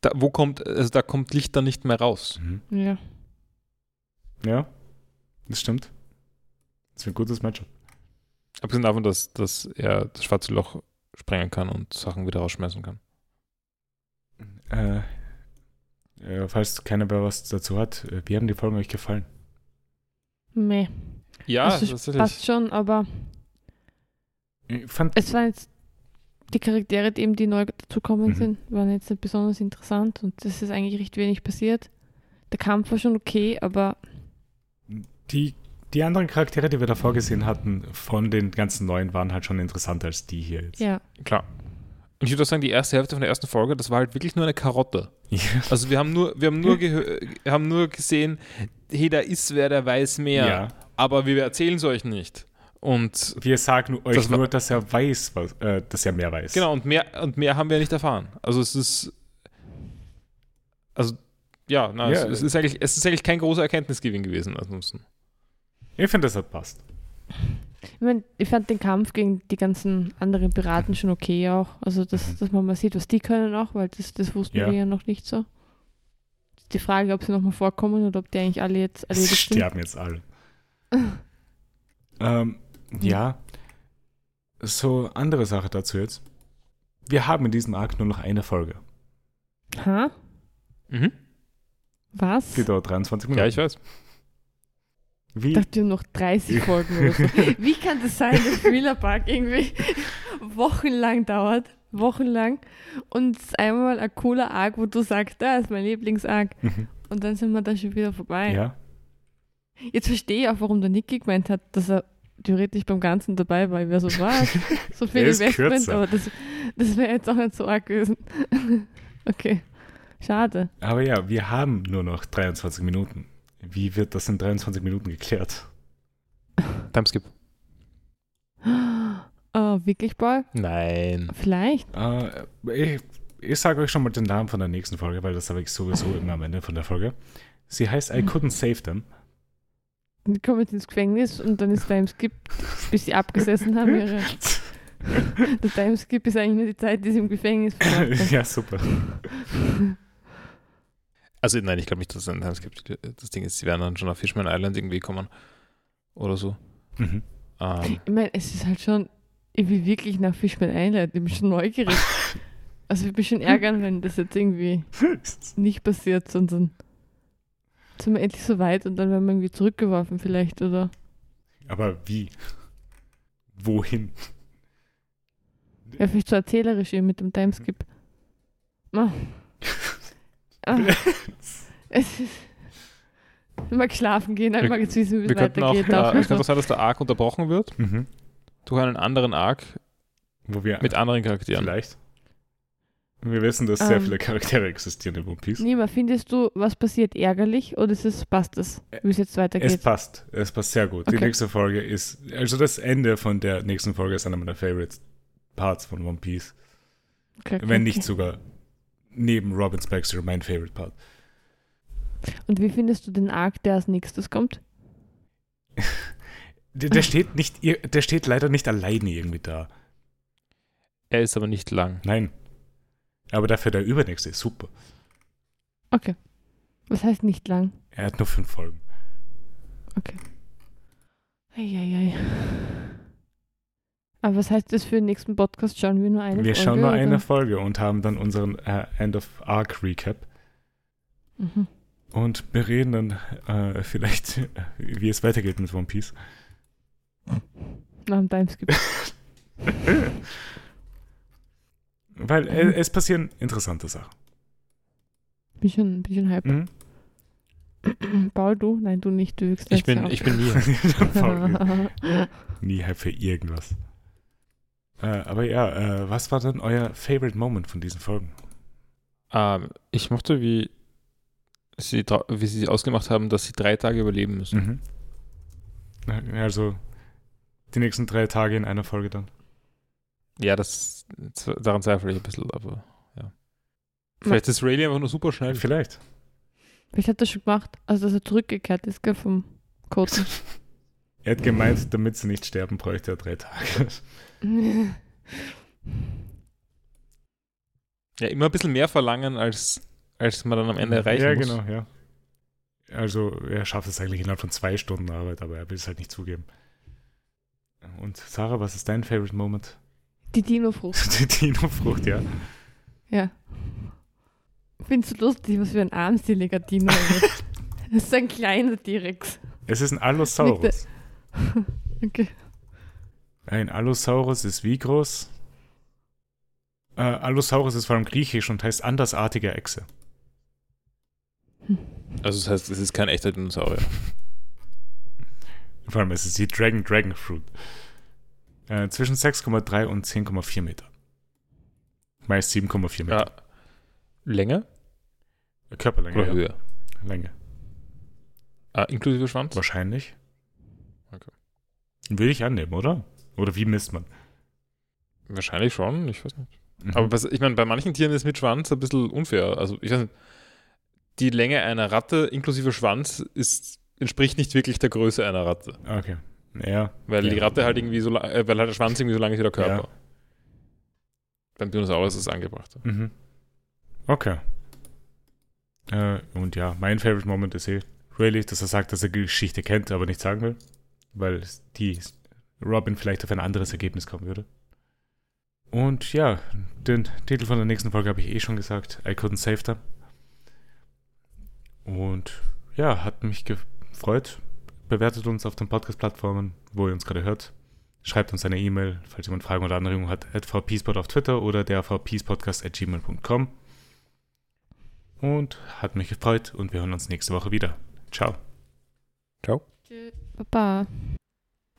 Da, wo kommt, also da kommt Licht dann nicht mehr raus. Mhm. Ja. Ja, das stimmt. Das ist ein gutes Matchup. Abgesehen davon, dass, dass er das schwarze Loch sprengen kann und Sachen wieder rausschmeißen kann. Äh, äh, falls keiner mehr was dazu hat, äh, wie haben die Folgen euch gefallen? Meh. Ja, also, es tatsächlich. passt schon, aber Ich fand, es waren jetzt die Charaktere, die eben die neu dazukommen Mhm. sind, waren jetzt nicht besonders interessant und es ist eigentlich recht wenig passiert. Der Kampf war schon okay, aber die, die anderen Charaktere, die wir davor gesehen hatten, von den ganzen neuen, waren halt schon interessanter als die hier jetzt. ja. Klar. Und ich würde auch sagen, die erste Hälfte von der ersten Folge, das war halt wirklich nur eine Karotte. Ja. Also wir haben nur, wir haben nur, wir haben nur gesehen, hey, da ist wer, der weiß mehr. Ja. Aber wir erzählen es euch nicht. Und Wir sagen euch Das nur, dass er weiß, was, äh, dass er mehr weiß. genau, und mehr, und mehr haben wir nicht erfahren. Also es ist. Also, ja, na, Ja. es, es, ist eigentlich, es ist eigentlich kein großer Erkenntnisgewinn gewesen. Ansonsten. Ich finde, das hat passt. Ich, mein, ich fand den Kampf gegen die ganzen anderen Piraten schon okay auch. Also, dass, dass man mal sieht, was die können auch, weil das, das wussten Ja. wir ja noch nicht so. Die Frage, ob sie nochmal vorkommen oder ob die eigentlich alle jetzt Sie erledigt sind. sterben jetzt alle. ähm, ja. So, andere Sache dazu jetzt. Wir haben in diesem Arc nur noch eine Folge. Ha? Mhm. Was? Die dauert 23 Minuten. Ja, ich weiß. Wie? Ich dachte, wir haben noch 30 Folgen oder so. Wie kann das sein, dass Thriller Park irgendwie wochenlang dauert? Wochenlang. Und es ist einmal ein cooler Arc, wo du sagst, da ist mein Lieblingsarc. Mhm. Und dann sind wir da schon wieder vorbei. Ja. Jetzt verstehe ich auch, warum der Niki gemeint hat, dass er theoretisch beim Ganzen dabei war. Ich wäre so, was? So viel ist Investment, kürzer. aber das, das wäre jetzt auch nicht so arg gewesen. okay. Schade. Aber ja, wir haben nur noch 23 Minuten. Wie wird das in 23 Minuten geklärt? Timeskip. Oh, wirklich, Boy? Nein. Vielleicht. Äh, ich ich sage euch schon mal den Namen von der nächsten Folge, weil das sage ich sowieso immer am Ende von der Folge. Sie heißt I Couldn't Save Them. Die kommen jetzt ins Gefängnis und dann ist Timeskip, bis sie abgesessen haben. Ihre, der Timeskip ist eigentlich nur die Zeit, die sie im Gefängnis verbracht haben. ja, super. Also nein, ich glaube nicht, dass es einen Timeskip gibt. Das Ding ist, sie werden dann schon auf Fishman Island irgendwie kommen. Oder so. Mhm. Ähm, Ich meine, es ist halt schon, ich will wirklich nach Fishman Island, ich bin schon neugierig. Also ich bin schon ärgern, wenn das jetzt irgendwie nicht passiert, sondern sind wir endlich so weit und dann werden wir irgendwie zurückgeworfen vielleicht, oder? Aber wie? Wohin? Ja, vielleicht so erzählerisch eben mit dem Timeskip. Ah. Ah. Es ist... Ich mag schlafen gehen, ich Wir- mag jetzt wissen, wie es auch, weitergeht. auch. es könnte auch sein, dass der Arc unterbrochen wird Mhm. durch einen anderen Arc Wo wir mit anderen Charakteren. vielleicht. Wir wissen, dass sehr Ähm. viele Charaktere existieren in One Piece. Nima, findest du, was passiert ärgerlich oder ist es, passt es, wie es jetzt Es weitergeht? passt. Es passt sehr gut. Die Okay. nächste Folge ist, also das Ende von der nächsten Folge ist einer meiner Favorite Parts von One Piece. Okay, okay, Wenn nicht okay. sogar neben Robin Baxter mein Favorite Part. Und wie findest du den Arc, der als nächstes kommt? Der, der steht nicht, der steht leider nicht alleine irgendwie da. Er ist aber nicht lang. Nein. Aber dafür der übernächste ist super. Okay. Was heißt nicht lang? Er hat nur fünf Folgen. Eieiei. Aber was heißt das für den nächsten Podcast? Schauen wir nur eine Wir Folge? schauen nur oder? eine Folge und haben dann unseren äh, End of Arc Recap. Mhm. Und bereden dann äh, vielleicht, wie es weitergeht mit One Piece. Nach dem Timeskip. Weil äh, es passieren interessante Sachen. Bin schon, bin schon hype. Mhm. Paul, du? Nein, du nicht. Du Ich bin, ich bin nie. Nie Hype für irgendwas. Äh, aber ja, äh, was war denn euer Favorite Moment von diesen Folgen? ähm, ich mochte, wie sie, wie sie ausgemacht haben, dass sie drei Tage überleben müssen. Mhm. Ja, Also die nächsten drei Tage in einer Folge dann. Ja, das, daran zweifle ich ein bisschen, aber ja. Vielleicht ist Rayleigh einfach nur super schnell. Vielleicht. Vielleicht hat er schon gemacht, also dass er zurückgekehrt ist, gell, vom Koten. Er hat gemeint, damit sie nicht sterben, bräuchte er drei Tage. Ja, immer ein bisschen mehr verlangen, als, als man dann am Ende erreichen ja, muss. genau, ja. Also er schafft es eigentlich innerhalb von zwei Stunden Arbeit, aber er will es halt nicht zugeben. Und Sarah, was ist dein Favorite Moment? Die Dino-Frucht. Die Dino-Frucht, ja. Ja. Findest du lustig, was für ein armseliger Dino ist? Das ist ein kleiner T-Rex. Es ist ein Allosaurus. Okay. Ein Allosaurus ist wie groß? Äh, Allosaurus ist vor allem griechisch und heißt andersartige Echse. Also das heißt, es ist kein echter Dinosaurier. Vor allem ist es die Dragon Dragon Fruit. Äh, zwischen 6,3 und 10,4 Meter. Meist 7,4 Meter. Ja. Länge Körperlänge, oder ja. Höhe? Länge. Ah, inklusive Schwanz? Wahrscheinlich. Okay. Würde ich annehmen, oder? Oder wie misst man? Wahrscheinlich schon, ich weiß nicht. Mhm. Aber was, ich meine, bei manchen Tieren ist mit Schwanz ein bisschen unfair. Also ich weiß nicht, die Länge einer Ratte inklusive Schwanz ist, entspricht nicht wirklich der Größe einer Ratte. Okay. Ja. Weil Ja. die Ratte halt irgendwie so, äh, weil halt der Schwanz irgendwie so lang ist wie der Körper. Ja. Beim Dinosaurier ist es angebracht. Mhm. Okay. Äh, und ja, mein Favorite Moment ist eh Rayleigh, dass er sagt, dass er die Geschichte kennt, aber nicht sagen will. Weil die Robin vielleicht auf ein anderes Ergebnis kommen würde. Und ja, den Titel von der nächsten Folge habe ich eh schon gesagt. I couldn't save them. Und ja, hat mich gefreut. Bewertet uns auf den Podcast-Plattformen, wo ihr uns gerade hört. Schreibt uns eine E-Mail, falls jemand Fragen oder Anregungen hat, at vpspot auf Twitter oder der vpspodcast at gmail.com. Und hat mich gefreut und wir hören uns nächste Woche wieder. Ciao. Ciao. Baba.